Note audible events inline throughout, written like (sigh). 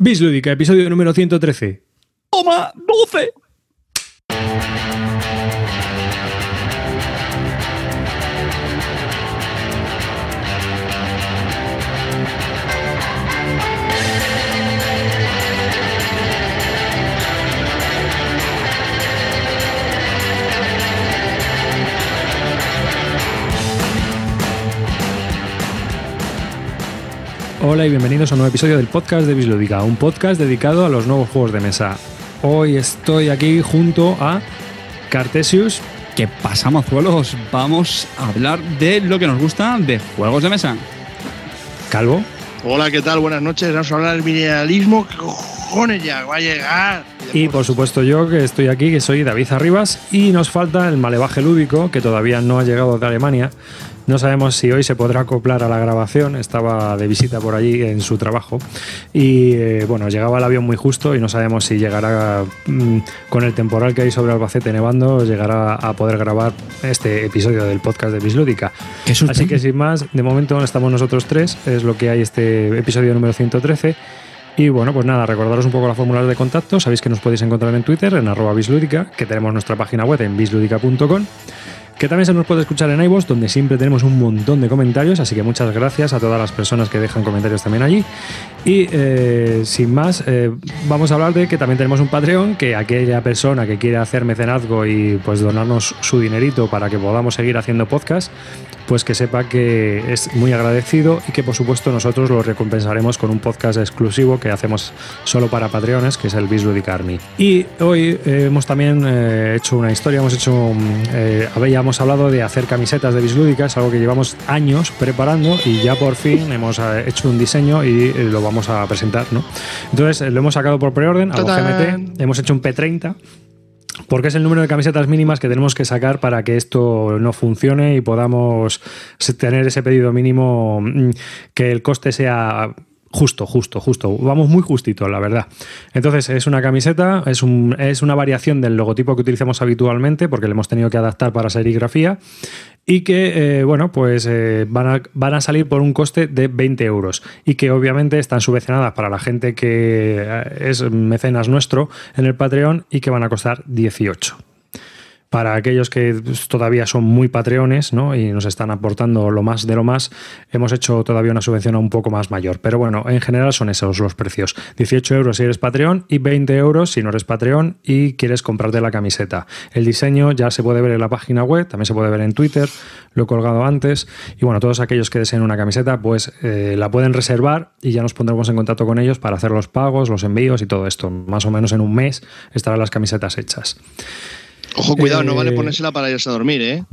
Bislúdica, episodio número 113. ¡Toma! ¡12! Hola y bienvenidos a un nuevo episodio del podcast de Bislúdica, un podcast dedicado a los nuevos juegos de mesa. Hoy estoy aquí junto a Cartesius. ¿Qué pasa, mozuelos? Vamos a hablar de lo que nos gusta de juegos de mesa. Calvo. Hola, ¿qué tal? Buenas noches. Vamos a hablar del mineralismo. ¿Qué cojones ya va a llegar? Y por supuesto yo, que estoy aquí, que soy David Arribas, y nos falta el malevaje lúdico, que todavía no ha llegado de Alemania. No sabemos si hoy se podrá acoplar a la grabación, estaba de visita por allí en su trabajo. Y eh, bueno, llegaba el avión muy justo y no sabemos si llegará mm, con el temporal que hay sobre Albacete nevando, llegará a poder grabar este episodio del podcast de Bislúdica. Así que sin más, de momento estamos nosotros tres, es lo que hay este episodio número 113. Y bueno, pues nada, recordaros un poco las fórmulas de contacto. Sabéis que nos podéis encontrar en Twitter, en arroba bislúdica, que tenemos nuestra página web en bislúdica.com. Que también se nos puede escuchar en iVoox, donde siempre tenemos un montón de comentarios, así que muchas gracias a todas las personas que dejan comentarios también allí. Y eh, sin más, eh, vamos a hablar de que también tenemos un Patreon, que aquella persona que quiere hacer mecenazgo y pues donarnos su dinerito para que podamos seguir haciendo podcast, pues que sepa que es muy agradecido y que por supuesto nosotros lo recompensaremos con un podcast exclusivo que hacemos solo para Patreones, que es el Bisludic Army. Y hoy eh, hemos también eh, hecho una historia, hemos hecho, mm, eh, habíamos hablado de hacer camisetas de Bislúdica, es algo que llevamos años preparando y ya por fin hemos eh, hecho un diseño y lo vamos a presentar, ¿no? Entonces lo hemos sacado por preorden a. GMT, hemos hecho un P30 porque es el número de camisetas mínimas que tenemos que sacar para que esto no funcione y podamos tener ese pedido mínimo mm, que el coste sea justo, justo, justo. Vamos muy justito, la verdad. Entonces, es una camiseta, es, es una variación del logotipo que utilizamos habitualmente porque le hemos tenido que adaptar para serigrafía y que, eh, bueno, pues eh, van, a, van a salir por un coste de 20 euros y que obviamente están subvencionadas para la gente que eh, es mecenas nuestro en el Patreon y que van a costar 18 para aquellos que todavía son muy patreones ¿no? y nos están aportando lo más de lo más, hemos hecho todavía una subvención un poco más mayor. Pero bueno, en general son esos los precios. 18 euros si eres Patreon y 20 euros si no eres Patreon y quieres comprarte la camiseta. El diseño ya se puede ver en la página web, también se puede ver en Twitter, lo he colgado antes. Y bueno, todos aquellos que deseen una camiseta, pues eh, la pueden reservar y ya nos pondremos en contacto con ellos para hacer los pagos, los envíos y todo esto. Más o menos en un mes estarán las camisetas hechas. Ojo, cuidado, no Eh, vale ponérsela para irse a dormir, ¿eh?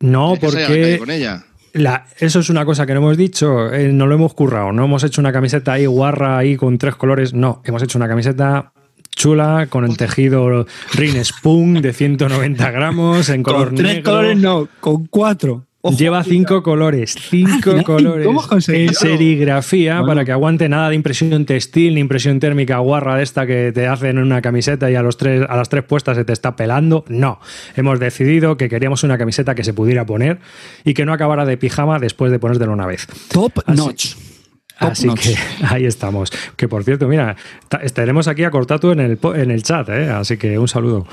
No, Hay que salir a la calle porque con ella. la- eso es una cosa que no hemos dicho, eh, no lo hemos currado, no hemos hecho una camiseta ahí guarra ahí con tres colores, no, hemos hecho una camiseta chula con el tejido Rin Spoon de 190 gramos en color Con tres negro. colores no, con cuatro. Ojo, Lleva cinco colores, cinco Ah, colores ¿cómo en serigrafía Bueno. para que aguante nada de impresión textil ni impresión térmica guarra de esta que te hacen en una camiseta y a, los tres, a las tres puestas se te está pelando. No, hemos decidido que queríamos una camiseta que se pudiera poner y que no acabara de pijama después de ponértela una vez. Top Así- notch. Top Así notch. que (laughs) ahí estamos. Que por cierto, mira, ta- estaremos aquí a Cortatu en el, en el chat, ¿eh? así que un saludo.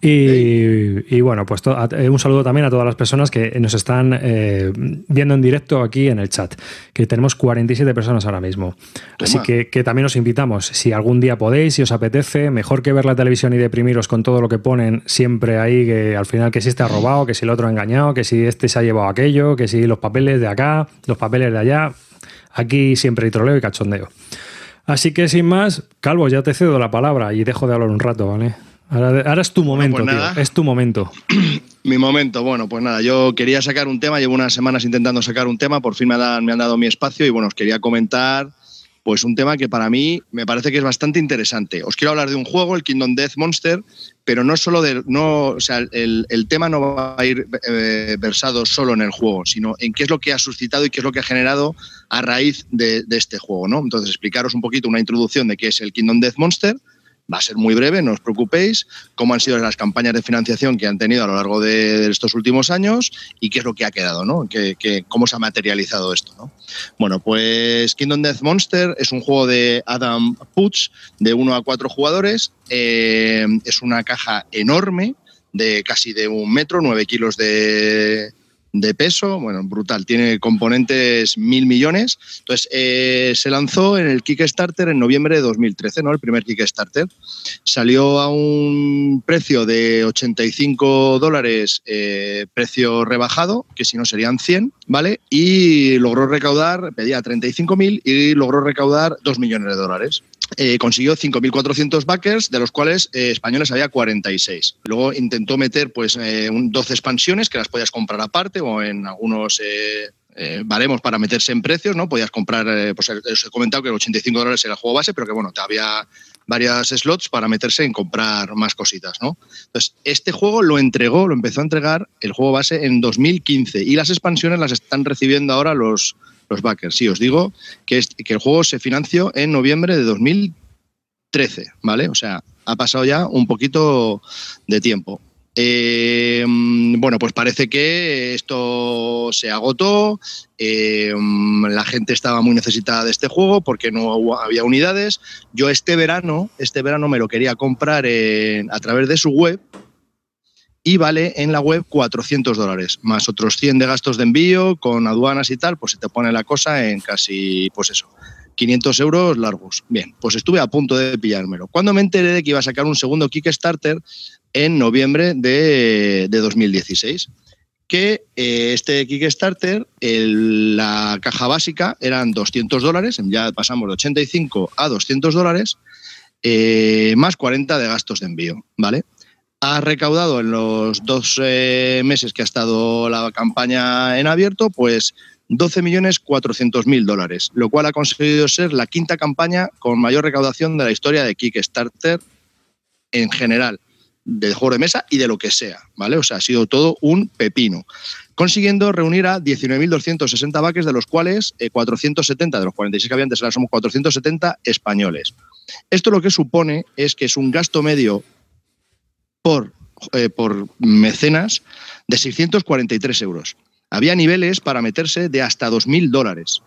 Y, y bueno, pues eh, un saludo también a todas las personas que nos están eh, viendo en directo aquí en el chat, que tenemos 47 personas ahora mismo. Así que, que también os invitamos, si algún día podéis, si os apetece, mejor que ver la televisión y deprimiros con todo lo que ponen siempre ahí, que al final que si este ha robado, que si el otro ha engañado, que si este se ha llevado aquello, que si los papeles de acá, los papeles de allá. Aquí siempre hay troleo y cachondeo. Así que sin más, Calvo, ya te cedo la palabra y dejo de hablar un rato, ¿vale? Ahora, ahora es tu momento, pues tío. nada. Es tu momento. (clears throat) Mi momento, bueno, pues nada, yo quería sacar un tema, llevo unas semanas intentando sacar un tema, por fin me, dan- me han dado mi espacio y bueno, os quería comentar pues un tema que para mí me parece que es bastante interesante. Os quiero hablar de un juego, el Kingdom Death Monster, pero no solo de, no, o sea, el, el tema no va a ir eh, versado solo en el juego, sino en qué es lo que ha suscitado y qué es lo que ha generado a raíz de, de este juego, ¿no? Entonces, explicaros un poquito una introducción de qué es el Kingdom Death Monster, Va a ser muy breve, no os preocupéis, cómo han sido las campañas de financiación que han tenido a lo largo de estos últimos años y qué es lo que ha quedado, ¿no? ¿Qué, qué- cómo se ha materializado esto, ¿no? Bueno, pues Kingdom Death Monster es un juego de Adam Putz de 1 a 4 jugadores. Eh, es una caja enorme de casi de un metro, 9 kilos de, de peso, bueno, brutal, tiene componentes mil millones. Entonces, eh, se lanzó en el Kickstarter en noviembre de 2013, ¿no? El primer Kickstarter. Salió a un precio de 85 dólares, eh, precio rebajado, que si no serían 100, ¿vale? Y logró recaudar, pedía 35.000 y logró recaudar 2 millones de dólares. Eh, consiguió 5.400 backers, de los cuales eh, españoles había 46. Luego intentó meter pues, 12 expansiones que las podías comprar aparte o en algunos baremos para meterse en precios, ¿no? Podías comprar, pues os he comentado que el 85 dólares era el juego base, pero que bueno, te había varias slots para meterse en comprar más cositas, ¿no? Entonces, este juego lo entregó, lo empezó a entregar el juego base en 2015 y las expansiones las están recibiendo ahora los, los backers. Sí, os digo que, que el juego se financió en noviembre de 2013, ¿vale? O sea, ha pasado ya un poquito de tiempo. Eh, bueno, pues parece que esto se agotó, eh, la gente estaba muy necesitada de este juego porque no había unidades. Yo este verano, este verano me lo quería comprar a través de su web y vale en la web 400 dólares, más otros 100 de gastos de envío con aduanas y tal, pues se te pone la cosa en casi, pues eso, 500 euros largos. Bien, pues estuve a punto de pillármelo. Cuando me enteré de que iba a sacar un segundo Kickstarter, en noviembre de, 2016 que eh, este Kickstarter, la caja básica eran 200 dólares, ya pasamos de 85 a 200 dólares, eh, más 40 de gastos de envío, ¿vale? Ha recaudado en los dos eh, meses que ha estado la campaña en abierto, pues 12.400.000 dólares, lo cual ha conseguido ser la quinta campaña con mayor recaudación de la historia de Kickstarter en general de juego de mesa y de lo que sea, ¿vale? O sea, ha sido todo un pepino. Consiguiendo reunir a 19.260 baques, de los cuales 470, eh, de los 46 que había antes, ahora somos 470 españoles. Esto lo que supone es que es un gasto medio por, eh, por mecenas de 643 euros. Había niveles para meterse de hasta 2.000 dólares.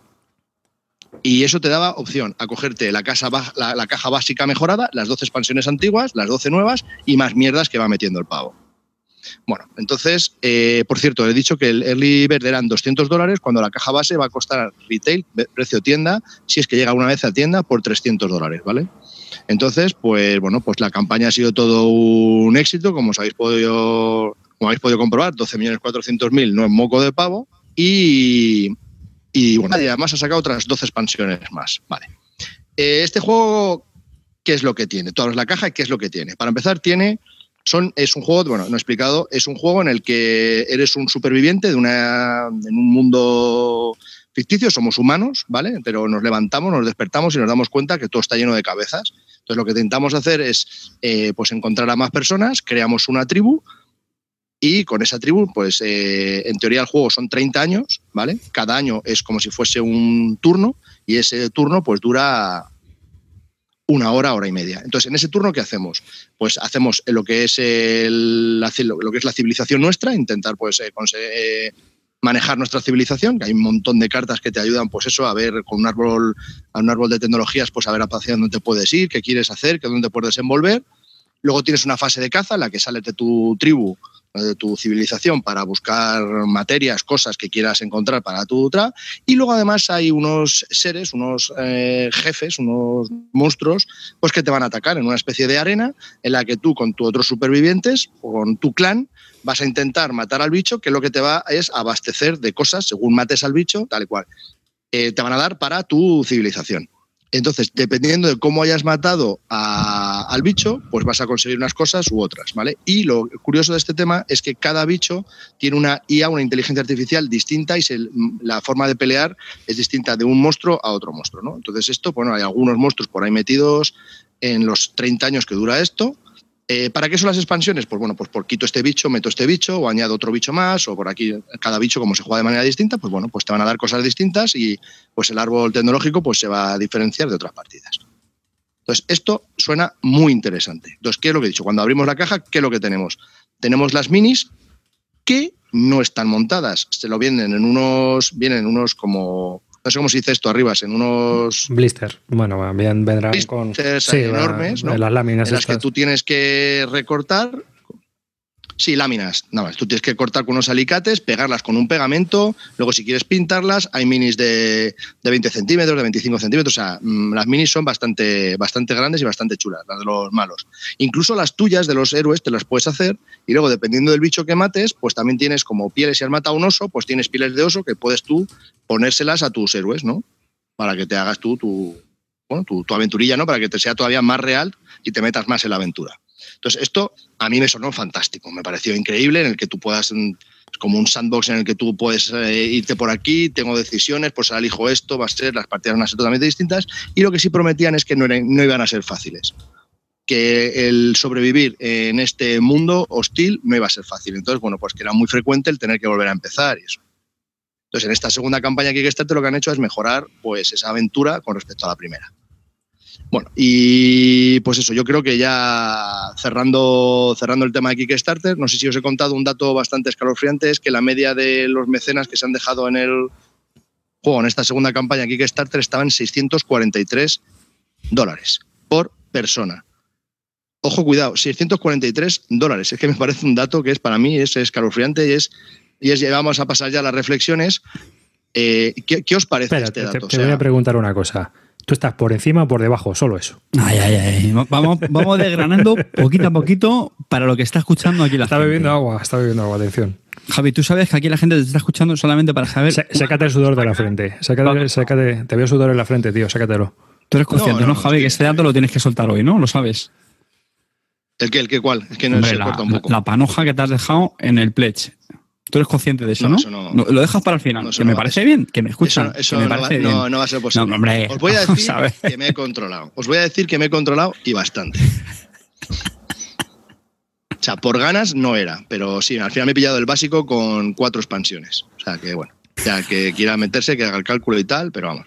Y eso te daba opción a cogerte la, casa, la, caja básica mejorada, las 12 expansiones antiguas, las 12 nuevas y más mierdas que va metiendo el pavo. Bueno, entonces, eh, por cierto, he dicho que el Early Bird eran 200 dólares cuando la caja base va a costar retail, precio tienda, si es que llega una vez a tienda, por 300 dólares, ¿vale? Entonces, pues bueno, pues la campaña ha sido todo un éxito, como os habéis podido, como habéis podido comprobar, 12.400.000 no es moco de pavo. Y, y bueno, además ha sacado otras 12 expansiones más. Vale. Eh, este juego, ¿qué es lo que tiene? Tú abres la caja y ¿qué es lo que tiene? Para empezar, tiene. Son, es un juego, bueno, no he explicado, es un juego en el que eres un superviviente de una, en un mundo ficticio, somos humanos, ¿vale? Pero nos levantamos, nos despertamos y nos damos cuenta que todo está lleno de cabezas. Entonces lo que intentamos hacer es eh, pues encontrar a más personas, creamos una tribu, y con esa tribu, pues eh, en teoría el juego son 30 años, ¿vale? Cada año es como si fuese un turno y ese turno pues dura una hora, hora y media. Entonces, en ese turno, ¿qué hacemos? Pues hacemos lo que es, el, lo que es la civilización nuestra, intentar pues eh, eh, manejar nuestra civilización, que hay un montón de cartas que te ayudan, pues eso, a ver con un árbol, un árbol de tecnologías, pues a ver hacia dónde puedes ir, qué quieres hacer, qué dónde puedes envolver. Luego tienes una fase de caza en la que sales de tu tribu de tu civilización para buscar materias, cosas que quieras encontrar para tu otra. Y luego además hay unos seres, unos eh, jefes, unos monstruos, pues que te van a atacar en una especie de arena en la que tú con tus otros supervivientes o con tu clan vas a intentar matar al bicho, que lo que te va es abastecer de cosas según mates al bicho, tal y cual. Eh, te van a dar para tu civilización. Entonces, dependiendo de cómo hayas matado al bicho, pues vas a conseguir unas cosas u otras, ¿vale? Y lo curioso de este tema es que cada bicho tiene una IA, una inteligencia artificial distinta y la forma de pelear es distinta de un monstruo a otro monstruo, ¿no? Entonces esto, bueno, hay algunos monstruos por ahí metidos en los 30 años que dura esto, eh, ¿Para qué son las expansiones? Pues bueno, pues por quito este bicho, meto este bicho, o añado otro bicho más, o por aquí cada bicho, como se juega de manera distinta, pues bueno, pues te van a dar cosas distintas y pues el árbol tecnológico pues se va a diferenciar de otras partidas. Entonces, esto suena muy interesante. Entonces, ¿qué es lo que he dicho? Cuando abrimos la caja, ¿qué es lo que tenemos? Tenemos las minis que no están montadas. Se lo vienen en unos, vienen unos como no sé cómo se dice esto arriba, en unos blister. Bueno, bien vendrán con sí, enormes, ¿no? las láminas en las que tú tienes que recortar Sí, láminas. Nada más. Tú tienes que cortar con unos alicates, pegarlas con un pegamento. Luego, si quieres pintarlas, hay minis de, 20 centímetros, de 25 centímetros. O sea, mm, las minis son bastante, bastante grandes y bastante chulas, las de los malos. Incluso las tuyas de los héroes te las puedes hacer. Y luego, dependiendo del bicho que mates, pues también tienes como pieles. Si has matado un oso, pues tienes pieles de oso que puedes tú ponérselas a tus héroes, ¿no? Para que te hagas tú tu, bueno, tu, tu aventurilla, ¿no? Para que te sea todavía más real y te metas más en la aventura. Entonces, esto a mí me sonó fantástico, me pareció increíble en el que tú puedas mm, como un sandbox en el que tú puedes eh, irte por aquí, tengo decisiones, pues ahora elijo esto, va a ser, las partidas van a ser totalmente distintas, y lo que sí prometían es que no, no iban a ser fáciles, que el sobrevivir en este mundo hostil no iba a ser fácil, entonces, bueno, pues que era muy frecuente el tener que volver a empezar y eso. Entonces, en esta segunda campaña que Kickstarter lo que han hecho es mejorar pues esa aventura con respecto a la primera. Bueno, y pues eso, yo creo que ya cerrando, cerrando el tema de Kickstarter, no sé si os he contado un dato bastante escalofriante, es que la media de los mecenas que se han dejado en el juego, en esta segunda campaña Kickstarter, estaba en 643 dólares por persona. Ojo, cuidado, 643 dólares. Es que me parece un dato que es para mí es escalofriante y es, y es vamos a pasar ya a las reflexiones. Eh, ¿qué, os parece este dato? Te, voy a preguntar una cosa. Tú estás por encima o por debajo, solo eso. Ay, ay, ay. Vamos, vamos desgranando poquito a poquito para lo que está escuchando aquí la está gente. Está bebiendo agua, está bebiendo agua, atención. Javi, tú sabes que aquí la gente te está escuchando solamente para saber. sácate el sudor de la frente. Sácate, te veo sudor en la frente, tío, sácatelo. Tú eres consciente, ¿no, Javi? que este dato lo tienes que soltar hoy, ¿no? Lo sabes. ¿El qué? ¿El qué cuál? Es que no se corta un poco. La panoja que te has dejado en el pledge. Tú eres consciente de eso, ¿no? ¿no? Lo dejas para el final. que me parece bien, que me escuchan. Eso, me no, parece va, bien. no, va a ser posible. Hombre, Os voy a decir que me he controlado. Os voy a decir que me he controlado y bastante. (laughs) O sea, por ganas no era, pero sí, al final me he pillado el básico con cuatro expansiones. O sea que bueno, ya que quiera meterse, que haga el cálculo y tal, pero vamos.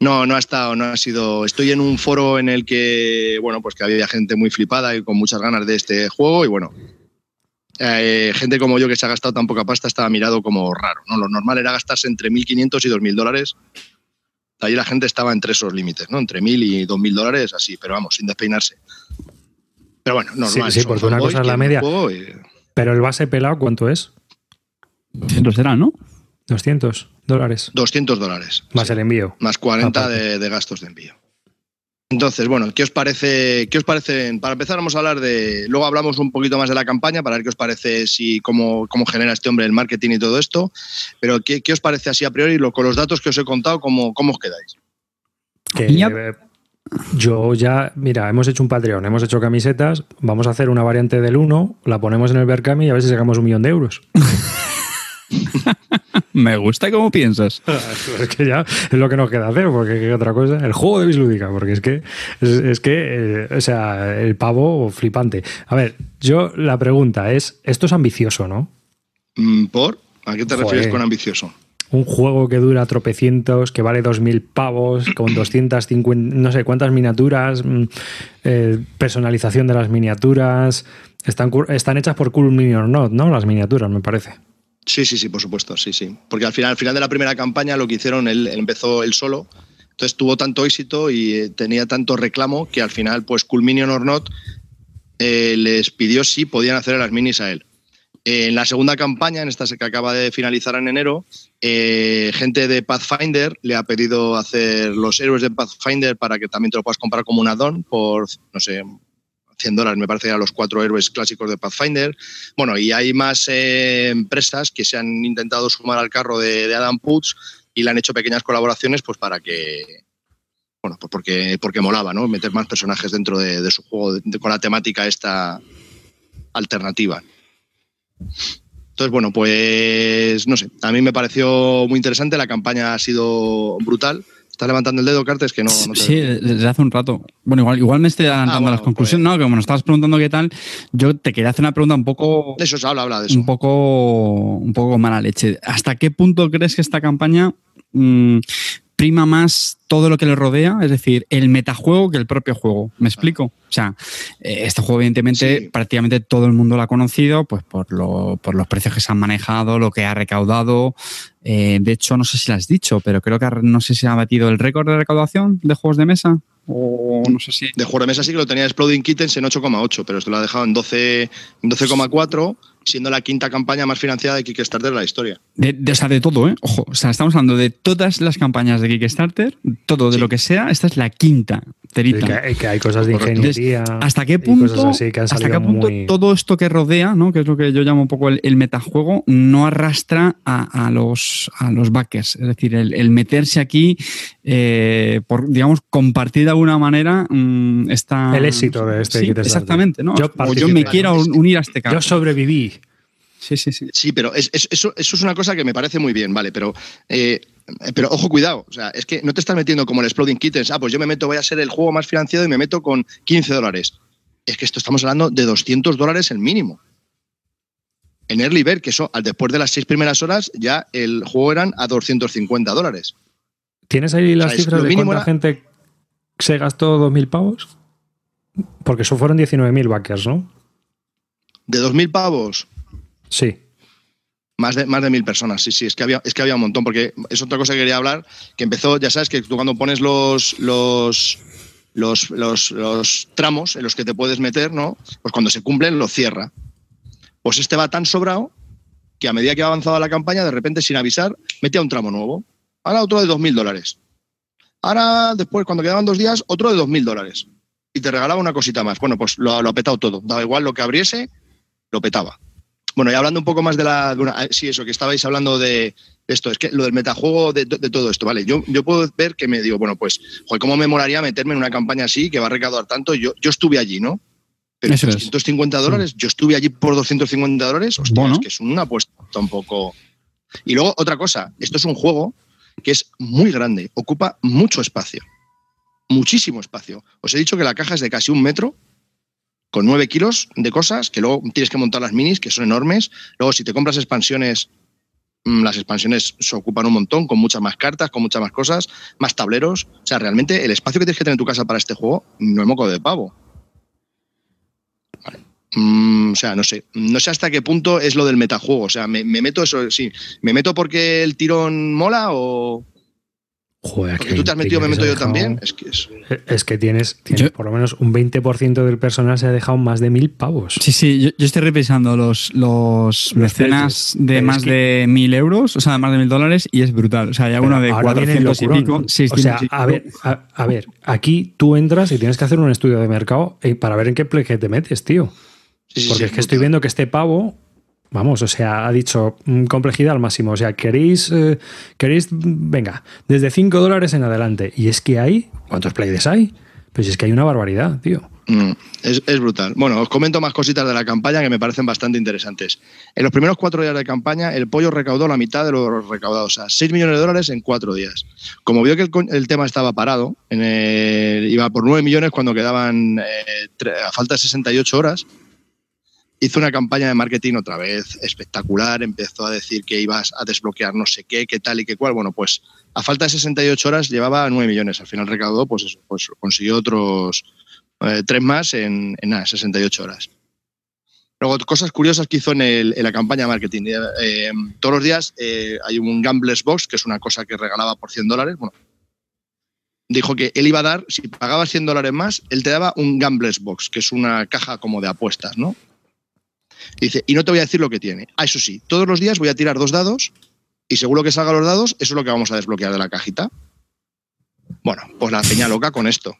No, no ha estado, no ha sido. Estoy en un foro en el que, bueno, pues que había gente muy flipada y con muchas ganas de este juego, y bueno, eh, gente como yo que se ha gastado tan poca pasta estaba mirado como raro. ¿no? Lo normal era gastarse entre 1.500 y 2.000 dólares. Ahí la gente estaba entre esos límites, ¿no? entre 1.000 y 2.000 dólares, así, pero vamos, sin despeinarse. Pero bueno, normal. Sí, sí porque una cosa es la media. Pero el base pelado, ¿cuánto es? 200 será, ¿no? 200 dólares. 200 dólares. Más el envío. Más 40 de gastos de envío. Entonces, bueno, ¿qué os parece? ¿Qué os parece? Para empezar, vamos a hablar de. Luego hablamos un poquito más de la campaña para ver qué os parece si cómo, cómo genera este hombre el marketing y todo esto. Pero ¿qué, os parece así a priori? Lo, con los datos que os he contado, ¿cómo, cómo os quedáis? Que, yo ya, mira, hemos hecho un Patreon, hemos hecho camisetas, vamos a hacer una variante del 1, la ponemos en el Berkami y a ver si sacamos un millón de euros. (laughs) Me gusta cómo piensas. (laughs) es que ya es lo que nos queda hacer, porque ¿qué otra cosa? El juego de Bislúdica, porque es que, es, que, eh, o sea, el pavo flipante. A ver, yo la pregunta es, esto es ambicioso, ¿no? Mm, ¿Por? ¿A qué te refieres con ambicioso? Un juego que dura tropecientos, que vale 2.000 pavos, con 250, no sé cuántas miniaturas, mm, eh, personalización de las miniaturas. Están, están hechas por Cool Minion Not, ¿no? Las miniaturas, me parece. Sí, sí, sí, por supuesto, sí, sí. Porque al final, al final de la primera campaña lo que hicieron, él, empezó él solo, entonces tuvo tanto éxito y eh, tenía tanto reclamo que al final, pues Culminion or Not eh, les pidió si podían hacer las minis a él. en la segunda campaña, en esta que acaba de finalizar en enero, eh, gente de Pathfinder le ha pedido hacer los héroes de Pathfinder para que también te lo puedas comprar como un add-on por, no sé, 100 dólares, me parece, a los cuatro héroes clásicos de Pathfinder. Bueno, y hay más eh, empresas que se han intentado sumar al carro de, Adam Putz y le han hecho pequeñas colaboraciones pues para que, bueno, pues porque, porque molaba, ¿no? Meter más personajes dentro de, su juego con la temática esta alternativa. Entonces, bueno, pues no sé, a mí me pareció muy interesante, la campaña ha sido brutal. Estás levantando el dedo, Cartes, que no. sí, desde hace un rato. Bueno, igual, igual me estoy adelantando a las conclusiones. Pues- no, como nos estabas preguntando qué tal, yo te quería hacer una pregunta un poco. De eso se habla, habla de eso. Un poco, un poco mala leche. ¿Hasta qué punto crees que esta campaña mm, prima más todo lo que le rodea, es decir, el metajuego que el propio juego. ¿Me explico? O sea, eh, este juego, evidentemente, prácticamente todo el mundo lo ha conocido, pues por, por los precios que se han manejado, lo que ha recaudado. Eh, de hecho, no sé si lo has dicho, pero creo que no sé si ha batido el récord de recaudación de juegos de mesa. O no sé si. De juegos de mesa sí que lo tenía Exploding Kittens en 8,8, pero esto lo ha dejado en 12,4 siendo la quinta campaña más financiada de Kickstarter de la historia. De, o sea, de todo, ¿eh? Ojo, o sea, estamos hablando de todas las campañas de Kickstarter, todo de lo que sea, esta es la quinta. Terita. Que, que, hay cosas de ingeniería. ¿Hasta qué punto, hasta qué punto todo esto que rodea, ¿no? que es lo que yo llamo un poco el, metajuego, no arrastra a, los, a los backers? Es decir, el, meterse aquí, eh, por, digamos, compartir de alguna manera mm, esta... El éxito de este Kickstarter. Exactamente, ¿no? Yo, o yo me quiero unir a este caso. Yo sobreviví. Sí, sí, sí. Sí, pero eso, es una cosa que me parece muy bien, ¿vale? Pero, eh, pero ojo, cuidado. O sea, es que no te estás metiendo como el Exploding Kittens. Ah, pues yo me meto, voy a ser el juego más financiado y me meto con 15 dólares. Es que esto estamos hablando de 200 dólares el mínimo. En Early Bird, que eso, después de las seis primeras horas, ya el juego eran a 250 dólares. ¿Tienes ahí las cifras de cuánta gente se gastó 2.000 pavos? Porque eso fueron 19.000 backers, ¿no? ¿De 2.000 pavos? Sí. Más de, más de mil personas, sí, sí, es que, había, es que había un montón, porque es otra cosa que quería hablar, que empezó, ya sabes, que tú cuando pones los, los, los, los, tramos en los que te puedes meter, ¿no? Pues cuando se cumplen lo cierra. Pues este va tan sobrado que a medida que va avanzada la campaña, de repente, sin avisar, metía un tramo nuevo. Ahora otro de dos mil dólares. Ahora, después, cuando quedaban dos días, otro de dos mil dólares. Y te regalaba una cosita más. Bueno, pues lo, lo ha petado todo. Daba igual lo que abriese, lo petaba. Bueno, y hablando un poco más de la. Ah, sí, eso, que estabais hablando de, esto, es que lo del metajuego de, todo esto, ¿vale? Yo, yo puedo ver que me digo, bueno, pues, joder, ¿cómo me molaría meterme en una campaña así que va a recaudar tanto? Yo, yo estuve allí, ¿no? Pero 250 dólares, yo estuve allí por 250 dólares, hostia, es que es una apuesta un poco. Y luego, otra cosa, esto es un juego que es muy grande, ocupa mucho espacio. Muchísimo espacio. Os he dicho que la caja es de casi un metro con 9 kilos de cosas, que luego tienes que montar las minis, que son enormes. Luego, si te compras expansiones, mm, las expansiones se ocupan un montón, con muchas más cartas, con muchas más cosas, más tableros. O sea, realmente el espacio que tienes que tener en tu casa para este juego no es moco de pavo. Mm, o sea, no sé. No sé hasta qué punto es lo del metajuego. O sea, me, me meto eso, sí. ¿Me meto porque el tirón mola o.? Joder, Porque tú te has metido, me meto yo también. Es que, es... que tienes, por lo menos un 20% del personal se ha dejado más de mil pavos. Sí, sí, yo, estoy revisando los, los, mecenas de más de mil euros, o sea, de más de mil dólares, y es brutal. O sea, hay uno de 400 y pico, O sea, a ver, a, ver, aquí tú entras y tienes que hacer un estudio de mercado eh, para ver en qué pleje te metes, tío. Porque es que estoy viendo que este pavo Vamos, o sea, ha dicho mm, complejidad al máximo. O sea, queréis, eh, queréis, venga, desde 5 dólares en adelante. Y es que hay, ¿cuántos players hay? Pues es que hay una barbaridad, tío. Mm, es, brutal. Bueno, os comento más cositas de la campaña que me parecen bastante interesantes. En los primeros cuatro días de campaña, el pollo recaudó la mitad de lo recaudado, o sea, 6 millones de dólares en cuatro días. Como vio que el, tema estaba parado, iba por 9 millones cuando quedaban eh, a falta de 68 horas, hizo una campaña de marketing otra vez espectacular, empezó a decir que ibas a desbloquear no sé qué, qué tal y qué cual. Bueno, pues a falta de 68 horas llevaba 9 millones. Al final recaudó, pues, pues consiguió otros eh, tres más en, en 68 horas. Luego, cosas curiosas que hizo en, la campaña de marketing. Eh, eh, todos los días hay un Gamblers Box, que es una cosa que regalaba por 100 dólares. Bueno, dijo que él iba a dar, si pagabas 100 dólares más, él te daba un Gamblers Box, que es una caja como de apuestas, ¿no? Dice, y no te voy a decir lo que tiene. Ah, eso sí, todos los días voy a tirar dos dados y seguro que salgan los dados, eso es lo que vamos a desbloquear de la cajita. Bueno, pues la peña loca con esto.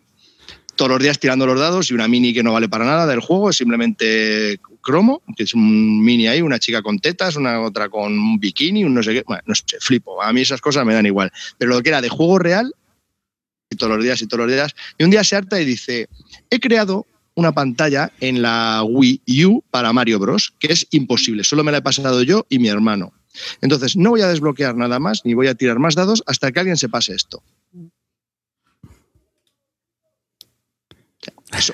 Todos los días tirando los dados y una mini que no vale para nada del juego, es simplemente cromo, que es un mini ahí, una chica con tetas, una otra con un bikini, un no sé qué. Bueno, no sé, flipo. A mí esas cosas me dan igual. Pero lo que era de juego real, y todos los días y todos los días, y un día se harta y dice, he creado una pantalla en la Wii U para Mario Bros, que es imposible, solo me la he pasado yo y mi hermano. Entonces, no voy a desbloquear nada más, ni voy a tirar más dados hasta que alguien se pase esto. Eso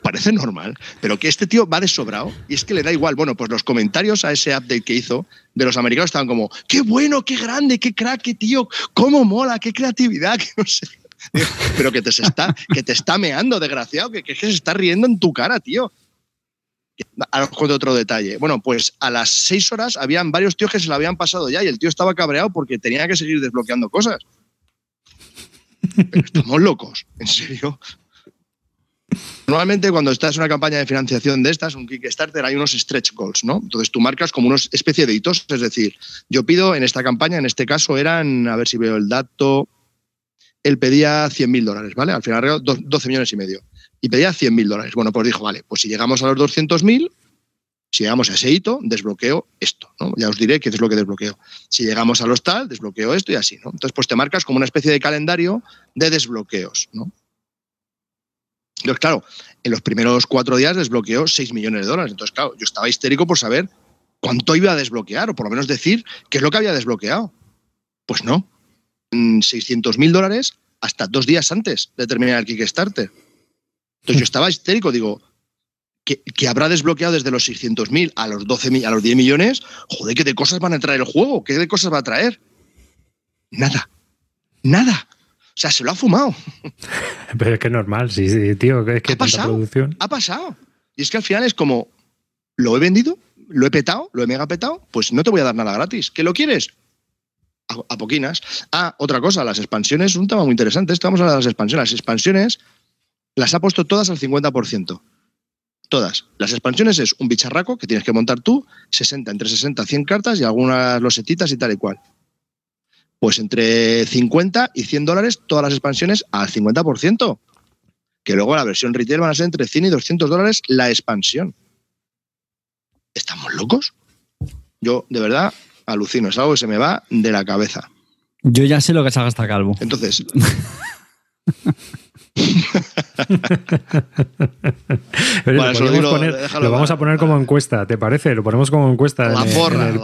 parece normal, pero que este tío va de sobrado y es que le da igual. Bueno, pues los comentarios a ese update que hizo de los americanos estaban como, qué bueno, qué grande, qué crack, tío, cómo mola, qué creatividad, (laughs) que no sé. (laughs) Pero que te, está, que te está meando, desgraciado, que, que se está riendo en tu cara, tío. Ahora os cuento otro detalle. Bueno, pues a las seis horas habían varios tíos que se lo habían pasado ya y el tío estaba cabreado porque tenía que seguir desbloqueando cosas. estamos locos, en serio. Normalmente cuando estás en una campaña de financiación de estas, un Kickstarter, hay unos stretch goals, ¿no? Entonces tú marcas como una especie de hitos, es decir, yo pido en esta campaña, en este caso eran, a ver si veo el dato, él pedía 100.000 dólares, ¿vale? Al final 12 millones y medio. Y pedía 100.000 dólares. Bueno, pues dijo, vale, pues si llegamos a los 200.000, si llegamos a ese hito, desbloqueo esto, ¿no? Ya os diré qué es lo que desbloqueo. Si llegamos a los tal, desbloqueo esto y así, ¿no? Entonces, pues te marcas como una especie de calendario de desbloqueos, ¿no? Entonces, claro, en los primeros cuatro días desbloqueó 6 millones de dólares. Entonces, claro, yo estaba histérico por saber cuánto iba a desbloquear, o por lo menos decir qué es lo que había desbloqueado. Pues no. 600 mil dólares hasta dos días antes de terminar el Kickstarter. Entonces yo estaba histérico, digo, que, habrá desbloqueado desde los 600 mil a los 12 a los 10 millones, joder, ¿qué de cosas van a traer el juego? ¿Qué de cosas va a traer? Nada. Nada. O sea, se lo ha fumado. (laughs) Pero es que es normal, sí, sí tío. Es que ha pasado, producción. Ha pasado. Y es que al final es como, lo he vendido, lo he petado, lo he mega petado, pues no te voy a dar nada gratis. ¿Qué lo quieres? A, poquinas. Ah, otra cosa, las expansiones es un tema muy interesante. Estamos hablando de las expansiones. Las expansiones las ha puesto todas al 50%. Todas. Las expansiones es un bicharraco que tienes que montar tú, 60, entre 60 100 cartas y algunas losetitas y tal y cual pues entre 50 y 100 dólares todas las expansiones al 50%. Que luego la versión retail van a ser entre 100 y 200 dólares la expansión. ¿Estamos locos? Yo, de verdad, alucino. Es algo que se me va de la cabeza. Yo ya sé lo que se haga hasta calvo. Entonces. (laughs) lo, vamos a poner como encuesta, ¿te parece? Lo ponemos como encuesta la porra, el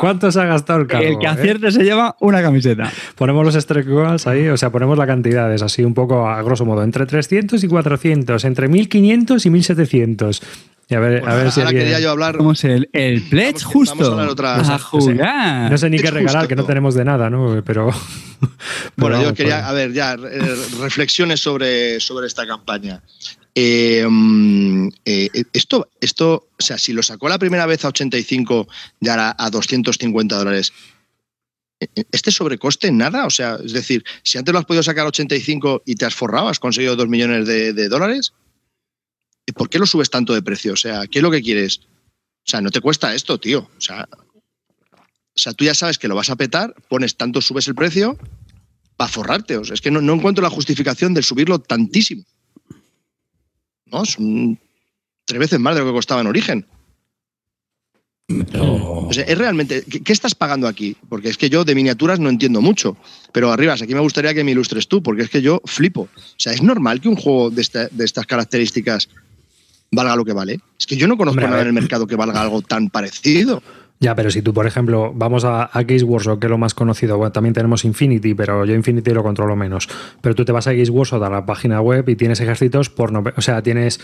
¿Cuánto se ha gastado el cargo? El que acierte se lleva una camiseta. Ponemos los stretch ahí, o sea, ponemos la cantidad, es así un poco a grosso modo, entre 300 y 400, entre 1500 y 1700. Y a ver, a ver si alguien... quería yo hablar. ¿Cómo es el, el pledge justo? a, otra... a jugar. No sé, ni qué regalar, que no tenemos de nada, ¿no? Pero. (laughs) bueno, yo quería, a ver, ya, eh, reflexiones sobre, sobre esta campaña. Eh, mm, eh, esto, esto, o sea, si lo sacó la primera vez a 85 y ahora a 250 dólares, ¿este sobrecoste nada? O sea, es decir, si antes lo has podido sacar a 85 y te has forrado, has conseguido 2 millones de, de dólares, ¿por qué lo subes tanto de precio? O sea, ¿qué es lo que quieres? O sea, no te cuesta esto, tío. O sea, o sea tú ya sabes que lo vas a petar, pones tanto, subes el precio para forrarte. O sea, es que no, encuentro la justificación de subirlo tantísimo. ¿No? Es tres veces más de lo que costaba en origen. O sea, es realmente. ¿qué, estás pagando aquí? Porque es que yo de miniaturas no entiendo mucho. Pero arriba, aquí me gustaría que me ilustres tú, porque es que yo flipo. O sea, ¿es normal que un juego de, de estas características valga lo que vale. Es que yo no conozco nada en el mercado que valga algo tan parecido. Ya, pero si tú, por ejemplo, vamos a, a Workshop, que es lo más conocido, bueno, también tenemos Infinity, pero yo Infinity lo controlo menos. Pero tú te vas a Games Workshop a la página web y tienes ejércitos por no, o sea, tienes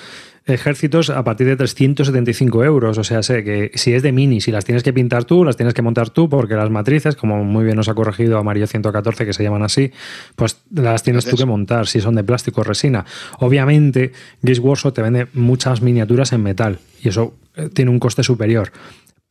ejércitos a partir de 375 euros. O sea, sé que si es de mini, si las tienes que pintar tú, las tienes que montar tú, porque las matrices, como muy bien nos ha corregido Amarillo 114, que se llaman así, pues las tienes tú que montar, si son de plástico o resina. Obviamente, Games Workshop te vende muchas miniaturas en metal y eso eh, tiene un coste superior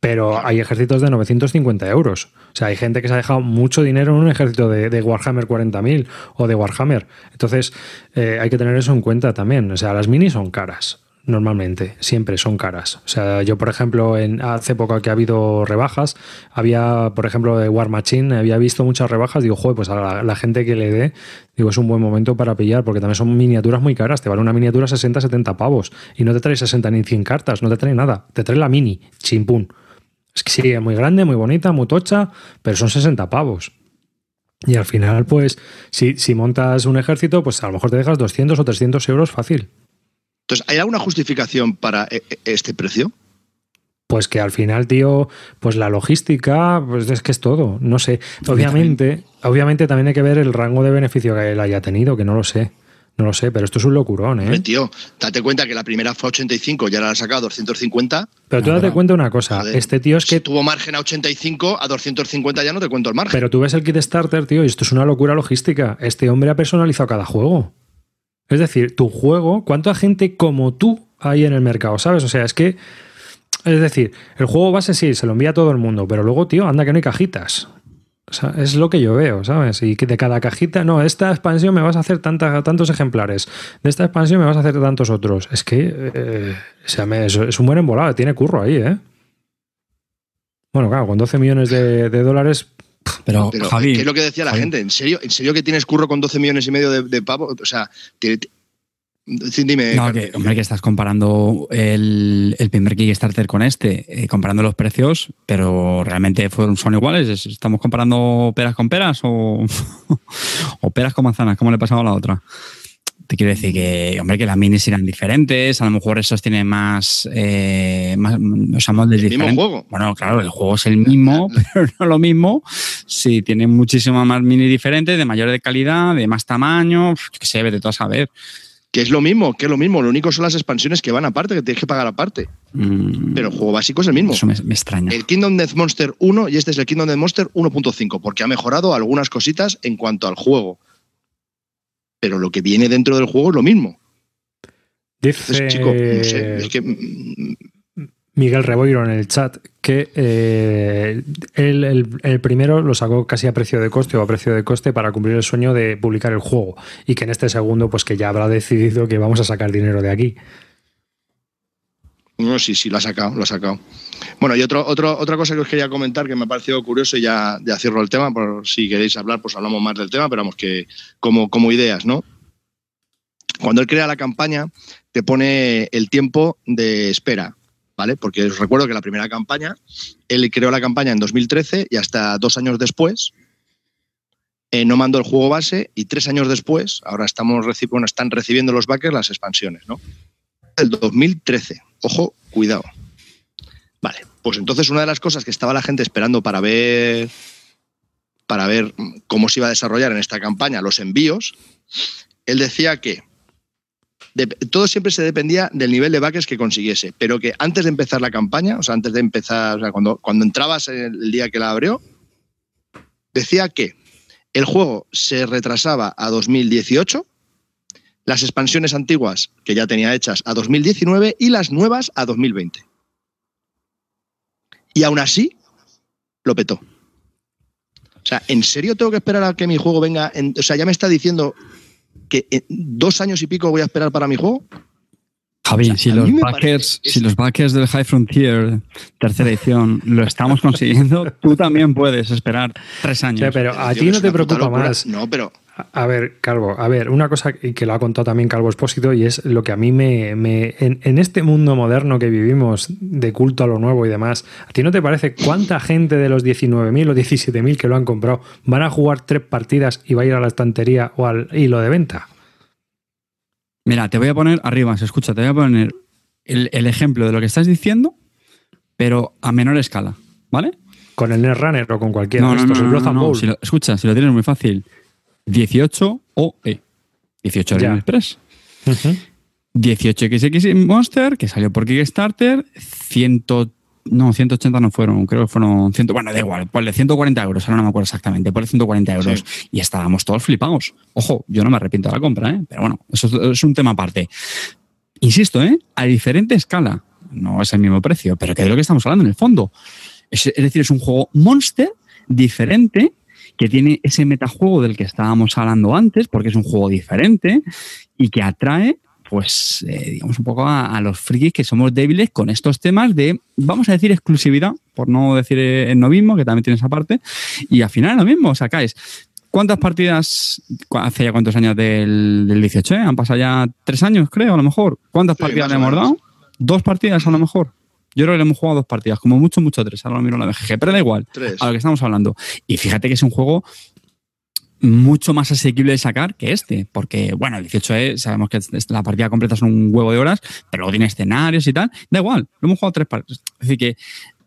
pero hay ejércitos de 950 euros. O sea, hay gente que se ha dejado mucho dinero en un ejército de, Warhammer 40.000 o de Warhammer. Entonces, eh, hay que tener eso en cuenta también. O sea, las minis son caras. Normalmente, siempre son caras. O sea, yo, por ejemplo, en, hace poco que ha habido rebajas, había, por ejemplo, de War Machine, había visto muchas rebajas. Digo, joder, pues a la, gente que le dé, digo, es un buen momento para pillar, porque también son miniaturas muy caras. Te vale una miniatura 60, 70 pavos. Y no te trae 60 ni 100 cartas, no te trae nada. Te trae la mini, chimpún. Es que sí, es muy grande, muy bonita, muy tocha, pero son 60 pavos. Y al final, pues, si, si montas un ejército, pues a lo mejor te dejas 200 o 300 euros fácil. Entonces, ¿hay alguna justificación para e, e, este precio? Pues que al final, tío, pues la logística, pues es que es todo. No sé. Obviamente, obviamente también hay que ver el rango de beneficio que él haya tenido, que no lo sé. No lo sé, pero esto es un locurón, ¿eh? tío, date cuenta que la primera fue 85 y ahora la ha sacado a 250. Pero tú date cuenta una cosa, este tío es que... Si tuvo margen a 85, a 250 ya no te cuento el margen. Pero tú ves el kit starter, tío, y esto es una locura logística. Este hombre ha personalizado cada juego. Es decir, tu juego, ¿cuánta gente como tú hay en el mercado? ¿Sabes? O sea, es que... Es decir, el juego base sí, se lo envía a todo el mundo, pero luego, tío, anda que no hay cajitas es lo que yo veo, ¿sabes? Y que de cada cajita, no, esta expansión me vas a hacer tantos ejemplares, de esta expansión me vas a hacer tantos otros. Es que eh, es, un buen embolado, tiene curro ahí, ¿eh? Bueno, claro, con 12 millones de, dólares. Pero, Javi, ¿qué es lo que decía la gente? ¿En serio, ¿En serio que tienes curro con 12 millones y medio de, de pavo? O sea, Dime, no, que, hombre, que estás comparando el, el primer Kickstarter con este, eh, comparando los precios, pero realmente fueron, son iguales. ¿Estamos comparando peras con peras o, (laughs) o peras con manzanas? ¿Cómo le pasaba a la otra? Te quiero decir que, hombre, que las minis eran diferentes, a lo mejor esos tienen más, eh, más o sea, moldes diferentes. juego? Bueno, claro, el juego es el mismo, pero no lo mismo. Sí, tiene muchísimas más mini diferentes, de mayor de calidad, de más tamaño, que se debe de todo a saber que es lo mismo, que es lo mismo. Lo único son las expansiones que van aparte, que tienes que pagar aparte. Mm. Pero el juego básico es el mismo. Eso me, extraña. El Kingdom Death Monster 1 y este es el Kingdom Death Monster 1.5, porque ha mejorado algunas cositas en cuanto al juego. Pero lo que viene dentro del juego es lo mismo. Dice, chico, no sé, es que mm, Miguel Reboiro en el chat que eh, el, primero lo sacó casi a precio de coste o a precio de coste para cumplir el sueño de publicar el juego y que en este segundo pues que ya habrá decidido que vamos a sacar dinero de aquí. No, sí, sí, lo ha sacado, lo ha sacado. Bueno, y otro, otra cosa que os quería comentar que me ha parecido curioso ya, ya cierro el tema, por si queréis hablar, pues hablamos más del tema, pero vamos que como, como ideas, ¿no? Cuando él crea la campaña, te pone el tiempo de espera ¿vale? Porque os recuerdo que la primera campaña, él creó la campaña en 2013 y hasta dos años después eh, no mandó el juego base y tres años después, ahora estamos bueno, están recibiendo los backers las expansiones, ¿no? El 2013. Ojo, cuidado. Vale, pues entonces una de las cosas que estaba la gente esperando para ver para ver cómo se iba a desarrollar en esta campaña los envíos, él decía que todo siempre se dependía del nivel de backers que consiguiese, pero que antes de empezar la campaña, o sea, antes de empezar, o sea, cuando, cuando entrabas el, día que la abrió, decía que el juego se retrasaba a 2018, las expansiones antiguas que ya tenía hechas a 2019 y las nuevas a 2020. Y aún así, lo petó. O sea, ¿en serio tengo que esperar a que mi juego venga? o sea, ya me está diciendo que dos años y pico voy a esperar para mi juego. Javi, si, los backers, si los backers del High Frontier, tercera edición, lo estamos consiguiendo, tú también puedes esperar tres años. pero a ti no te preocupa más. No, pero a ver, Calvo, a ver, una cosa que lo ha contado también Calvo Espósito y es lo que a mí me... me en, este mundo moderno que vivimos de culto a lo nuevo y demás, ¿a ti no te parece cuánta gente de los 19.000 o 17.000 que lo han comprado van a jugar tres partidas y va a ir a la estantería o al hilo de venta? Mira, te voy a poner arriba, se escucha, te voy a poner el, ejemplo de lo que estás diciendo, pero a menor escala, ¿vale? Con el Netrunner o con cualquiera no, no, no, escucha, si lo tienes muy fácil 18 OE. 18 Orion Express. 18XX Monster, que salió por Kickstarter, 100, no, 180 no fueron, creo que fueron 100, bueno, da igual, ponle 140 euros, ahora no me acuerdo exactamente, ponle 140 euros. Y estábamos todos flipados. Ojo, yo no me arrepiento de la compra, ¿eh? pero bueno, eso es un tema aparte. Insisto, ¿eh? a diferente escala, no es el mismo precio, pero que de lo que estamos hablando en el fondo. Es, es decir, es un juego Monster diferente que tiene ese metajuego del que estábamos hablando antes, porque es un juego diferente y que atrae pues, eh, digamos, un poco a, los frikis que somos débiles con estos temas de, vamos a decir, exclusividad, por no decir el novismo, que también tiene esa parte, y al final lo mismo, sacáis. ¿Cuántas partidas, hace ya cuántos años del, 18? Eh? Han pasado ya tres años, creo, a lo mejor. ¿Cuántas partidas le hemos dado? Dos partidas, a lo mejor. Yo creo que le hemos jugado dos partidas, como mucho, mucho tres. Ahora lo miro la BGG, pero da igual a lo que estamos hablando. Y fíjate que es un juego mucho más asequible de sacar que este, porque, bueno, el 18E sabemos que la partida completa son un huevo de horas, pero luego tiene escenarios y tal. Da igual, lo hemos jugado tres partidas. Es decir, que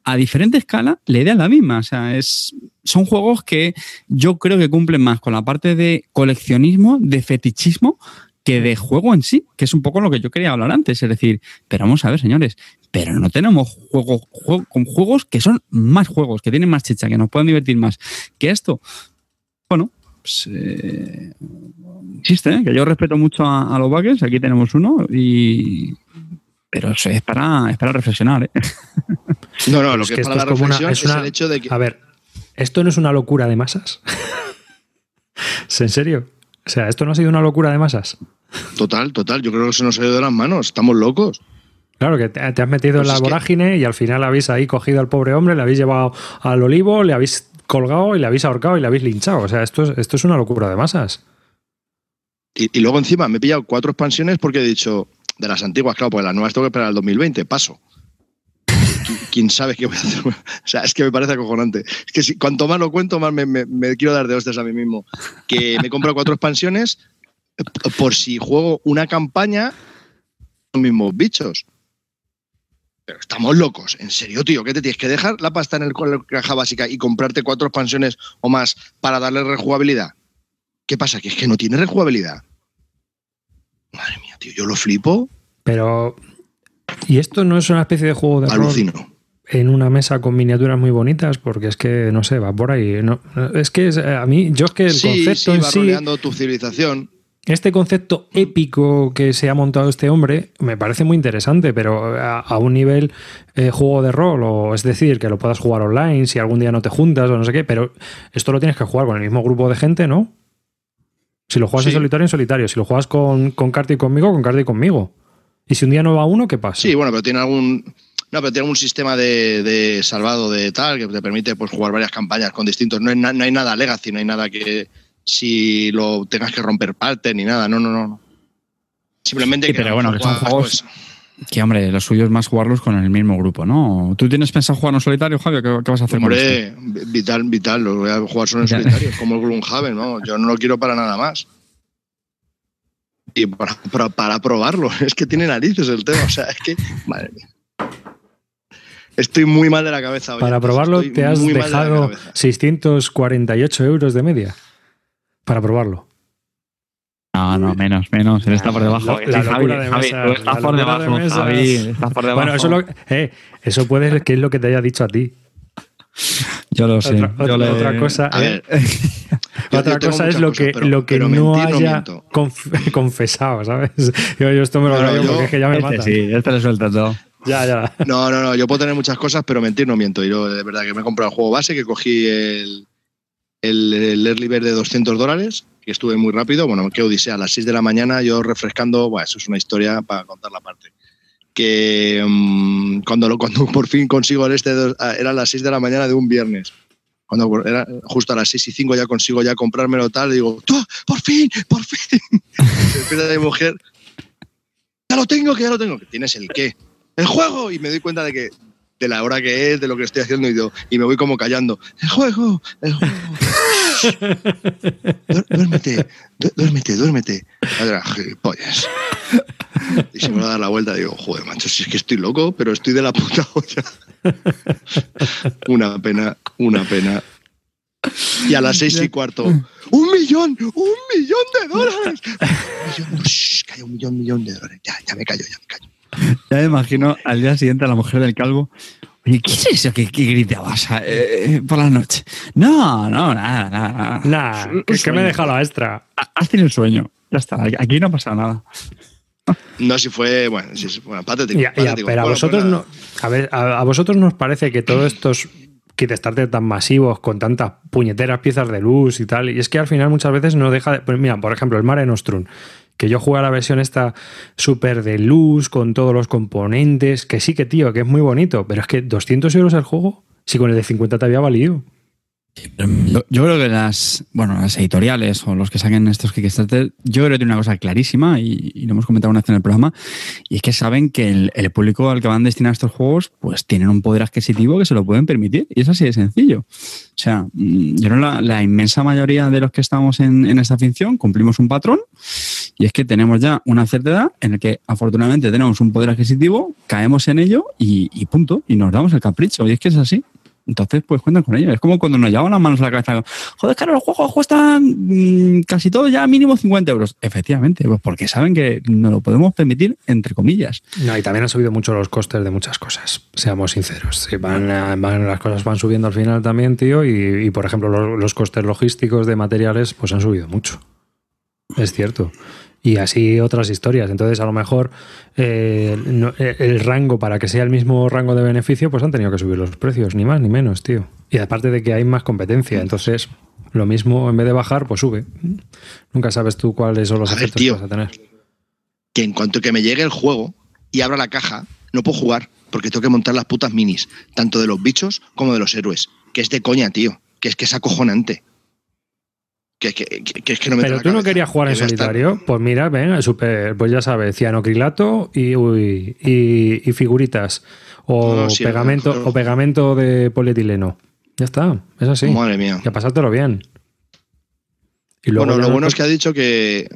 a diferente escala la idea es la misma. O sea, es, son juegos que yo creo que cumplen más con la parte de coleccionismo, de fetichismo, que de juego en sí, que es un poco lo que yo quería hablar antes. Es decir, pero vamos a ver, señores, pero no tenemos juegos con juegos que son más juegos, que tienen más chicha, que nos pueden divertir más que esto. Bueno, pues, eh, existe, ¿eh? que yo respeto mucho a, los buggers, aquí tenemos uno, y pero es para, es para reflexionar. ¿eh? (laughs) No, no, lo que, es para la reflexión es, el hecho de que... A ver, ¿esto no es una locura de masas? (laughs) ¿Es en serio? O sea, ¿esto no ha sido una locura de masas? Total, total. Yo creo que se nos ha ido de las manos. Estamos locos. Claro, que te, has metido en pues la vorágine y al final habéis ahí cogido al pobre hombre, le habéis llevado al olivo, le habéis colgado y le habéis ahorcado y le habéis linchado. O sea, esto es, esto es una locura de masas. Y, luego encima me he pillado cuatro expansiones porque he dicho, de las antiguas, claro, pues las nuevas tengo que esperar al 2020, paso. ¿Quién sabe qué voy a hacer? (laughs) O sea, es que me parece acojonante. Es que si, cuanto más lo cuento, más me, quiero dar de hostias a mí mismo. Que me he comprado cuatro expansiones por si juego una campaña, los mismos bichos. Pero estamos locos, en serio, tío, ¿qué te tienes que dejar la pasta en el caja básica y comprarte cuatro expansiones o más para darle rejugabilidad? ¿Qué pasa? Que es que no tiene rejugabilidad. Madre mía, tío, yo lo flipo. Pero. ¿Y esto no es una especie de juego de Alucino. En una mesa con miniaturas muy bonitas? Porque es que, no sé, va por ahí. No, es que a mí, yo es que el concepto sí, va rodeando tu civilización este concepto épico que se ha montado este hombre me parece muy interesante, pero a, un nivel eh, juego de rol, o es decir, que lo puedas jugar online si algún día no te juntas o no sé qué, pero esto lo tienes que jugar con el mismo grupo de gente, ¿no? Si lo juegas en solitario, en solitario. Si lo juegas con, con y conmigo, con Carti y conmigo. Y si un día no va uno, ¿qué pasa? Sí, bueno, pero tiene algún. No, pero tiene algún sistema de, salvado de tal que te permite pues, jugar varias campañas con distintos. No hay, no hay nada legacy, no hay nada que si lo tengas que romper parte ni nada. No, no, no. Simplemente que. Pero bueno, que son juegos. Pues, que hombre, lo suyo es más jugarlos con el mismo grupo, ¿no? ¿Tú tienes pensado jugar en solitario, Javier? ¿Qué, vas a hacer hombre, con esto? vital, vital. Lo voy a jugar solo en solitario, como el Gloomhaven, ¿no? Yo no lo quiero para nada más. Y para, para, probarlo. (laughs) Es que tiene narices el tema. O sea, es que. Madre mía. Estoy muy mal de la cabeza. para probarlo te has dejado 648 euros de media para probarlo. No, no, menos, menos. Él está por debajo. La, locura de mesa, Javi, estás por debajo, Javi, estás por debajo. Bueno, eso, lo, eh, eso puede que es lo que te haya dicho a ti. Yo lo sé. Otra, yo otra cosa, eh, (laughs) otra cosa es lo que, lo que no haya (laughs) confesado, ¿sabes? Yo, esto me lo claro, porque es que ya me este mata. Sí, este le sueltas todo. Ya, ya. No, no, no. Yo puedo tener muchas cosas, pero mentir no miento. Yo, de verdad, que me he comprado el juego base, que cogí el, el, early bird de 200 dólares, que estuve muy rápido. Bueno, que odisea, a las 6 de la mañana yo refrescando, bueno, eso es una historia para contar la parte. Que um, cuando, lo, cuando por fin consigo el este, ah, era las 6 de la mañana de un viernes. Cuando era justo a las 6 y 5 ya consigo ya comprármelo tal, y digo, ¡por fin! ¡por fin! De mi mujer, ya lo tengo, que ya lo tengo. ¿Tienes el qué? ¡El juego! Y me doy cuenta de que de la hora que es, de lo que estoy haciendo y, y me voy como callando. El juego, el juego. duérmete, duérmete, duérmete. Gilipollas. Y se me va a dar la vuelta digo, joder, macho, si es que estoy loco, pero estoy de la puta olla. una pena, una pena. Y a las seis y cuarto, ¡un millón! ¡Un millón de dólares! Un millón, calla, un millón, millón de dólares. Ya, ya me callo, ya me callo. (laughs) Ya me imagino al día siguiente a la mujer del calvo. Oye, ¿qué es eso que, gritabas eh, eh, por la noche? No, no, nada, nada. Nada, es que me he dejado la extra. Has tenido el sueño. Ya está, aquí no ha pasado nada. No, si fue, bueno, si bueno patético, pero a vosotros pues no, a ver, a, vosotros nos parece que todos estos kit starter tan masivos con tantas puñeteras piezas de luz y tal, y es que al final muchas veces no deja de, pues mira, por ejemplo, el Mare Nostrum, que yo jugué la versión esta súper de luz, con todos los componentes, que sí que tío, que es muy bonito, pero es que 200 euros el juego, si con el de 50 te había valido. Yo, creo que las, bueno, las editoriales o los que saquen estos Kickstarter, yo creo que tiene una cosa clarísima y, lo hemos comentado una vez en el programa, y es que saben que el, público al que van destinados estos juegos, pues tienen un poder adquisitivo que se lo pueden permitir. Y es así de sencillo. O sea, mm, yo creo la, la inmensa mayoría de los que estamos en, esta ficción cumplimos un patrón, y es que tenemos ya una cierta edad en la que afortunadamente tenemos un poder adquisitivo, caemos en ello y, y punto, y nos damos el capricho. Y es que es así. Entonces, pues cuentan con ello. Es como cuando nos llevan las manos a la cabeza. Joder, claro, los juegos cuestan mm, casi todo ya mínimo 50 euros. Efectivamente, pues porque saben que nos lo podemos permitir, entre comillas. No, y también han subido mucho los costes de muchas cosas, seamos sinceros. van, las cosas van subiendo al final también, tío, y, por ejemplo los, los costes logísticos de materiales pues han subido mucho. Es cierto y así otras historias. Entonces, a lo mejor eh, eh, el rango, para que sea el mismo rango de beneficio, pues han tenido que subir los precios, ni más ni menos, tío. Y aparte de que hay más competencia, entonces lo mismo, en vez de bajar, pues sube. Nunca sabes tú cuáles son los efectos que vas a tener. Que en cuanto que me llegue el juego y abra la caja, no puedo jugar porque tengo que montar las putas minis, tanto de los bichos como de los héroes. Que es de coña, tío. Que es que es acojonante. Pero tú no querías jugar en solitario. Pues mira, ven, super, pues ya sabes, cianocrilato y, y, figuritas. O, pegamento, o pegamento de polietileno. Ya está, es así. Madre mía. Ya pasártelo bien. Y bueno, lo bueno es que ha dicho que.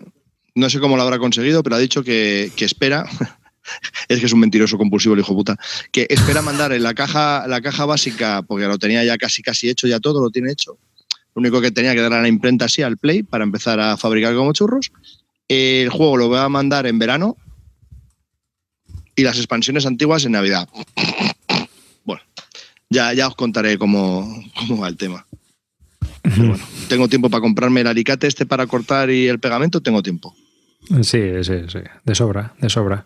No sé cómo lo habrá conseguido, pero ha dicho que, espera. (laughs) es que es un mentiroso compulsivo el hijo puta. Que espera mandar en la caja, la caja básica, porque lo tenía ya casi casi hecho, ya todo lo tiene hecho lo único que tenía que dar a la imprenta así al Play para empezar a fabricar como churros. El juego lo voy a mandar en verano y las expansiones antiguas en Navidad. Bueno, ya, ya os contaré cómo, va el tema. tengo tiempo para comprarme el alicate este para cortar y el pegamento, tengo tiempo. Sí, sí, sí, de sobra, de sobra.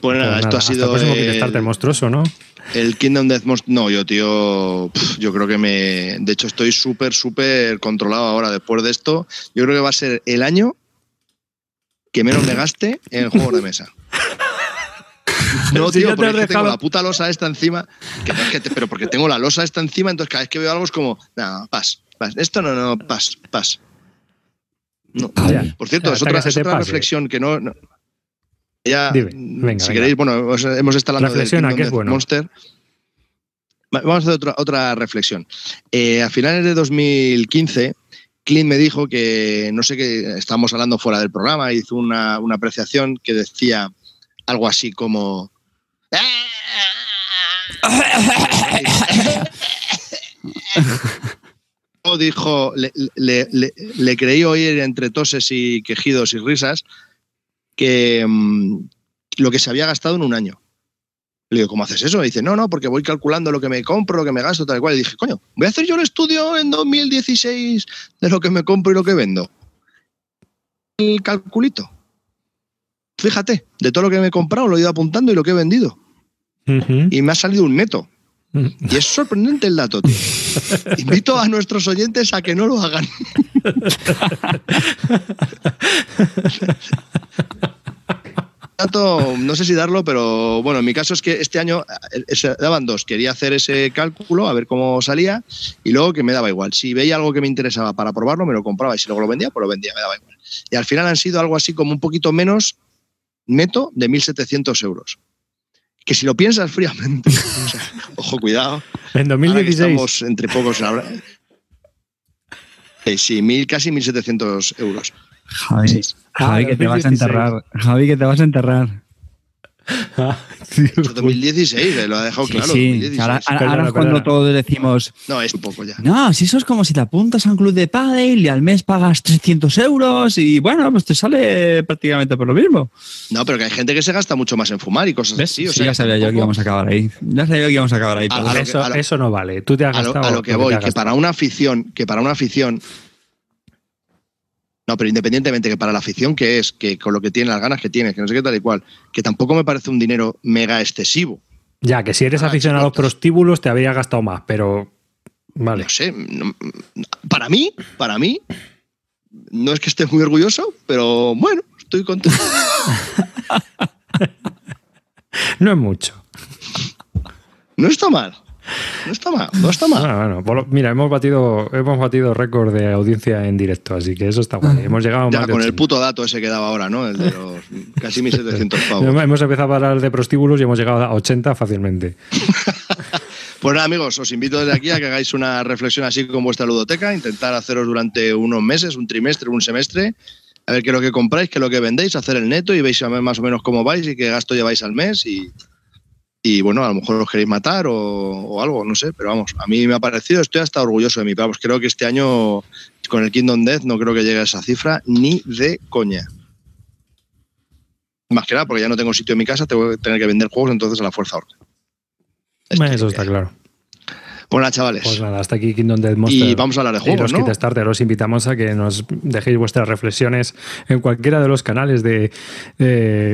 Pues nada, esto ha sido. El monstruoso, ¿no? El Kingdom Death Monster. No, yo, tío. Yo creo que me. De hecho, estoy súper, súper controlado ahora después de esto. Yo creo que va a ser el año que menos me gaste en el juego de mesa. (laughs) No, tío, porque tengo la puta losa esta encima. pero porque tengo la losa esta encima, entonces cada vez que veo algo es como, no, pas, pas. Esto no, no, pas, pas. No. Por cierto, es otra, reflexión que no ya, si queréis, bueno, hemos estado hablando de Monster. Vamos a hacer otra, otra reflexión. Eh, a finales de 2015, Clint me dijo que, no sé qué, estábamos hablando fuera del programa, hizo una, una apreciación que decía algo así como... (laughs) (laughs) dijo, le, le, le, le, creí oír entre toses y quejidos y risas que mm, lo que se había gastado en un año. Le digo, ¿cómo haces eso? Y dice, no, no, porque voy calculando lo que me compro, lo que me gasto, tal cual. Y dije, coño, voy a hacer yo el estudio en 2016 de lo que me compro y lo que vendo. El calculito. Fíjate, de todo lo que me he comprado lo he ido apuntando y lo que he vendido. Y me ha salido un neto. Y es sorprendente el dato, tío. (laughs) Invito a nuestros oyentes a que no lo hagan. (laughs) dato, no sé si darlo, pero bueno, en mi caso es que este año eh, daban dos. Quería hacer ese cálculo, a ver cómo salía, y luego que me daba igual. Si veía algo que me interesaba para probarlo, me lo compraba, y si luego lo vendía, pues lo vendía, me daba igual. Y al final han sido algo así como un poquito menos neto de 1.700 euros que si lo piensas fríamente, (laughs) ojo, cuidado. En 2016. Estamos entre pocos. Eh, sí, mil, casi 1.700 euros. Javi, Javi que te vas a enterrar. Javi, que te vas a enterrar. (laughs) 2016, eh, lo ha dejado claro. Sí, ahora, es cuando todos decimos. No, es un poco ya. No, si eso es como si te apuntas a un club de pádel y al mes pagas 300 euros y bueno, pues te sale prácticamente por lo mismo. No, pero que hay gente que se gasta mucho más en fumar y cosas así. O sea, ya sabía yo que íbamos a acabar ahí. Ya sabía yo que íbamos a acabar ahí. eso, no vale. Tú te has gastado. A lo, que voy, que para una afición, que para una afición no, pero independientemente que para la afición que es, que con lo que tiene, las ganas que tiene, que no sé qué tal y cual, que tampoco me parece un dinero mega excesivo. Ya, que si eres aficionado a los prostíbulos te habría gastado más, pero vale. No sé, para mí, para mí, no es que esté muy orgulloso, pero bueno, estoy contento. (laughs) no es mucho. No está mal. No está mal, no está mal. Bueno, mira, hemos batido, hemos batido récord de audiencia en directo, así que eso está bueno. Hemos llegado ya, con el puto dato ese que daba ahora, ¿no? El de los casi 1700 (laughs) pavos. hemos empezado a hablar de prostíbulos y hemos llegado a 80 fácilmente. (laughs) pues nada, amigos, os invito desde aquí a que hagáis una reflexión así con vuestra ludoteca, intentar haceros durante unos meses, un trimestre, un semestre, a ver qué es lo que compráis, qué es lo que vendéis, hacer el neto y veis más o menos cómo vais y qué gasto lleváis al mes y y bueno, a lo mejor os queréis matar o, algo, no sé, pero vamos, a mí me ha parecido, estoy hasta orgulloso de mí, pero vamos, creo que este año con el Kingdom Death no creo que llegue a esa cifra ni de coña. Más que nada, porque ya no tengo sitio en mi casa, tengo que tener que vender juegos entonces a la fuerza orca. Eso está claro. Bueno, chavales. Pues nada, hasta aquí Kingdom Dead Monster. Y vamos a hablar de juegos, y los ¿no? Os invitamos a que nos dejéis vuestras reflexiones en cualquiera de los canales de,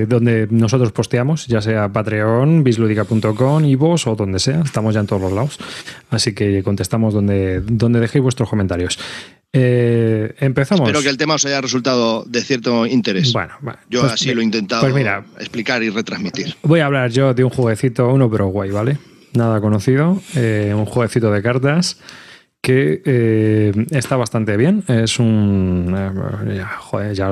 donde nosotros posteamos, ya sea Patreon, bisludica.com, vos o donde sea. Estamos ya en todos los lados. Así que contestamos donde, donde dejéis vuestros comentarios. Eh, empezamos. Espero que el tema os haya resultado de cierto interés. Bueno, yo pues así lo he intentado pues explicar y retransmitir. Voy a hablar yo de un jueguecito, uno pero guay, ¿vale? Nada conocido, eh, un jueguecito de cartas que eh, está bastante bien. Es un. Eh, joder, ya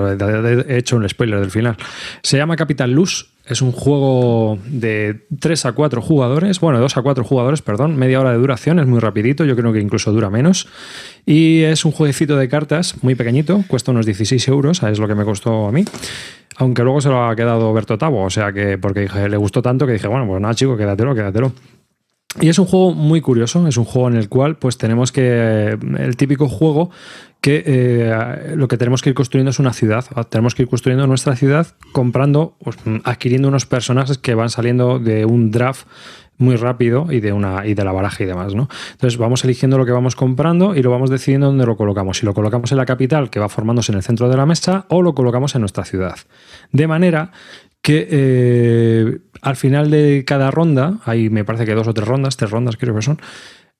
he hecho un spoiler del final. Se llama Capital Luz. Es un juego de 3 a 4 jugadores, bueno, 2 a 4 jugadores, perdón, media hora de duración, es muy rapidito, yo creo que incluso dura menos. Y es un jueguecito de cartas muy pequeñito, cuesta unos 16 euros, es lo que me costó a mí. Aunque luego se lo ha quedado Berto Tavo, o sea que, porque le gustó tanto que dije, bueno, pues nada, chico, quédatelo, quédatelo. Y es un juego muy curioso, es un juego en el cual pues tenemos que, el típico juego que eh, lo que tenemos que ir construyendo es una ciudad, tenemos que ir construyendo nuestra ciudad comprando, pues, adquiriendo unos personajes que van saliendo de un draft muy rápido y de una y de la baraja y demás, ¿no? Entonces vamos eligiendo lo que vamos comprando y lo vamos decidiendo dónde lo colocamos. Si lo colocamos en la capital, que va formándose en el centro de la mesa, o lo colocamos en nuestra ciudad. De manera que eh, al final de cada ronda, hay me parece que dos o tres rondas, tres rondas creo que son,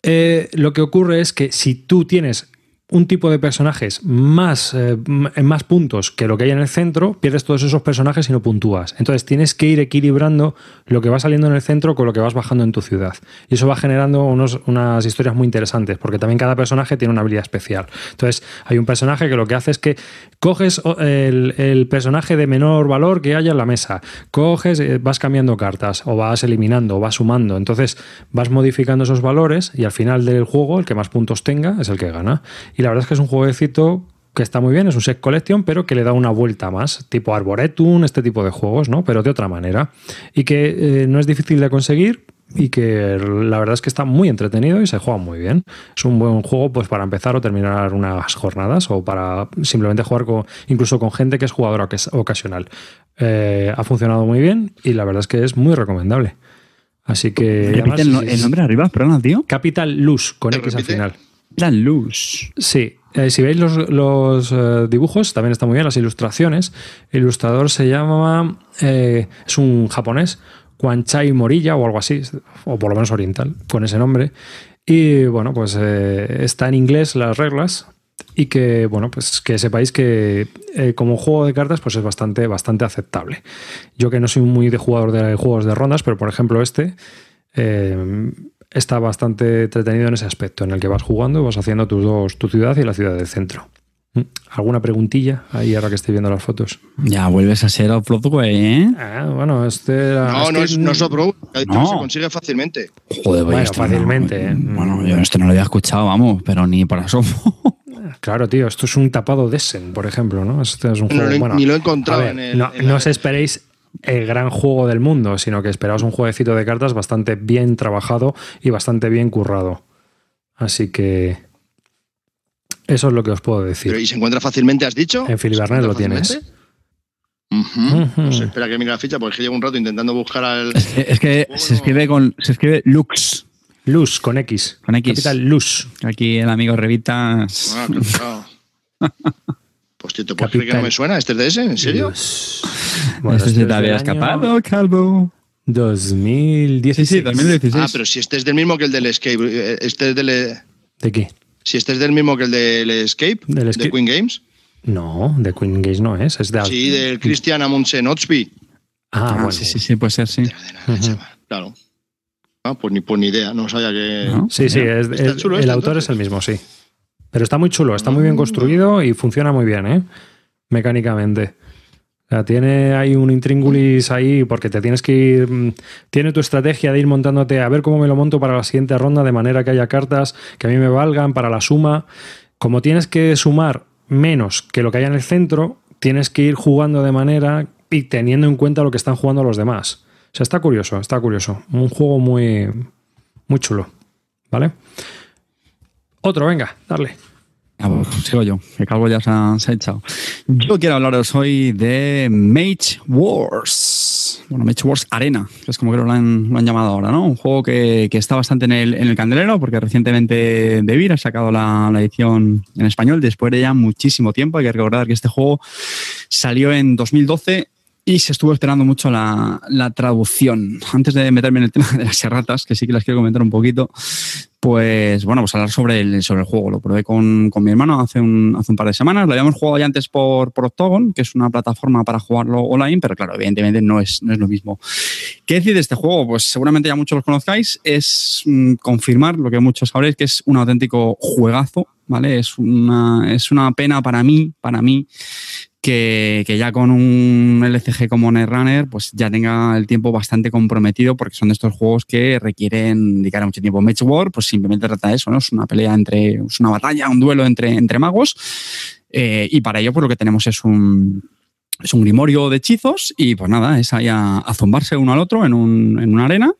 eh, lo que ocurre es que si tú tienes un tipo de personajes más, eh, en más puntos que lo que hay en el centro, pierdes todos esos personajes y no puntúas. Entonces tienes que ir equilibrando lo que va saliendo en el centro con lo que vas bajando en tu ciudad. Y eso va generando unos, unas historias muy interesantes, porque también cada personaje tiene una habilidad especial. Entonces hay un personaje que lo que hace es que coges el, el personaje de menor valor que haya en la mesa, coges, eh, vas cambiando cartas, o vas eliminando, o vas sumando. Entonces vas modificando esos valores y al final del juego el que más puntos tenga es el que gana. La verdad es que es un jueguecito que está muy bien, es un set collection, pero que le da una vuelta más, tipo Arboretum, este tipo de juegos, ¿no? Pero de otra manera. Y que eh, no es difícil de conseguir y que la verdad es que está muy entretenido y se juega muy bien. Es un buen juego pues para empezar o terminar unas jornadas o para simplemente jugar con, incluso con gente que es jugadora ocasional. Eh, ha funcionado muy bien y la verdad es que es muy recomendable. Así que... el, nombre arriba, perdón, tío. Capital Luz, con X al final. La luz. Sí. Eh, si veis los, eh, dibujos, también está muy bien, las ilustraciones. El ilustrador se llama. Eh, es un japonés, Kwanchai Morilla o algo así, o por lo menos oriental, con ese nombre. Y bueno, pues está en inglés las reglas. Y que, bueno, pues que sepáis que como juego de cartas, pues es bastante, bastante aceptable. Yo que no soy muy de jugador de juegos de rondas, pero por ejemplo, este está bastante entretenido en ese aspecto, en el que vas jugando, vas haciendo tus dos, tu ciudad y la ciudad del centro. ¿Mm? ¿Alguna preguntilla ahí ahora que estoy viendo las fotos? Ya vuelves a ser Broadway, ¿eh? Ah, bueno, este No, no es, no es se consigue fácilmente. Joder, bueno, fácilmente. ¿eh? Bueno, yo esto no lo había escuchado, vamos, pero ni para asomo. (laughs) Claro, tío, esto es un tapado de Essen, por ejemplo, ¿no? Este es un juego, bueno, ni lo he encontrado en el. No, no os esperéis el gran juego del mundo, sino que esperaos un jueguecito de cartas bastante bien trabajado y bastante bien currado. Así que eso es lo que os puedo decir. ¿Y se encuentra fácilmente, has dicho? En Filibernet lo tienes. Pues espera que mire la ficha porque llevo un rato intentando buscar al. Es que, se escribe con. Se escribe Lux. Luz con X. Con X. Capital Luz. Aquí el amigo Revitas. Ah, claro. (laughs) Pues te puedo creer que no me suena. ¿Este es de ese? ¿En serio? Bueno, este se te había escapado, Calvo. 2016. Sí, sí, 2016. Ah, pero si este es del mismo que el del Escape. Eh, este es del. ¿De qué? Si este es del mismo que el del Escape, ¿Del Escape? de Queen Games. No, de Queen Games no es. es de sí, del Christian Amundsen Otsby. Ah, ah, bueno. Sí, sí, sí, puede ser, sí. Claro. Ah, pues ni, pues ni idea, no sabía que. Sí, sí, es, el este, autor es el mismo, sí. Pero está muy chulo, está muy bien construido y funciona muy bien, ¿eh? Mecánicamente. O sea, tiene ahí un intríngulis ahí porque te tienes que ir. Mm, tiene tu estrategia de ir montándote a ver cómo me lo monto para la siguiente ronda de manera que haya cartas que a mí me valgan para la suma. Como tienes que sumar menos que lo que haya en el centro, tienes que ir jugando de manera y teniendo en cuenta lo que están jugando los demás. sea, está curioso, está curioso. Un juego muy, muy chulo. ¿Vale? Otro, venga, darle. Sigo yo, que Calvo ya se ha, se ha, echado. Yo quiero hablaros hoy de Mage Wars. Bueno, Mage Wars Arena, que es como han, lo han llamado ahora, ¿no? Un juego que, que, está bastante en el, en el candelero, porque recientemente Devir ha sacado la, la, edición en español después de ya muchísimo tiempo. Hay que recordar que este juego salió en 2012 y se estuvo esperando mucho la, la, traducción. Antes de meterme en el tema de las erratas, que sí que las quiero comentar un poquito, pues bueno, pues hablar sobre el, sobre el juego. Lo probé con, con mi hermano hace un, hace un par de semanas. Lo habíamos jugado ya antes por, por Octogon, que es una plataforma para jugarlo online, pero claro, evidentemente no es, no es lo mismo. ¿Qué decir de este juego? Pues seguramente ya muchos lo conozcáis. Es mmm, confirmar lo que muchos sabréis, que es un auténtico juegazo. ¿Vale? Es una, es una pena para mí, para mí, que, ya con un LCG como Netrunner, pues ya tenga el tiempo bastante comprometido, porque son de estos juegos que requieren dedicar mucho tiempo. Match War, pues simplemente trata de eso, ¿no? Es una pelea entre, es una batalla, un duelo entre, entre magos, eh, y para ello, pues lo que tenemos es un, es un grimorio de hechizos y pues nada, es ahí a, a zumbarse uno al otro en, un, en, una arena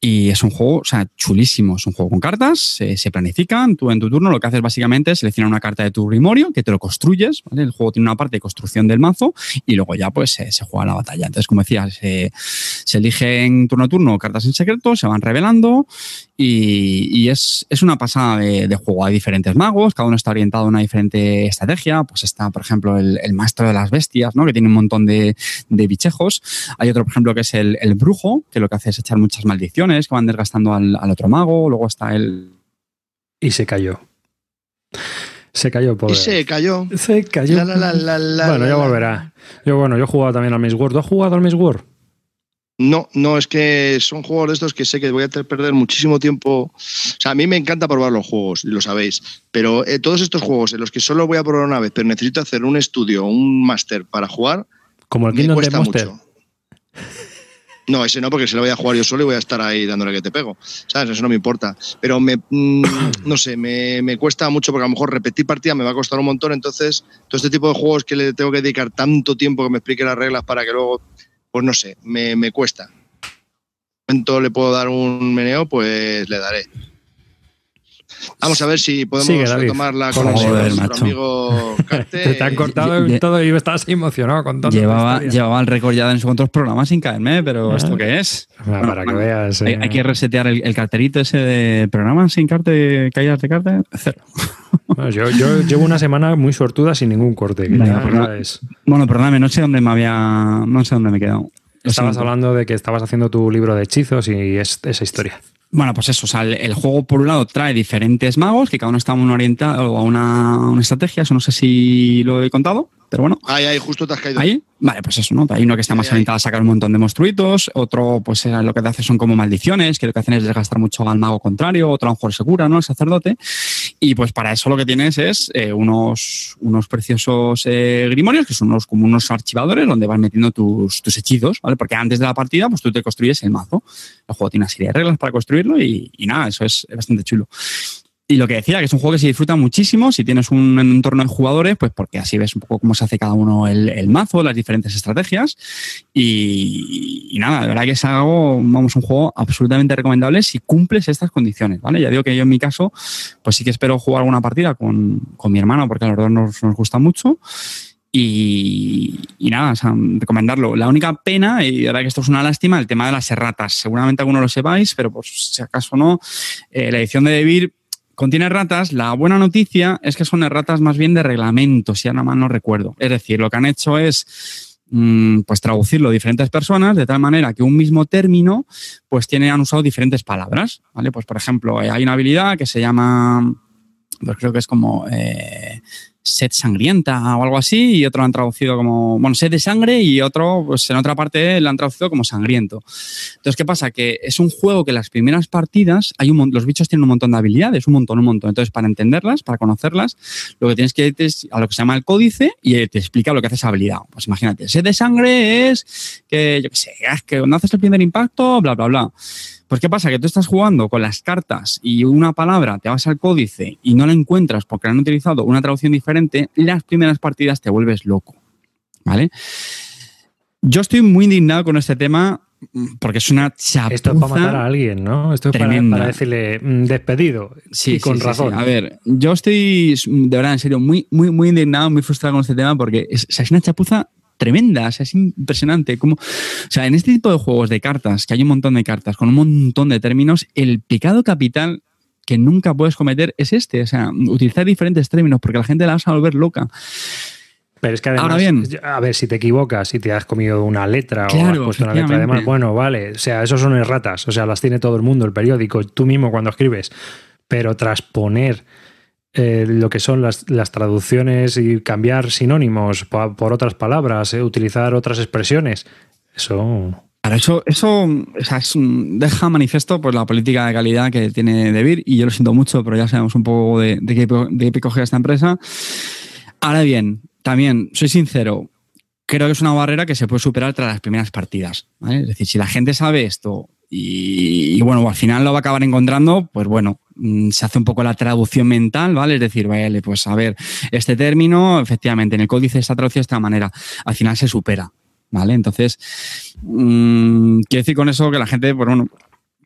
y es un juego, o sea, chulísimo. Es un juego con cartas, se, planifican, tú en tu turno lo que haces básicamente es seleccionar una carta de tu grimorio que te lo construyes, ¿vale? El juego tiene una parte de construcción del mazo y luego ya pues se juega la batalla. Entonces, como decía, se, se eligen turno a turno cartas en secreto, se van revelando y, y es, es, una pasada de, de, juego. Hay diferentes magos, cada uno está orientado a una diferente estrategia. Pues está, por ejemplo, el, el maestro de las bestias, ¿no? Que tiene un montón de, de bichejos. Hay otro, por ejemplo, que es el, el brujo, que lo que hace es echar muchas maldiciones que van desgastando al, al, otro mago, luego está el... Y se cayó. Se cayó, pobre. Y se cayó. Se cayó. La, la, la, bueno, ya volverá. Yo, bueno, yo he jugado también al Miss World. ¿Tú has jugado al Miss World? No, no, es que son juegos de estos que sé que voy a perder muchísimo tiempo. O sea, a mí me encanta probar los juegos, y lo sabéis, pero eh, todos estos juegos en los que solo voy a probar una vez, pero necesito hacer un estudio, un máster para jugar, como el me Kingdom cuesta mucho. No, ese no, porque se lo voy a jugar yo solo y voy a estar ahí dándole que te pego. ¿Sabes? Eso no me importa. Pero me, mmm, no sé, me, me, cuesta mucho porque a lo mejor repetir partida me va a costar un montón. Entonces, todo este tipo de juegos que le tengo que dedicar tanto tiempo que me explique las reglas para que luego, pues no sé, me, me cuesta. Cuanto le puedo dar un meneo, pues le daré. Vamos a ver si podemos Sigue, retomar la conexión con nuestro amigo Carte. Te, te han cortado y todo y estabas emocionado con todo. Llevaba, llevaba el récord ya en sus otros programas sin caerme, pero ¿esto qué es? Bueno, para que veas. Hay, eh. hay, que resetear el, el, carterito ese de programa sin carte, caídas de carte, cero. Bueno, yo, yo, llevo una semana muy sortuda sin ningún corte. Venga, pero, es... Bueno, perdóname, no sé dónde me había. No sé dónde me he quedado. Estabas hablando de que estabas haciendo tu libro de hechizos y es esa historia. Bueno, pues eso, o sea, el, el, juego por un lado trae diferentes magos, que cada uno está orientado a una, una, estrategia, eso no sé si lo he contado, pero bueno. Ahí, ahí, justo te has caído. Ahí, vale, pues eso, ¿no? Hay uno que está más orientado a sacar un montón de monstruitos, otro, pues lo que te hace son como maldiciones, que lo que hacen es desgastar mucho al mago contrario, otro a lo mejor se cura, ¿no? El sacerdote. Y pues para eso lo que tienes es eh, unos, unos preciosos eh, grimorios, que son unos, como unos archivadores donde vas metiendo tus, tus hechizos, ¿vale? Porque antes de la partida, pues tú te construyes el mazo. El juego tiene una serie de reglas para construirlo y, y nada, eso es, es bastante chulo. Y lo que decía, que es un juego que se disfruta muchísimo si tienes un entorno de jugadores, pues porque así ves un poco cómo se hace cada uno el, mazo, las diferentes estrategias. Y, nada, de verdad que es algo, vamos, un juego absolutamente recomendable si cumples estas condiciones, ¿vale? Ya digo que yo en mi caso, pues sí que espero jugar alguna partida con, con mi hermano, porque a los dos nos, nos gusta mucho. Y, nada, o sea, recomendarlo. La única pena, y ahora que esto es una lástima, el tema de las erratas. Seguramente algunos lo sepáis, pero pues si acaso no, eh, la edición de Devir contiene erratas. La buena noticia es que son erratas más bien de reglamento, si ahora mal no recuerdo. Es decir, lo que han hecho es mmm, pues traducirlo a diferentes personas de tal manera que un mismo término pues tiene, han usado diferentes palabras. ¿vale? Pues por ejemplo, hay una habilidad que se llama, pues creo que es como... Eh, sed sangrienta o algo así, y otro lo han traducido como, bueno, sed de sangre y otro, pues en otra parte lo han traducido como sangriento. Entonces, ¿qué pasa? Que es un juego que las primeras partidas hay un los bichos tienen un montón de habilidades, un montón, un montón. Entonces, para entenderlas, para conocerlas, lo que tienes que ir es a lo que se llama el códice y te explica lo que hace esa habilidad. Pues imagínate, sed de sangre es que, yo qué sé, es que cuando haces el primer impacto, bla, bla, bla. Pues ¿qué pasa? Que tú estás jugando con las cartas y una palabra, te vas al códice y no la encuentras porque han utilizado una traducción diferente, las primeras partidas te vuelves loco. ¿Vale? Yo estoy muy indignado con este tema porque es una chapuza. Esto es para matar a alguien, ¿no? Esto es para, decirle mm, despedido. Sí, y con razón. A ver, yo estoy de verdad, en serio, muy, muy, muy indignado, muy frustrado con este tema porque es, es una chapuza tremenda, o sea, es impresionante. Como, o sea, en este tipo de juegos de cartas, que hay un montón de cartas con un montón de términos, el pecado capital que nunca puedes cometer es este, o sea, utilizar diferentes términos porque la gente la vas a volver loca. Pero es que además, Ahora bien, a ver, si te equivocas y te has comido una letra o has puesto una letra de más, bueno, vale, o sea, eso son erratas, o sea, las tiene todo el mundo, el periódico, tú mismo cuando escribes, pero transponer eh, lo que son las, traducciones y cambiar sinónimos por, otras palabras, eh, utilizar otras expresiones, eso... eso, eso deja manifiesto pues, la política de calidad que tiene DeVir y yo lo siento mucho, pero ya sabemos un poco de, de qué, de qué esta empresa. Ahora bien, también, soy sincero, creo que es una barrera que se puede superar tras las primeras partidas. Es decir, si la gente sabe esto y, bueno, al final lo va a acabar encontrando, pues bueno, se hace un poco la traducción mental, ¿vale? Es decir, vale, pues a ver, este término, efectivamente, en el códice está traducido de esta manera. Al final se supera, ¿vale? Entonces, mmm, quiero decir con eso que la gente, pues bueno,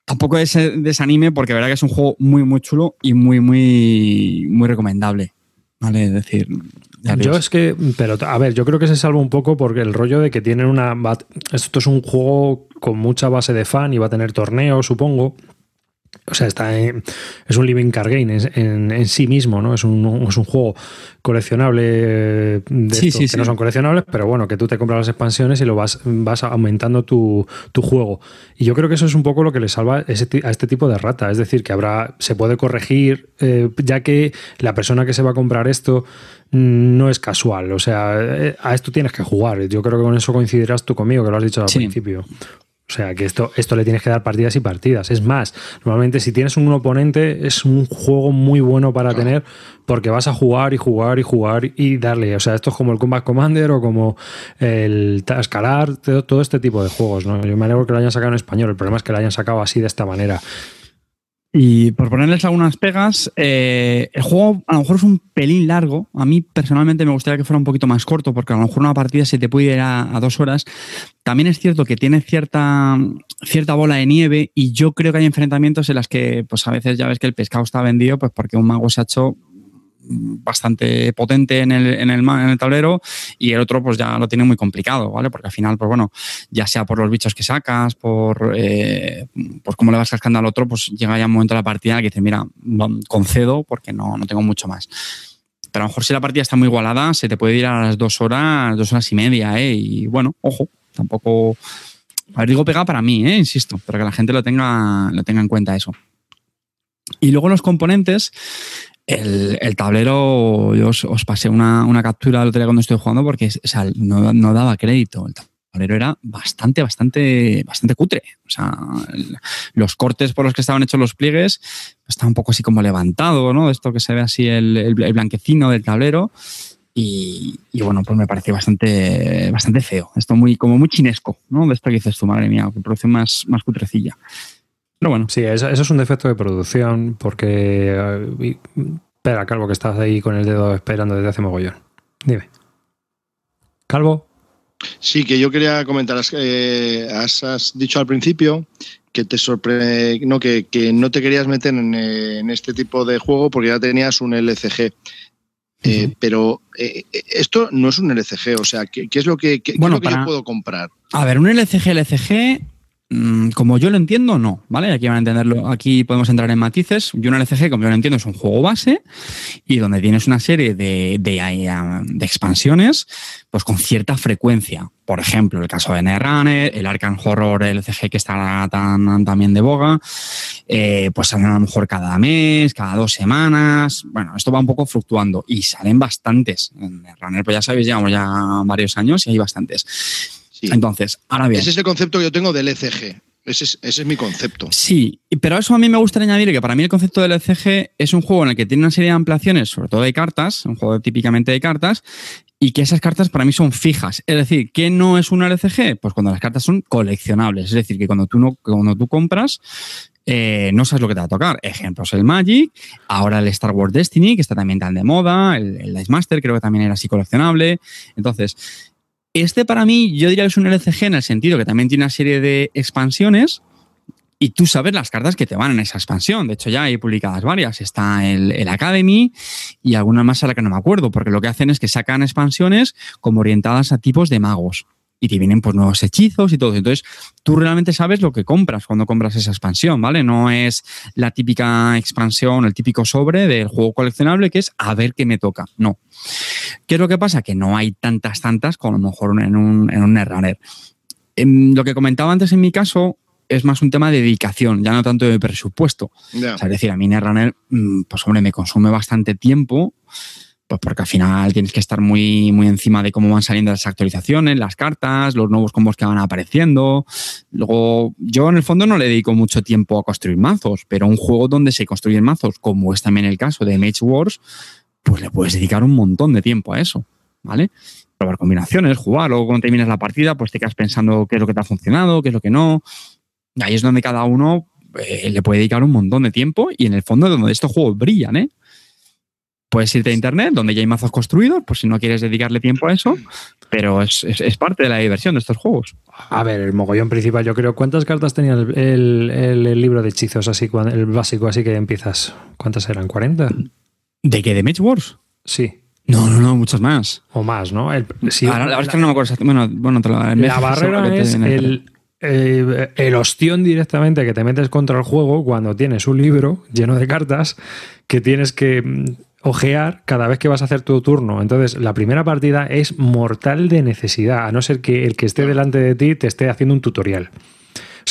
tampoco se desanime porque verá que es un juego muy, muy chulo y muy, muy, muy recomendable. ¿Vale? Es decir, yo es que, pero a ver, yo creo que se salva un poco porque el rollo de que tienen una. Esto es un juego con mucha base de fan y va a tener torneos, supongo. O sea, está es un living card game en, sí mismo, ¿no? Es un, es un juego coleccionable de sí, que no son coleccionables, pero bueno, que tú te compras las expansiones y lo vas, vas aumentando tu, juego. Y yo creo que eso es un poco lo que le salva a este tipo de rata. Es decir, que habrá, se puede corregir, eh, ya que la persona que se va a comprar esto no es casual. O sea, eh, a esto tienes que jugar. Yo creo que con eso coincidirás tú conmigo, que lo has dicho al principio. O sea, que esto, esto le tienes que dar partidas y partidas. Es más, normalmente si tienes un oponente es un juego muy bueno para tener porque vas a jugar y jugar y jugar y darle. O sea, esto es como el Combat Commander o como el Escalar, todo, este tipo de juegos. ¿no? Yo me alegro que lo hayan sacado en español. El problema es que lo hayan sacado así de esta manera. Y por ponerles algunas pegas, eh, el juego a lo mejor es un pelín largo. A mí personalmente me gustaría que fuera un poquito más corto, porque a lo mejor una partida se te puede ir a, dos horas. También es cierto que tiene cierta, cierta bola de nieve y yo creo que hay enfrentamientos en las que pues a veces ya ves que el pescado está vendido pues porque un mago se ha hecho bastante potente en el, en, el, en el tablero y el otro pues ya lo tiene muy complicado, ¿vale? Porque al final, pues bueno, ya sea por los bichos que sacas, por, eh, por cómo le vas cascando al otro, pues llega ya un momento de la partida que dice, mira, concedo porque no, no tengo mucho más. Pero a lo mejor si la partida está muy igualada, se te puede ir a las dos horas, dos horas y media, ¿eh? Y bueno, ojo, tampoco... A ver, digo pega para mí, ¿eh? Insisto, para que la gente lo tenga, lo tenga en cuenta eso. Y luego los componentes, el, tablero, yo os, pasé una, captura el otro cuando estoy jugando porque no, daba crédito. El tablero era bastante, bastante, bastante cutre. O sea, los cortes por los que estaban hechos los pliegues estaban un poco así como levantado, ¿no? Esto que se ve así el, blanquecino del tablero. Y, bueno, pues me pareció bastante, bastante feo. Esto muy, como muy chinesco, ¿no? De esto que dices tú, madre mía, que produce más, más cutrecilla. Pero bueno. Sí, eso, es un defecto de producción porque... Eh, espera, Calvo, que estás ahí con el dedo esperando desde hace mogollón. Dime. Calvo. Sí, que yo quería comentar, eh, has, dicho al principio que te sorprende, no, que, no te querías meter en, este tipo de juego porque ya tenías un LCG. Eh, pero esto no es un LCG, o sea, ¿qué, es lo que, bueno, yo puedo comprar? A ver, un LCG, LCG como yo lo entiendo, no, ¿vale? Aquí van a entenderlo, aquí podemos entrar en matices. Yo un LCG, como yo lo entiendo, es un juego base y donde tienes una serie de, de, expansiones, pues con cierta frecuencia. Por ejemplo, el caso de Netrunner, el Arkham Horror LCG que está tan, también de boga, eh, pues salen a lo mejor cada mes, cada dos semanas. Bueno, esto va un poco fluctuando y salen bastantes. En Netrunner, pues ya sabéis, llevamos ya varios años y hay bastantes. Entonces, ahora bien. Ese es el concepto que yo tengo del ECG. Ese es, mi concepto. Sí, pero eso a mí me gustaría añadir que para mí el concepto del ECG es un juego en el que tiene una serie de ampliaciones, sobre todo de cartas, un juego típicamente de cartas, y que esas cartas para mí son fijas. Es decir, ¿qué no es un LCG? Pues cuando las cartas son coleccionables. Es decir, que cuando tú, no, cuando tú compras, eh, no sabes lo que te va a tocar. Ejemplos, el Magic, ahora el Star Wars Destiny, que está también tan de moda, el, el Dice Master creo que también era así coleccionable. Entonces, Este para mí, yo diría que es un LCG en el sentido que también tiene una serie de expansiones y tú sabes las cartas que te van en esa expansión. De hecho, ya hay publicadas varias. Está el, el Academy y alguna más a la que no me acuerdo, porque lo que hacen es que sacan expansiones como orientadas a tipos de magos y te vienen pues nuevos hechizos y todo. Entonces, tú realmente sabes lo que compras cuando compras esa expansión, ¿vale? No es la típica expansión, el típico sobre del juego coleccionable que es a ver qué me toca. No. ¿Qué es lo que pasa? Que no hay tantas, tantas como a lo mejor en un, en un Netrunner. En lo que comentaba antes en mi caso, es más un tema de dedicación, ya no tanto de presupuesto. Ya. O sea, es decir, a mí Netrunner, mm, pues hombre, me consume bastante tiempo, pues porque al final tienes que estar muy, muy encima de cómo van saliendo las actualizaciones, las cartas, los nuevos combos que van apareciendo. Luego, yo en el fondo no le dedico mucho tiempo a construir mazos, pero un juego donde se construyen mazos, como es también el caso de Mage Wars, pues le puedes dedicar un montón de tiempo a eso, ¿vale? Probar combinaciones, jugar, luego cuando terminas la partida, pues te quedas pensando qué es lo que te ha funcionado, qué es lo que no. Ahí es donde cada uno eh, le puede dedicar un montón de tiempo y en el fondo es donde estos juegos brillan, ¿eh? Puedes irte a internet, donde ya hay mazos construidos, pues si no quieres dedicarle tiempo a eso, pero es, es- parte de la diversión de estos juegos. A ver, el mogollón principal, yo creo. ¿Cuántas cartas tenía el, el- el- libro de hechizos, así, el básico, así que empiezas? ¿Cuántas eran? ¿40? ¿De qué? ¿De Mage Wars? Sí. No, no, no, muchas más. O más, ¿no? El- sí, ahora, ahora es que no me acuerdo. Bueno, bueno, te lo- La barrera es viene- el, eh, el ostión directamente que te metes contra el juego cuando tienes un libro lleno de cartas que tienes que mm, ojear cada vez que vas a hacer tu turno. Entonces, la primera partida es mortal de necesidad, a no ser que el que esté delante de ti te esté haciendo un tutorial.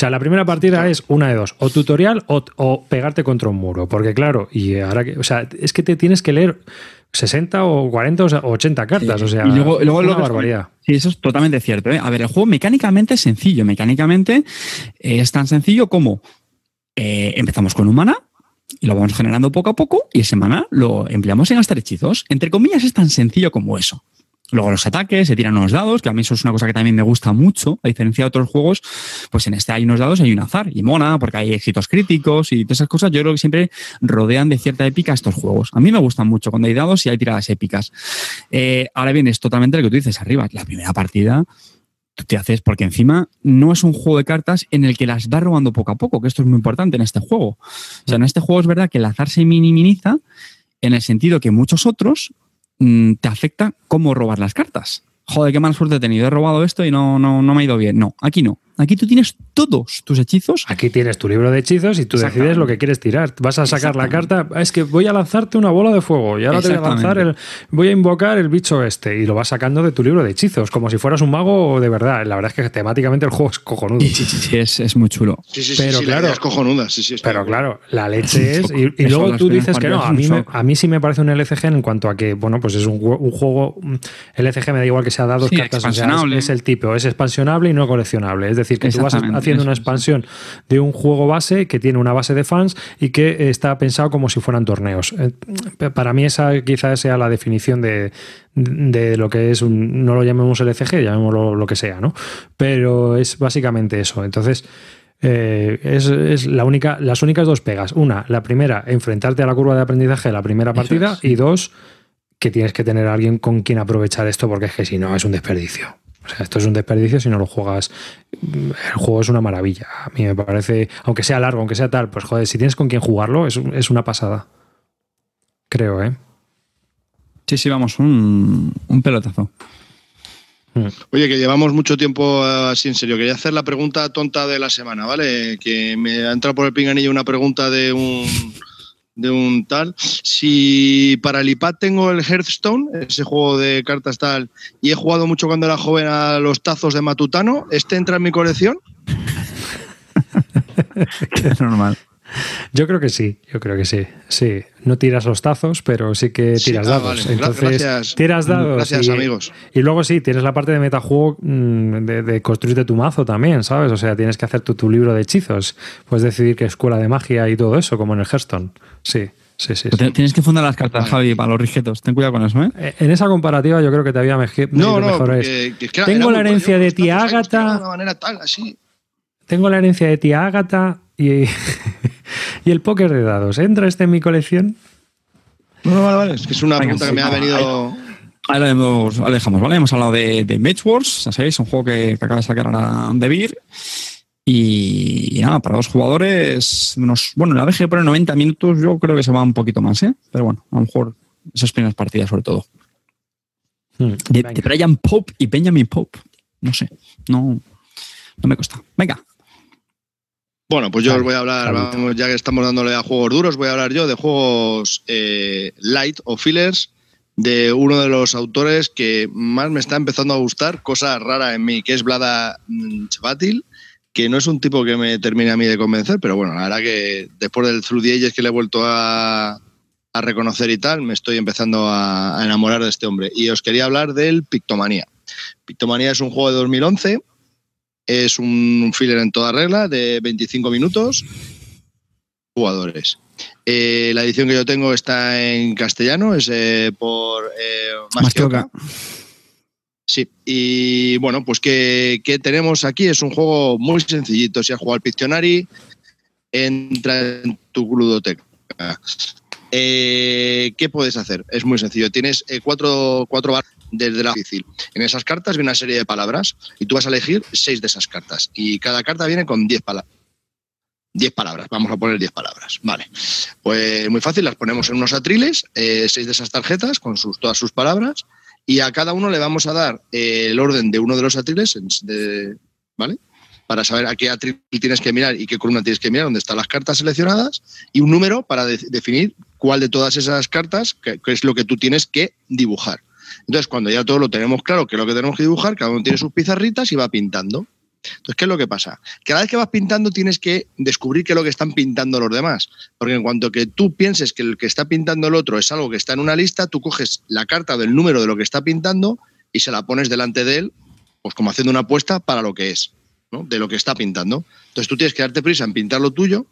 O sea, la primera partida es una de dos, o tutorial o, o pegarte contra un muro. Porque claro, y ahora que, o sea, es que te tienes que leer 60 o 40 o sea, 80 cartas. O sea, y luego, luego una lo barbaridad. Sí, eso es totalmente cierto. ¿eh? A ver, el juego mecánicamente es sencillo. Mecánicamente eh, es tan sencillo como eh, empezamos con un mana y lo vamos generando poco a poco y ese mana lo empleamos en gastar hechizos. Entre comillas, es tan sencillo como eso. Luego los ataques, se tiran unos dados, que a mí eso es una cosa que también me gusta mucho, a diferencia de otros juegos, pues en este hay unos dados, hay un azar y mona, porque hay éxitos críticos y todas esas cosas, yo creo que siempre rodean de cierta épica estos juegos. A mí me gustan mucho cuando hay dados y hay tiradas épicas. Eh, ahora bien, es totalmente lo que tú dices arriba, la primera partida tú te haces, porque encima no es un juego de cartas en el que las vas robando poco a poco, que esto es muy importante en este juego. O sea, en este juego es verdad que el azar se minimiza en el sentido que muchos otros te afecta cómo robar las cartas. Joder, qué mala suerte he tenido. He robado esto y no, no, no me ha ido bien. No, aquí no. Aquí tú tienes todos tus hechizos. Aquí tienes tu libro de hechizos y tú decides lo que quieres tirar. Vas a sacar la carta. "Ah, Es que voy a lanzarte una bola de fuego y ahora te voy a lanzar el. Voy a invocar el bicho este. Y lo vas sacando de tu libro de hechizos, como si fueras un mago de verdad. La verdad es que temáticamente el juego es cojonudo. Sí, sí, sí, es, es muy chulo. Sí, sí, Pero sí, sí, claro- la idea es cojonuda. Sí, sí, Pero claro, la leche (laughs) es. Y, luego tú dices que no. A mí, me, a mí sí me parece un LCG en cuanto a que, bueno, pues es un, un juego. mm, LCG me da igual que sea dados Sí, cartas. o sea, es, expansionable. es el tipo, es expansionable y no coleccionable. Es decir, que tú vas haciendo una es. expansión de un juego base que tiene una base de fans y que está pensado como si fueran torneos. Eh, Para mí, esa quizás sea la definición de, de lo que es un. No lo llamemos LCG, llamémoslo lo que sea, ¿no? Pero es básicamente eso. Entonces. Eh, es, es la única, las únicas dos pegas. Una, la primera, enfrentarte a la curva de aprendizaje de la primera partida. es. Y dos, que tienes que tener a alguien con quien aprovechar esto, porque es que si no es un desperdicio. O sea, esto es un desperdicio si no lo juegas. El juego es una maravilla. A mí me parece, aunque sea largo, aunque sea tal, pues joder, si tienes con quien jugarlo, es, es una pasada. Creo, ¿eh? Sí, sí, vamos, un, un pelotazo. Oye, que llevamos mucho tiempo así en serio. Quería hacer la pregunta tonta de la semana, ¿vale? Que me ha entrado por el pinganillo una pregunta de un de un tal. Si para el iPad tengo el Hearthstone, ese juego de cartas tal, y he jugado mucho cuando era joven a los tazos de Matutano, ¿este entra en mi colección? (laughs) es normal. (laughs) Yo creo que sí, yo creo que sí. Sí, no tiras los tazos, pero sí que Sí, tiras ah, dados. vale. Entonces, gracias. tiras dados. Gracias, y, amigos. Y luego sí, tienes la parte de metajuego mm, de, de construirte tu mazo también, ¿sabes? O sea, tienes que hacer tu, tu libro de hechizos. Puedes decidir qué escuela de magia y todo eso, como en el Hearthstone. Sí, sí, sí. Tienes que fundar las cartas, Vale. Javi, para los rijetos. Ten cuidado con eso, ¿eh? Eh, En esa comparativa yo creo que te había meje- No, no, mejores. porque que es que era- Tengo la herencia de tía Ágata. De una manera tal, así. Tengo la herencia de tía Ágata y, (laughs) y el póker de dados. ¿Entra este en mi colección? No, no, vale, vale. Es que es una Venga, pregunta que me ha venido. Ahí lo, dejamos, ¿vale? Hemos hablado de, de Mage Wars, ya sabéis, un juego que, acaba de sacar ahora de Beer. Y, nada, para dos jugadores, unos, bueno, la VG pone 90 minutos, yo creo que se va un poquito más, ¿eh? Pero bueno, a lo mejor esas primeras partidas sobre todo. Hmm, de, Brian Pope y Benjamin Pope. No sé, no, no me cuesta. Venga. Bueno, pues yo os voy a hablar, ya que estamos dándole a juegos duros, voy a hablar yo de juegos eh, light o fillers de uno de los autores que más me está empezando a gustar, cosa rara en mí, que es Blada Chavatil, que no es un tipo que me termine a mí de convencer, pero bueno, la verdad que después del Through the Ages que le he vuelto a, a reconocer y tal, me estoy empezando a, enamorar de este hombre. Y os quería hablar del Pictomanía. Pictomanía es un juego de 2011, es un filler en toda regla de 25 minutos, jugadores. Eh, la edición que yo tengo está en castellano, es eh, por eh, Sí, y bueno, pues que, tenemos aquí es un juego muy sencillito. Si has jugado al Pictionary, entra en tu ludoteca. Eh, ¿Qué puedes hacer? Es muy sencillo. Tienes eh, cuatro, cuatro barras desde la difícil. En esas cartas viene una serie de palabras y tú vas a elegir seis de esas cartas. Y cada carta viene con diez palabras. Diez palabras, vamos a poner diez palabras. Vale. Pues muy fácil, las ponemos en unos atriles, eh, seis de esas tarjetas con sus, todas sus palabras, y a cada uno le vamos a dar el orden de uno de los atriles, ¿vale? para saber a qué atril tienes que mirar y qué columna tienes que mirar, dónde están las cartas seleccionadas, y un número para definir cuál de todas esas cartas qué, es lo que tú tienes que dibujar. Entonces, cuando ya todo lo tenemos claro, qué es lo que tenemos que dibujar, cada uno tiene sus pizarritas y va pintando. Entonces, ¿qué es lo que pasa? Cada vez que vas pintando tienes que descubrir qué es lo que están pintando los demás. Porque en cuanto que tú pienses que el que está pintando el otro es algo que está en una lista, tú coges la carta del número de lo que está pintando y se la pones delante de él, pues como haciendo una apuesta para lo que es de lo que está pintando. Entonces tú tienes que darte prisa en pintar lo tuyo,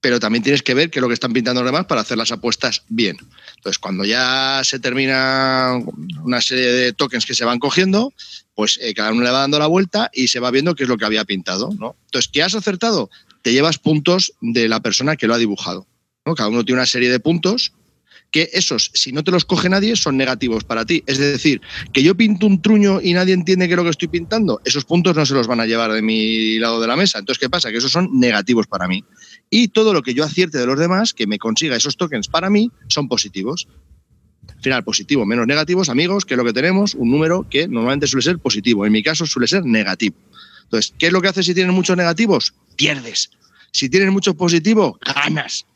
pero también tienes que ver qué es lo que están pintando los demás para hacer las apuestas bien. Entonces, cuando ya se termina una serie de tokens que se van cogiendo, pues eh, cada uno le va dando la vuelta y se va viendo qué es lo que había pintado. ¿no? Entonces, ¿qué has acertado? Te llevas puntos de la persona que lo ha dibujado. ¿no? Cada uno tiene una serie de puntos que esos, si no te los coge nadie, son negativos para ti. Es decir, que yo pinto un truño y nadie entiende qué es lo que estoy pintando, esos puntos no se los van a llevar de mi lado de la mesa. Entonces, ¿qué pasa? Que esos son negativos para mí. Y todo lo que yo acierte de los demás, que me consiga esos tokens para mí, son positivos. Al final, positivo menos negativos, amigos, que es lo que tenemos, un número que normalmente suele ser positivo. En mi caso suele ser negativo. Entonces, ¿qué es lo que hace si tienes muchos negativos? Pierdes. Si tienes muchos positivos, ganas.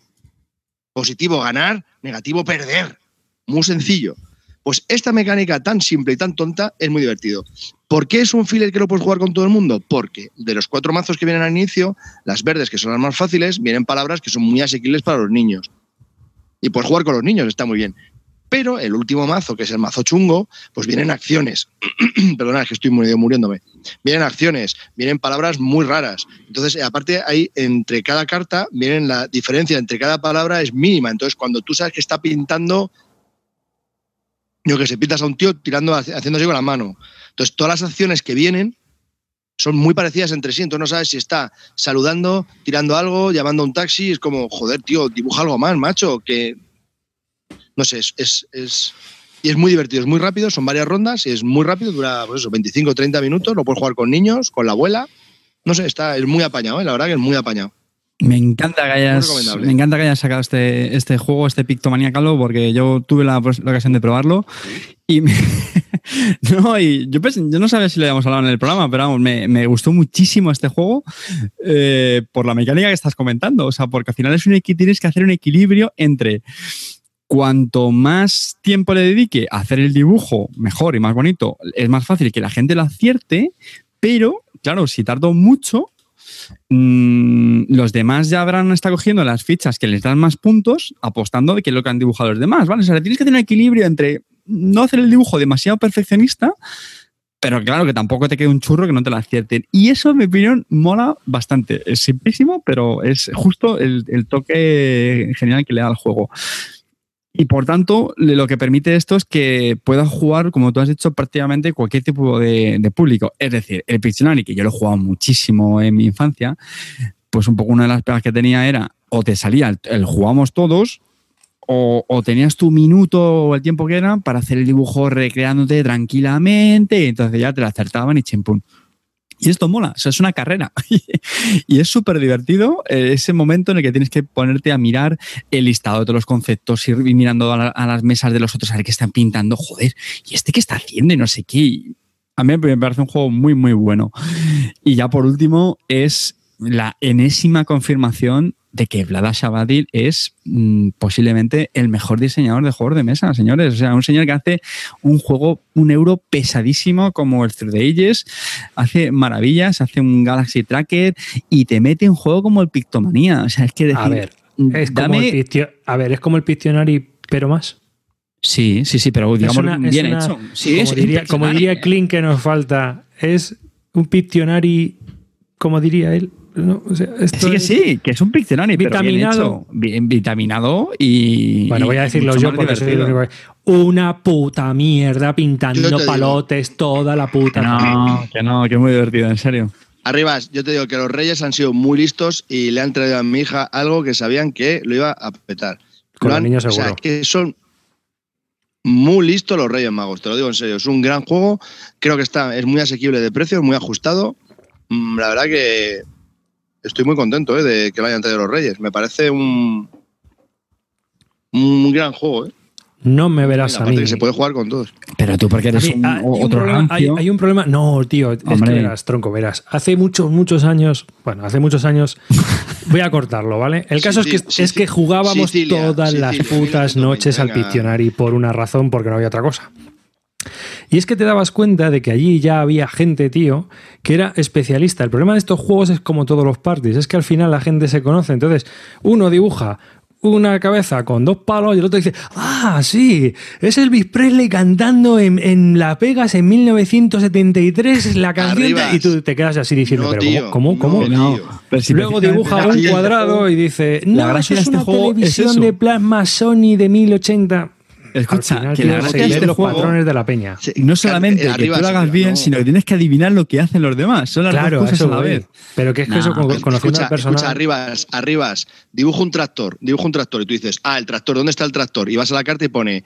Positivo ganar, negativo perder. Muy sencillo. Pues esta mecánica tan simple y tan tonta es muy divertido. ¿Por qué es un filler que lo puedes jugar con todo el mundo? Porque de los cuatro mazos que vienen al inicio, las verdes, que son las más fáciles, vienen palabras que son muy asequibles para los niños. Y puedes jugar con los niños, está muy bien. Pero el último mazo, que es el mazo chungo, pues vienen acciones. (clears throat) Perdona, es que estoy muriéndome. Vienen acciones, vienen palabras muy raras. Entonces, aparte, ahí entre cada carta, vienen la diferencia entre cada palabra es mínima. Entonces, cuando tú sabes que está pintando, yo que sé, pintas a un tío tirando, haciéndose con la mano. Entonces, todas las acciones que vienen son muy parecidas entre sí. Entonces, no sabes si está saludando, tirando algo, llamando a un taxi. Es como, joder, tío, dibuja algo más, macho, que no sé, es, es, y es muy divertido, es muy rápido, son varias rondas y es muy rápido, dura pues eso, 25 o 30 minutos, lo puedes jugar con niños, con la abuela. No sé, está, es muy apañado, ¿eh? la verdad que es muy apañado. Me encanta que hayas, me encanta que hayas sacado este, este juego, este Pictomania Calo, porque yo tuve la, ocasión de probarlo. Y, (laughs) no, y yo, yo no sabía si lo habíamos hablado en el programa, pero vamos, me, gustó muchísimo este juego eh, por la mecánica que estás comentando. O sea, porque al final es un tienes que hacer un equilibrio entre cuanto más tiempo le dedique a hacer el dibujo mejor y más bonito, es más fácil que la gente lo acierte, pero claro, si tardo mucho, mm, los demás ya habrán estado cogiendo las fichas que les dan más puntos, apostando de que es lo que han dibujado los demás, ¿vale? O sea, tienes que tener un equilibrio entre no hacer el dibujo demasiado perfeccionista, pero claro, que tampoco te quede un churro que no te lo acierten. Y eso, en mi opinión, mola bastante. Es simplísimo, pero es justo el, el toque genial que le da al juego. Y por tanto, lo que permite esto es que puedas jugar, como tú has dicho, prácticamente cualquier tipo de, público. Es decir, el Pictionary, que yo lo he jugado muchísimo en mi infancia, pues un poco una de las pegas que tenía era o te salía el, jugamos todos, o, tenías tu minuto o el tiempo que era para hacer el dibujo recreándote tranquilamente y entonces ya te lo acertaban y chimpún. Y esto mola, o sea, es una carrera. (laughs) y es súper divertido eh, ese momento en el que tienes que ponerte a mirar el listado de todos los conceptos, ir mirando a, las mesas de los otros a ver qué están pintando. Joder, ¿y este qué está haciendo? Y no sé qué. A mí me parece un juego muy, muy bueno. Y ya por último, es la enésima confirmación de que Vlada Shabadil es mm, posiblemente el mejor diseñador de juegos de mesa, señores. O sea, un señor que hace un juego, un euro pesadísimo como el Through the Ages, hace maravillas, hace un Galaxy Tracker y te mete un juego como el Pictomanía. O sea, es que decir, a ver, es como el a ver, es como el Pictionary, pero más. Sí, sí, sí, pero digamos bien hecho. como, diría, como diría Clint que nos falta, es un Pictionary, como diría él, sí que sí, que es un Pictionary, vitaminado. bien, vitaminado y. Bueno, voy a decirlo yo porque soy el Una puta mierda pintando palotes toda la puta. No, que no, que es muy divertido, en serio. Arribas, yo te digo que los reyes han sido muy listos y le han traído a mi hija algo que sabían que lo iba a petar. Con los niños seguro. O sea, que son muy listos los Reyes Magos, te lo digo en serio. Es un gran juego, creo que está, es muy asequible de precio, muy ajustado. Mm, la verdad que estoy muy contento eh, de que lo hayan traído los Reyes. Me parece un, un gran juego. Eh. No me verás a mí. que se puede jugar con todos. Pero tú porque eres un, otro problema, hay, un problema. No, tío, es que verás, tronco, verás. Hace muchos, muchos años, bueno, hace muchos años, (laughs) voy a cortarlo, ¿vale? El caso es que, es que jugábamos todas las putas noches al Pictionary por una razón, porque no había otra cosa. Y es que te dabas cuenta de que allí ya había gente, tío, que era especialista. El problema de estos juegos es como todos los parties, es que al final la gente se conoce. Entonces, uno dibuja una cabeza con dos palos y el otro dice, ah, sí, es Elvis Presley cantando en, en La Vegas en 1973 la (laughs) canción y tú te quedas así diciendo, pero ¿cómo? ¿Cómo? No, Luego dibuja un cuadrado y dice, no, la eso es una este televisión de plasma Sony de 1080. Escucha, que la gracia de los patrones de la peña. no solamente que tú lo hagas bien, sino que tienes que adivinar lo que hacen los demás. Son las dos cosas a la vez. Pero que es que eso, conociendo escucha, al personal... Escucha, arribas, arribas, dibujo un tractor, dibujo un tractor y tú dices, ah, el tractor, ¿dónde está el tractor? Y vas a la carta y pone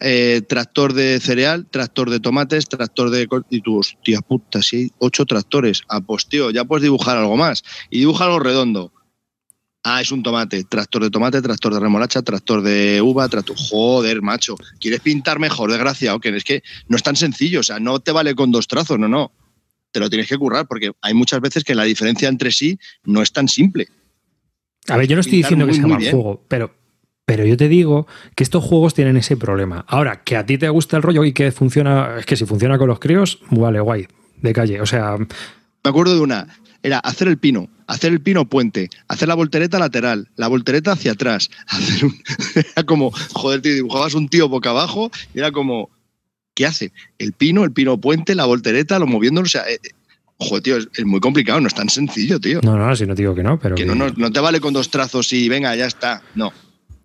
eh, tractor de cereal, tractor de tomates, tractor de... Y tú, hostia puta, si hay ocho tractores. Ah, pues tío, ya puedes dibujar algo más. Y dibuja algo redondo Ah, es un tomate. Tractor de tomate, tractor de remolacha, tractor de uva, tractor. Joder, macho. ¿Quieres pintar mejor, desgraciado? Que es que no es tan sencillo. O sea, no te vale con dos trazos, no, no. Te lo tienes que currar porque hay muchas veces que la diferencia entre sí no es tan simple. A ver, yo no estoy diciendo que sea mal juego, pero, pero yo te digo que estos juegos tienen ese problema. Ahora, que a ti te gusta el rollo y que funciona, es que si funciona con los críos, vale, guay, de calle. O sea. Me acuerdo de una era hacer el pino, hacer el pino puente, hacer la voltereta lateral, la voltereta hacia atrás. (laughs) Hacer era como, joder, tío, dibujabas un tío boca abajo y era como, ¿qué hace? El pino, el pino puente, la voltereta, lo moviéndolo. O sea, eh, joder, tío, es, muy complicado, no es tan sencillo, tío. No, no, si no digo que no, pero. Que, No, no, no te vale con dos trazos y venga, ya está. No.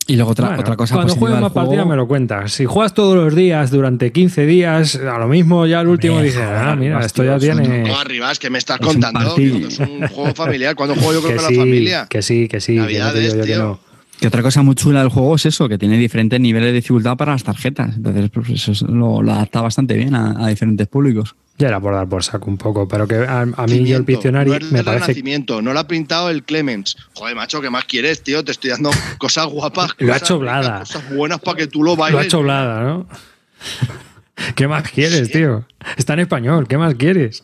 Y luego otra, otra cosa. Cuando juegas más partidas me lo cuentas. Si juegas todos los días durante 15 días, a lo mismo ya el último dice, ah, mira, esto ya tiene. No, arribas, que me estás contando. es un juego familiar. cuando (laughs) juego yo creo que, la familia? Que sí, que sí. Navidades, tío. Que otra cosa muy chula del juego es eso, que tiene diferentes niveles de dificultad para las tarjetas. Entonces, pues eso lo, adapta bastante bien a, diferentes públicos. Ya era por dar por saco un poco, pero que a, mí yo el Pictionary no me parece. Renacimiento, no lo ha pintado el Clemens. Joder, macho, ¿qué más quieres, tío? Te estoy dando (laughs) cosas guapas. lo ha hecho Blada. Cosas buenas para que tú lo bailes. Lo ha hecho Blada, ¿no? (laughs) ¿Qué más quieres, tío? Está en español, ¿qué más quieres?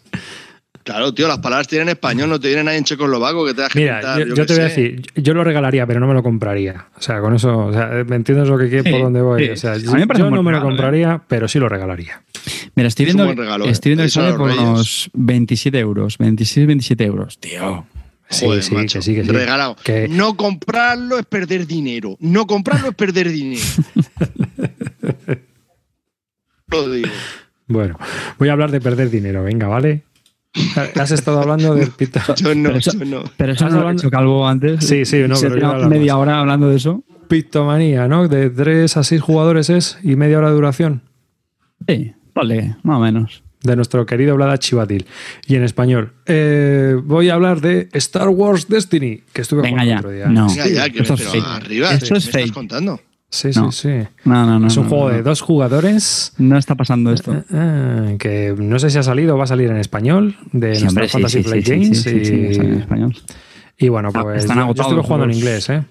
Claro, tío, las palabras tienen español, no te vienen ahí en checoslovaco que te das Mira, yo, te voy a decir, yo lo regalaría, pero no me lo compraría. O sea, con eso, o sea, ¿me entiendes lo que quiero, por dónde voy? O sea, yo, no me lo ¿eh? compraría, pero sí lo regalaría. Mira, estoy viendo, regalo, estoy viendo ¿eh? que sale por unos 27 euros, 26, 27 euros, tío. Sí, sí, que sí, que sí. Regalado. No comprarlo es perder dinero. No comprarlo es perder dinero. (laughs) lo digo. Bueno, voy a hablar de perder dinero, venga, ¿vale? (laughs) Has estado hablando del pito. Yo no, pero eso, yo no. Pero eso no hablando... Calvo antes. Sí, sí, no, pero media hora hablando de eso. Pictomanía, ¿no? De 3 a 6 jugadores es y media hora de duración. Sí, vale, más o menos. De nuestro querido Vlada Chivatil. Y en español, eh, voy a hablar de Star Wars Destiny, que estuve Venga ya. otro día. No, Venga ya, que es fake. Arriba, eso es ¿me fake. estás contando? Sí, sí, sí. No, no, no. Es un no, juego no. de dos jugadores. No está pasando esto. eh, eh, que no sé si ha salido o va a salir en español de Sí, nuestra hombre, Fantasy sí, Flight sí, sí, Games. y- en español. Y bueno, Ah, pues están yo- estuve los jugando en inglés, ¿eh?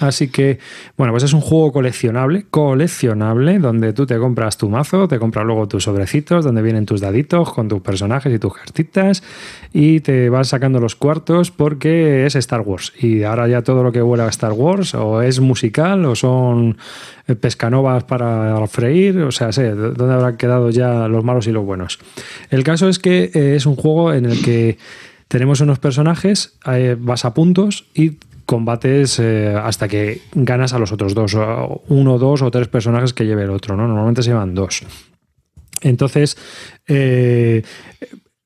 Así que, bueno, pues es un juego coleccionable, coleccionable, donde tú te compras tu mazo, te compras luego tus sobrecitos, donde vienen tus daditos con tus personajes y tus cartitas, y te vas sacando los cuartos porque es Star Wars. Y ahora ya todo lo que huele a Star Wars, o es musical, o son eh, pescanovas para freír, o sea, sé dónde habrán quedado ya los malos y los buenos. El caso es que eh, es un juego en el que tenemos unos personajes, eh, vas a puntos y combates eh, hasta que ganas a los otros dos, o uno, dos o tres personajes que lleve el otro, ¿no? Normalmente se llevan dos. Entonces, eh,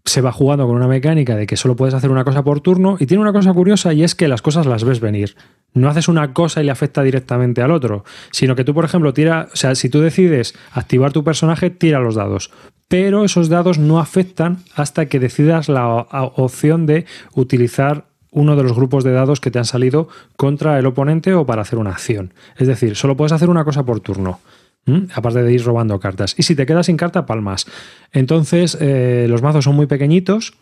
se va jugando con una mecánica de que solo puedes hacer una cosa por turno y tiene una cosa curiosa y es que las cosas las ves venir. No haces una cosa y le afecta directamente al otro, sino que tú, por ejemplo, tira, o sea, si tú decides activar tu personaje, tira los dados, pero esos dados no afectan hasta que decidas la opción de utilizar uno de los grupos de dados que te han salido contra el oponente o para hacer una acción. Es decir, solo puedes hacer una cosa por turno. Aparte de ir robando cartas. Y si te quedas sin carta, palmas. Entonces, eh, los mazos son muy pequeñitos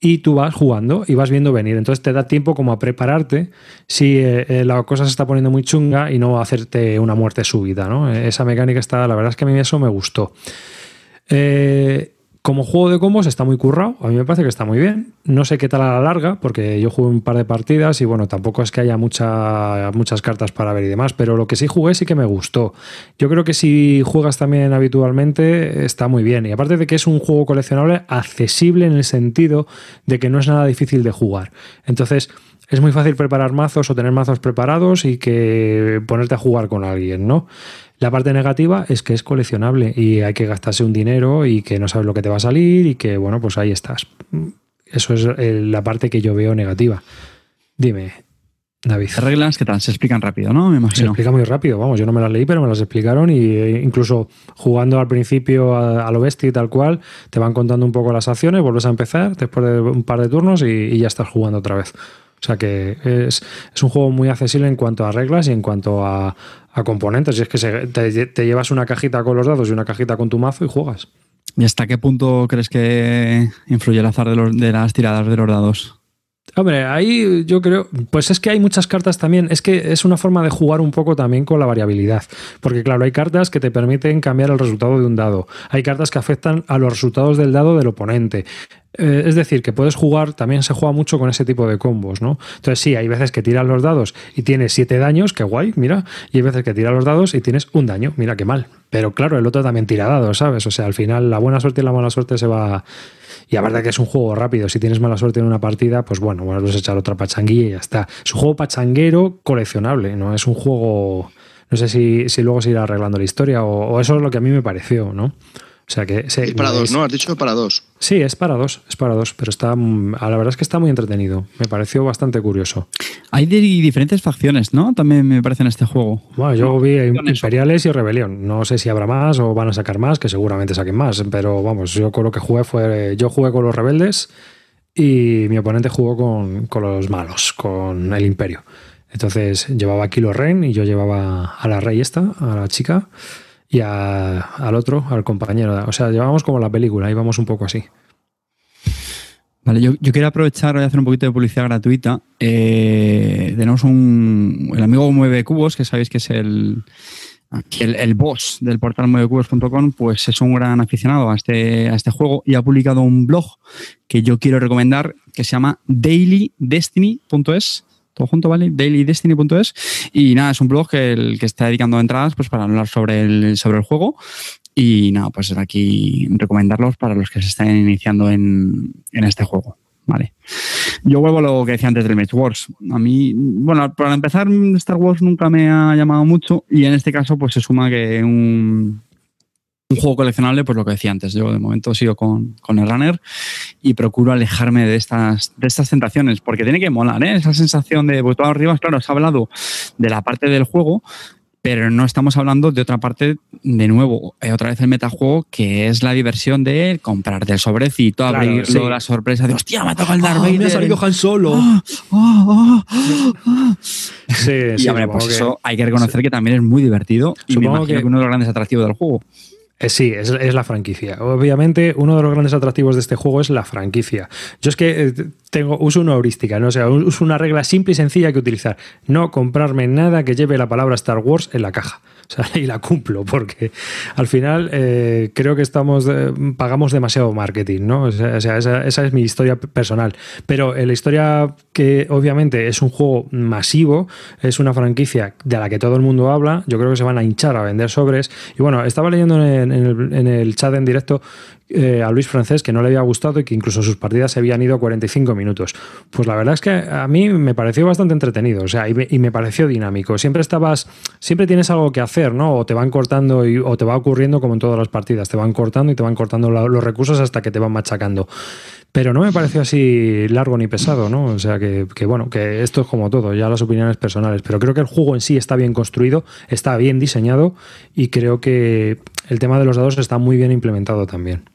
y tú vas jugando y vas viendo venir. Entonces te da tiempo como a prepararte si eh, eh, la cosa se está poniendo muy chunga y no hacerte una muerte súbita. ¿no? Esa mecánica está, la verdad es que a mí eso me gustó. Eh, como juego de combos está muy currado, a mí me parece que está muy bien. No sé qué tal a la larga, porque yo jugué un par de partidas y bueno, tampoco es que haya mucha- muchas cartas para ver y demás, pero lo que sí jugué sí que me gustó. Yo creo que si juegas también habitualmente está muy bien. Y aparte de que es un juego coleccionable accesible en el sentido de que no es nada difícil de jugar. Entonces, es muy fácil preparar mazos o tener mazos preparados y que ponerte a jugar con alguien, ¿no? La parte negativa es que es coleccionable y hay que gastarse un dinero y que no sabes lo que te va a salir y que, bueno, pues ahí estás. Eso es la parte que yo veo negativa. Dime, David. Las reglas, ¿qué tal? Se explican rápido, ¿no? Me Se imagino. explica muy rápido, vamos, yo no me las leí, pero me las explicaron y eh, incluso jugando al principio a, a lo bestia y tal cual, te van contando un poco las acciones, vuelves a empezar después de un par de turnos y, y ya estás jugando otra vez. O sea que es, es un juego muy accesible en cuanto a reglas y en cuanto a, a componentes. Y es que se- te, te llevas una cajita con los dados y una cajita con tu mazo y juegas. ¿Y hasta qué punto crees que influye el azar de, los- de las tiradas de los dados? Hombre, ahí yo creo, pues es que hay muchas cartas también, es que es una forma de jugar un poco también con la variabilidad, porque claro, hay cartas que te permiten cambiar el resultado de un dado, hay cartas que afectan a los resultados del dado del oponente. Eh, es decir, que puedes jugar, también se juega mucho con ese tipo de combos, ¿no? Entonces sí, hay veces que tiras los dados y tienes siete daños, qué guay, mira, y hay veces que tiras los dados y tienes un daño, mira qué mal. Pero claro, el otro también tira dados, ¿sabes? O sea, al final la buena suerte y la mala suerte se va... Y aparte que es un juego rápido, si tienes mala suerte en una partida, pues bueno, vuelves a echar otra pachanguilla y ya está. Es un juego pachanguero coleccionable, no es un juego... No sé si, si luego se irá arreglando la historia o eso es lo que a mí me pareció, ¿no? O sea que... se- Es para dos, ¿no? Has dicho para dos. Sí, es para dos, es para dos, pero está, mm, la verdad es que está muy entretenido. Me pareció bastante curioso. Hay de diferentes facciones, ¿no? También me parece en este juego. Bueno, yo vi. Imperiales y Rebelión. No sé si habrá más o van a sacar más, que seguramente saquen más, pero vamos, yo con lo que jugué fue. Yo jugué con los rebeldes y mi oponente jugó con, con los malos, con el Imperio. Entonces llevaba aquí los Ren y yo llevaba a la rey esta, a la chica, y a- al otro, al compañero. O sea, llevábamos como la película, íbamos un poco así. Vale, yo, yo quería aprovechar y hacer un poquito de publicidad gratuita. Eh, tenemos un. El amigo Mueve Cubos, que sabéis que es el, el boss del portal muevecubos.com, pues es un gran aficionado a este, a este juego y ha publicado un blog que yo quiero recomendar que se llama dailydestiny.es. Todo junto, ¿vale? dailydestiny.es. Y nada, es un blog que, el, que está dedicando entradas pues, para hablar sobre el, sobre el juego. Y nada, pues aquí recomendarlos para los que se están iniciando en, en este juego. Vale. Yo vuelvo a lo que decía antes del Mage Wars. A mí, bueno, para empezar, Star Wars nunca me ha llamado mucho y en este caso pues se suma que un, un juego coleccionable, pues lo que decía antes, yo de momento sigo con, con el runner y procuro alejarme de estas, de estas tentaciones, porque tiene que molar, ¿eh? Esa sensación de, pues todo arriba, claro, se ha hablado de la parte del juego, pero no estamos hablando de otra parte de nuevo, eh, otra vez el metajuego, que es la diversión de comprarte el sobrecito, Claro, abrirlo, sí. la sorpresa de hostia, me ha tocado el Darth Vader. me ha salido Han Solo. Ah, ah, ah. Sí, Y sí, hombre, pues que- eso hay que reconocer que también es muy divertido y me Supongo imagino que- que uno de los grandes atractivos del juego. Eh, Sí, es, la franquicia. Obviamente, uno de los grandes atractivos de este juego es la franquicia. Yo es que eh, tengo, uso una heurística, ¿no? O sea, uso una regla simple y sencilla que utilizar. No comprarme nada que lleve la palabra Star Wars en la caja. (laughs) Y la cumplo, porque al final eh, creo que estamos eh, pagamos demasiado marketing, ¿no? O sea, esa, esa es mi historia personal. Pero en la historia que obviamente es un juego masivo, es una franquicia de la que todo el mundo habla, yo creo que se van a hinchar a vender sobres. Y bueno, estaba leyendo en el chat en directo eh, a Luis Francés que no le había gustado y que incluso sus partidas se habían ido a 45 minutos. Pues la verdad es que a mí me pareció bastante entretenido, o sea, y me, y me pareció dinámico. Siempre estabas, siempre tienes algo que hacer, ¿no? O te van cortando y, o te va ocurriendo como en todas las partidas, te van cortando y te van cortando los recursos hasta que te van machacando. Pero no me pareció así largo ni pesado, ¿no? O sea que, que, bueno, que esto es como todo, ya las opiniones personales. Pero creo que el juego en sí está bien construido, está bien diseñado y creo que el tema de los dados está muy bien implementado también.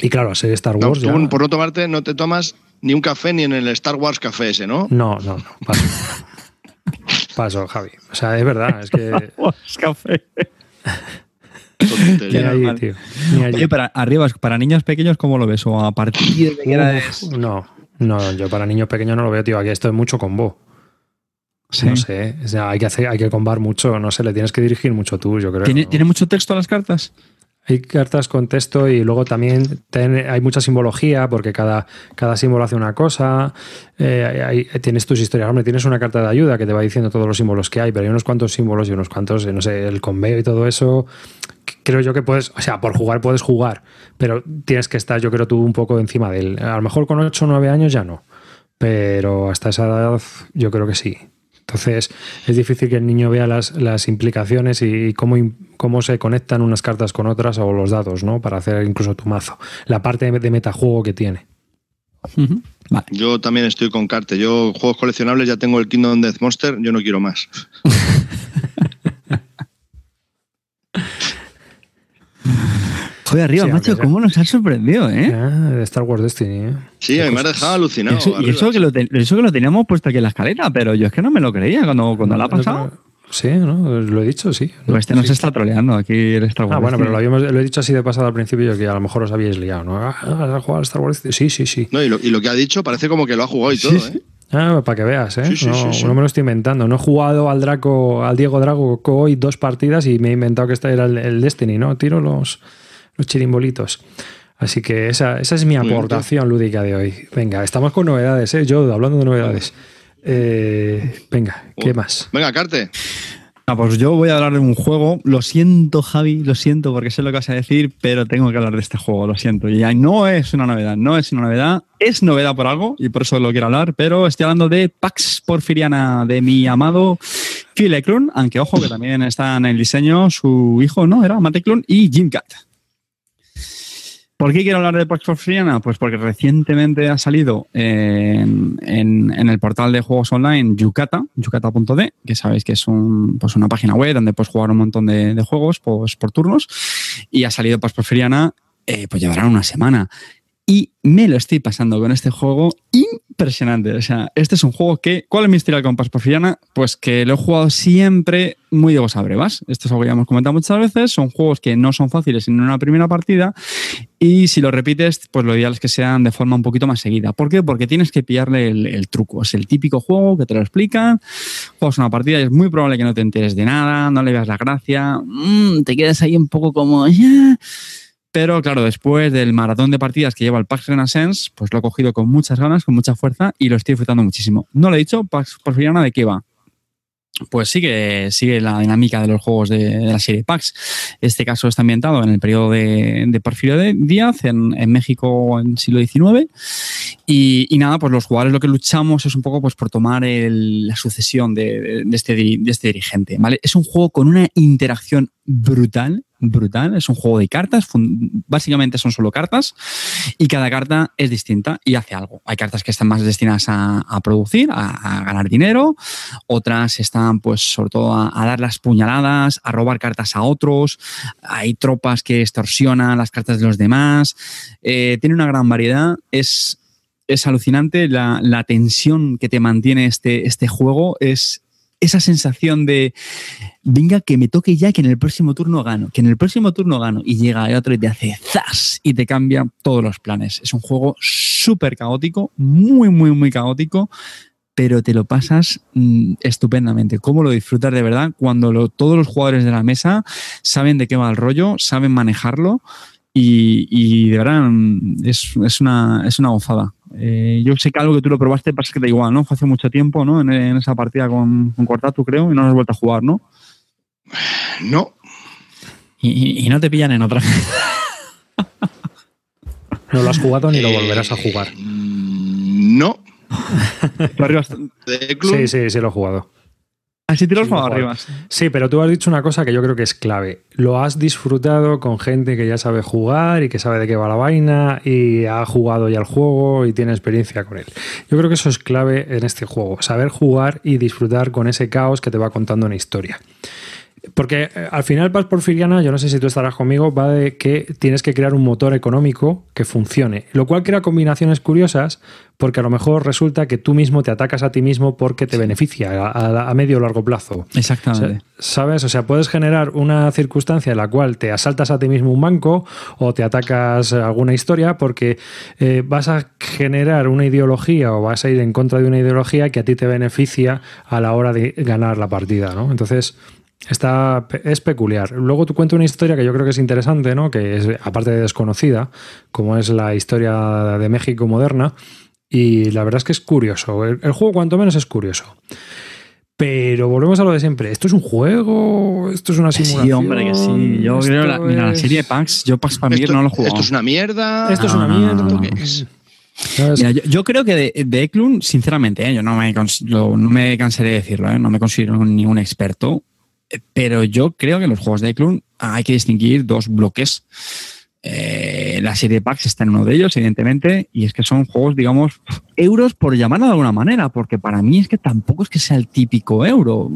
Y claro, a ser Star No, Wars tú, ya- por no tomarte, no te tomas ni un café ni en el Star Wars café ese, ¿no? No, no, no, paso. (laughs) paso, Javi. O sea, es verdad, es que... (laughs) Es café. Ni allí, tío. Ni allí. Oye, para arriba, para niños pequeños, ¿cómo lo ves? O a partir de qué edad es? No, no, yo para niños pequeños no lo veo, tío. Aquí esto es mucho combo. Sí. No sé, o sea, hay que hacer, hay que combar mucho, no sé, le tienes que dirigir mucho tú, yo creo. ¿Tiene, ¿no? ¿Tiene mucho texto las cartas? Hay cartas con texto y luego también ten- hay mucha simbología porque cada, cada símbolo hace una cosa. Eh, hay- tienes tus historias. Hombre, tienes una carta de ayuda que te va diciendo todos los símbolos que hay, pero hay unos cuantos símbolos y unos cuantos, eh, no sé, el conveo y todo eso. Creo yo que puedes, o sea, por jugar puedes jugar, pero tienes que estar, yo creo, tú un poco encima de él. A lo mejor con 8 o 9 años ya no, pero hasta esa edad yo creo que sí. Entonces es difícil que el niño vea las, las implicaciones y cómo, cómo se conectan unas cartas con otras o los dados, ¿no? Para hacer incluso tu mazo. La parte de metajuego que tiene. Vale. Yo también estoy con Carte. Yo, juegos coleccionables, ya tengo el Kingdom Death Monster, yo no quiero más. (laughs) Joder, arriba, Sí, macho, ¿cómo nos has sorprendido, eh? Ah, Star Wars Destiny, ¿eh? Sí, a mí me ha dejado alucinado. Eso- y eso que, lo eso que lo teníamos puesto aquí en la escalera, pero yo es que no me lo creía cuando, cuando la ha no, pasado. Sí, ¿no? Lo he dicho, sí. Pues este nos está troleando aquí el Star Wars. Ah, bueno, pero lo, Destiny. habíamos, lo he dicho así de pasada al principio que a lo mejor os habíais liado, ¿no? Ah, ¿vas a jugar a Star Wars? Sí, sí, sí. No, y, lo, y lo que ha dicho parece como que lo ha jugado y todo, ¿eh? Ah, para que veas, ¿eh? Sí, sí, no, sí, sí. no me lo estoy inventando. No he jugado al Draco, al Diego Drago hoy dos partidas y me he inventado que este era el, el Destiny, ¿no? Tiro los, los chirimbolitos. Así que esa, esa es mi aportación lúdica de hoy. Venga, estamos con novedades, ¿eh? Yo hablando de novedades. Eh, venga, ¿qué más? Venga, Carte. Ah, pues yo voy a hablar de un juego. Lo siento, Javi, lo siento porque sé lo que vas a decir, pero tengo que hablar de este juego, lo siento. Y ya no es una novedad, no es una novedad. Es novedad por algo y por eso lo quiero hablar, pero estoy hablando de Pax Porfiriana de mi amado Phil Eklund, aunque ojo que también está en el diseño su hijo, ¿no? Era Matt Eklund y Jim Cat. ¿Por qué quiero hablar de Pax Porfiriana? Pues porque recientemente ha salido en, en- el portal de juegos online Yucata, yucata.d, que sabéis que es pues una página web donde puedes jugar un montón de, de juegos pues, por turnos, y ha salido Pax Porfiriana, eh, pues llevará una semana. Y me lo estoy pasando con este juego impresionante. O sea, este es un juego que. ¿Cuál es mi historial con Pax Porfiriana? Pues que lo he jugado siempre muy de a brevas. Esto es algo que ya hemos comentado muchas veces. Son juegos que no son fáciles en una primera partida. Y si lo repites, pues lo ideal es que sean de forma un poquito más seguida. ¿Por qué? Porque tienes que pillarle el, el truco. Es el típico juego que te lo explican. Juegas una partida y es muy probable que no te enteres de nada, no le veas la gracia. mm, te quedas ahí un poco como. "Ya". Pero claro, después del maratón de partidas que lleva el Pax Renaissance, pues lo he cogido con muchas ganas, con mucha fuerza y lo estoy disfrutando muchísimo. No lo he dicho, Pax Porfiriana, ¿de qué va? Pues sigue, sigue la dinámica de los juegos de, la serie PAX. Este caso está ambientado en el periodo de, de Porfirio de- Díaz, en, México en el siglo XIX. Y, nada, pues los jugadores lo que luchamos es un poco pues, por tomar la sucesión de, este, de este dirigente. ¿vale? Es un juego con una interacción brutal, brutal. Es un juego de cartas, básicamente son solo cartas y cada carta es distinta y hace algo. Hay cartas que están más destinadas a, producir, a, ganar dinero, otras están pues sobre todo a, dar las puñaladas, a robar cartas a otros, hay tropas que extorsionan las cartas de los demás, eh, tiene una gran variedad, es... Es alucinante la, la tensión que te mantiene este, este juego. Es, esa sensación de, venga, que me toque ya, que en el próximo turno gano, que en el próximo turno gano, y llega otro y te hace zas y te cambia todos los planes. Es un juego súper caótico, muy, muy, muy caótico, pero te lo pasas mm, estupendamente. ¿Cómo lo disfrutas de verdad? Cuando todos los jugadores de la mesa saben de qué va el rollo, saben manejarlo y, de verdad mm, es, es, una, es una gozada. Eh, yo sé que algo que tú lo probaste pasa que da igual, ¿no? Fue hace mucho tiempo, ¿no? En, esa partida con, con Cortatu, creo, y no has vuelto a jugar, ¿no? No. Y, no te pillan en otra. no lo has jugado ni lo volverás a jugar. No. sí, sí, sí lo he jugado. Así tiros sí, arriba. Sí, pero tú has dicho una cosa que yo creo que es clave. Lo has disfrutado con gente que ya sabe jugar y que sabe de qué va la vaina y ha jugado ya el juego y tiene experiencia con él. Yo creo que eso es clave en este juego, saber jugar y disfrutar con ese caos que te va contando una historia. Porque eh, al final Paz Porfiriana, yo no sé si tú estarás conmigo, va de que tienes que crear un motor económico que funcione, lo cual crea combinaciones curiosas porque a lo mejor resulta que tú mismo te atacas a ti mismo porque te beneficia a, medio o largo plazo. Exactamente. ¿Sabes? O sea, puedes generar una circunstancia en la cual te asaltas a ti mismo un banco o te atacas a alguna historia porque eh, vas a generar una ideología o vas a ir en contra de una ideología que a ti te beneficia a la hora de ganar la partida, ¿no? Entonces, Está, es peculiar. Luego tú cuentas una historia que yo creo que es interesante, ¿no? que es aparte de desconocida, como es la historia de México moderna, y la verdad es que es curioso. El, juego cuanto menos es curioso. Pero volvemos a lo de siempre. ¿Esto es un juego? ¿Esto es una simulación? Sí, hombre, que sí. Yo creo la, mira, la serie de Pax, yo Pax para mí no lo jugado. Esto es una mierda. Esto es una mierda. Mira, yo, creo que de, de Eklund, sinceramente, ¿eh? yo no me, no me cansaré de decirlo, ¿eh? no me considero ningún experto, pero yo creo que en los juegos de Clun hay que distinguir dos bloques. Eh, la serie de packs está en uno de ellos, evidentemente, y es que son juegos, digamos, euros por llamarlo de alguna manera, porque para mí es que tampoco es que sea el típico euro.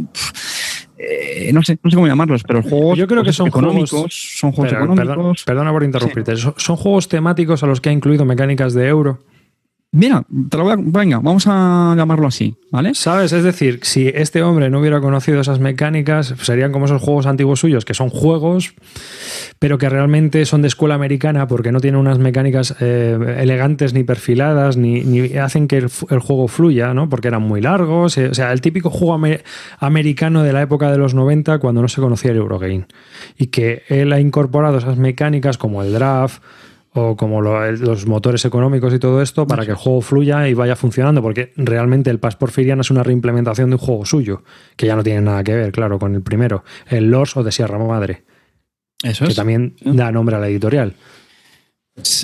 Eh, no, sé, no sé cómo llamarlos, pero los juegos Yo creo que son económicos. Juegos, son juegos económicos. perdona por interrumpirte. Son juegos temáticos a los que ha incluido mecánicas de euro. Mira, te lo voy a, venga, vamos a llamarlo así, ¿vale? ¿Sabes? Es decir, si este hombre no hubiera conocido esas mecánicas, serían como esos juegos antiguos suyos, que son juegos, pero que realmente son de escuela americana porque no tienen unas mecánicas eh, elegantes ni perfiladas, ni, hacen que el, juego fluya, ¿no? Porque eran muy largos. Eh, o sea, el típico juego americano de la época de los 90 cuando no se conocía el Eurogame. Y que él ha incorporado esas mecánicas como el draft o como los motores económicos y todo esto para que el juego fluya y vaya funcionando, porque realmente el Pass Porfiriano es una reimplementación de un juego suyo, que ya no tiene nada que ver, claro, con el primero, el Lors o de Sierra Madre. Eso que también da nombre a la editorial.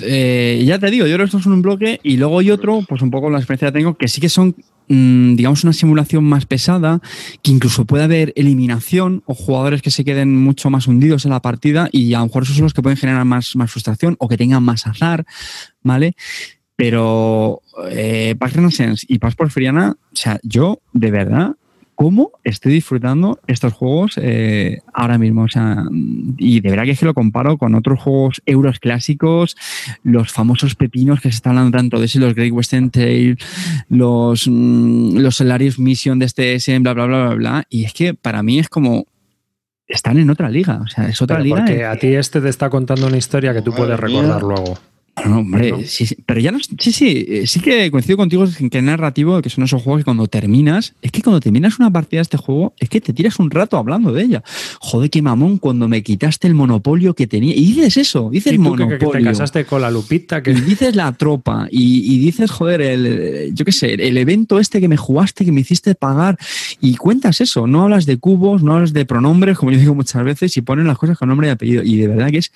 Eh, ya te digo, yo creo que esto es un bloque y luego hay otro, pues un poco la experiencia que tengo, que sí que son digamos, una simulación más pesada, que incluso puede haber eliminación o jugadores que se queden mucho más hundidos en la partida y a lo mejor esos son los que pueden generar más, más frustración o que tengan más azar, ¿vale? Pero eh, Pax Renaissance y Pax Porfiriana, o sea, yo de verdad cómo estoy disfrutando estos juegos eh, ahora mismo. O sea, y de verdad que es que lo comparo con otros juegos euros clásicos, los famosos pepinos que se están hablando tanto de eso, los Great Western Trail, los, mm, los Solarius Mission de este SM, bla, bla, bla, bla, bla. Y es que para mí es como están en otra liga. O sea, es otra liga. Porque a ti este te está contando una historia que tú puedes recordar luego. No, hombre, sí, sí, pero ya no. Sí, sí, eh, sí que coincido contigo en que es narrativo, que son esos juegos que cuando terminas, es que cuando terminas una partida de este juego, es que te tiras un rato hablando de ella. Joder, qué mamón, cuando me quitaste el monopolio que tenía. Y dices eso, dices monopolio. Que, te casaste con la Lupita. Que... Y dices la tropa, y, dices, joder, el, yo qué sé, el evento este que me jugaste, que me hiciste pagar, y cuentas eso. No hablas de cubos, no hablas de pronombres, como yo digo muchas veces, y ponen las cosas con nombre y apellido. Y de verdad que es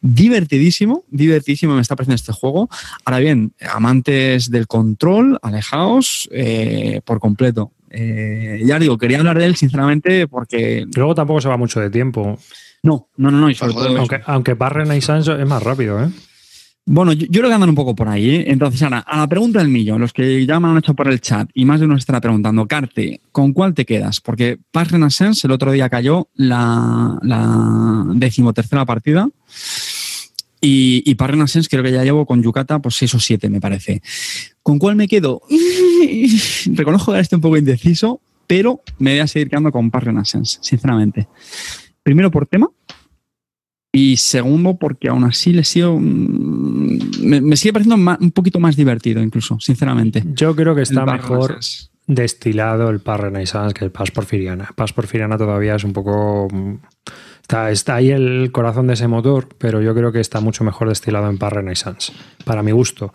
divertidísimo, divertidísimo me está pareciendo este juego. Ahora bien, amantes del control, alejaos eh, por completo. Eh, ya digo, quería hablar de él, sinceramente, porque. Luego tampoco se va mucho de tiempo. No, no, no, no. Y sobre Joder, todo- Aunque, aunque Barren y Sancho es más rápido, ¿eh? Bueno, yo, yo creo que andan un poco por ahí. ¿eh? Entonces, ahora, a la pregunta del millón, los que ya me han hecho por el chat y más de uno estará preguntando, Carte, ¿con cuál te quedas? Porque Pass Renaissance el otro día cayó la, la decimotercera partida y, y creo que ya llevo con Yucata pues seis o siete, me parece. ¿Con cuál me quedo? (laughs) Reconozco que ahora estoy un poco indeciso, pero me voy a seguir quedando con Renaissance, sinceramente. Primero por tema, y segundo, porque aún así le sigo. mm, Me, me sigue pareciendo un poquito más divertido, incluso, sinceramente. Yo creo que está mejor Renaissance. destilado el Paz Renaissance que el Paz Porfiriana. Paz Porfiriana todavía es un poco. Está, está ahí el corazón de ese motor, pero yo creo que está mucho mejor destilado en Paz Renaissance, para mi gusto.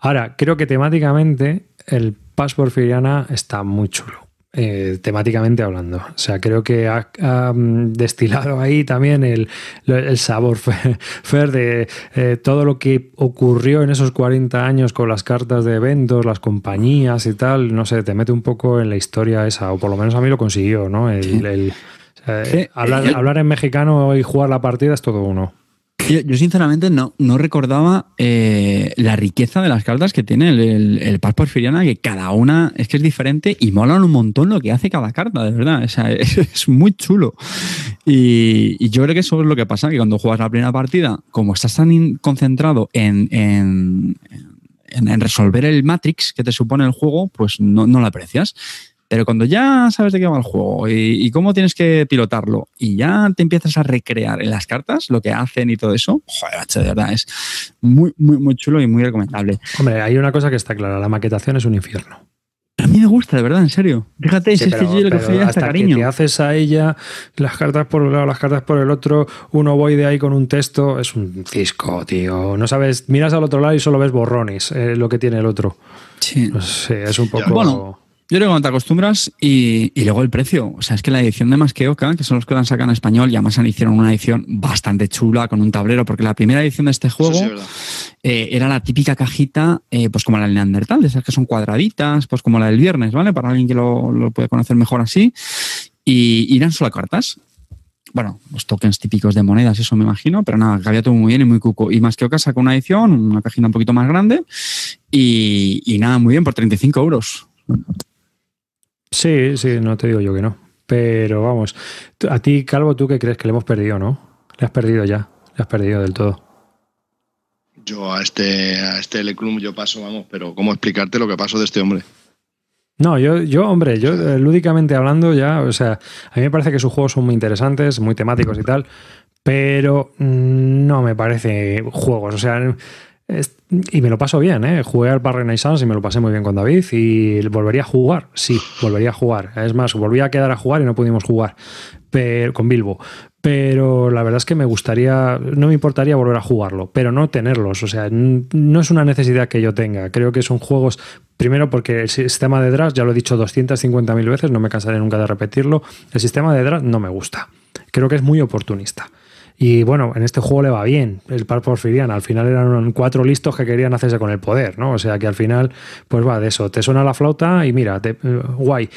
Ahora, creo que temáticamente el Paz Porfiriana está muy chulo. eh, temáticamente hablando. O sea, creo que ha, ha, mm, destilado ahí también el, el sabor fe- Fer de eh, todo lo que ocurrió en esos 40 años con las cartas de eventos, las compañías y tal. No sé, te mete un poco en la historia esa, o por lo menos a mí lo consiguió, ¿no? El, Sí. el- Sí, hablar, eh, hablar en mexicano y jugar la partida es todo uno. Yo, yo, sinceramente no, no recordaba eh, la riqueza de las cartas que tiene el, el, el Paz Porfiriana, que cada una es que es diferente y molan un montón lo que hace cada carta, de verdad. O sea, (laughs) es, es muy chulo. Y, y yo creo que eso es lo que pasa, que cuando juegas la primera partida, como estás tan in- concentrado en, en, en- en resolver el Matrix que te supone el juego, pues no, no lo aprecias. Pero cuando ya sabes de qué va el juego y, y cómo tienes que pilotarlo y ya te empiezas a recrear en las cartas lo que hacen y todo eso, joder, macho, de verdad, es muy, muy, muy chulo y muy recomendable. Hombre, hay una cosa que está clara, la maquetación es un infierno. A mí me gusta, de verdad, en serio. Fíjate, Sí, si es que pero- yo le pero cogí hasta hasta cariño. que te haces a ella las cartas por un lado, las cartas por el otro, uno voy de ahí con un texto, es un cisco, tío. No sabes, miras al otro lado y solo ves borrones, eh, lo que tiene el otro. Sí. No sé, es un poco... Bueno, Yo creo que cuando te acostumbras y, y luego el precio. O sea, es que la edición de Más que son los que la sacan en español, y además han hicieron una edición bastante chula con un tablero, porque la primera edición de este juego sí eh, era la típica cajita, eh, pues como la del Neandertal, de esas que son cuadraditas, pues como la del viernes, ¿vale? Para alguien que lo, lo puede conocer mejor así. Y, y eran solo cartas. Bueno, los tokens típicos de monedas, eso me imagino, pero nada, que había todo muy bien y muy cuco. Y más que Oca sacó una edición, una cajita un poquito más grande, y, y nada, muy bien, por 35 euros. Sí, sí, no te digo yo que no. Pero vamos, a ti, Calvo, ¿tú qué crees que le hemos perdido, no? Le has perdido ya, le has perdido del todo. Yo a este, a este L Club yo paso, vamos, pero ¿cómo explicarte lo que pasó de este hombre? No, yo, yo hombre, yo eh, lúdicamente hablando ya, o sea, a mí me parece que sus juegos son muy interesantes, muy temáticos y tal, pero mm, no me parece juegos, o sea, y me lo paso bien, ¿eh? Jugué al Bar Renaissance y me lo pasé muy bien con David y volvería a jugar, sí, volvería a jugar. Es más, volví a quedar a jugar y no pudimos jugar pero, con Bilbo. Pero la verdad es que me gustaría, no me importaría volver a jugarlo, pero no tenerlos. O sea, no es una necesidad que yo tenga. Creo que son juegos, primero porque el sistema de draft, ya lo he dicho 250.000 veces, no me cansaré nunca de repetirlo, el sistema de draft no me gusta. Creo que es muy oportunista. Y bueno, en este juego le va bien el par porfiriana. Al final eran cuatro listos que querían hacerse con el poder, ¿no? O sea que al final, pues va de eso. Te suena la flauta y mira, te- eh, guay.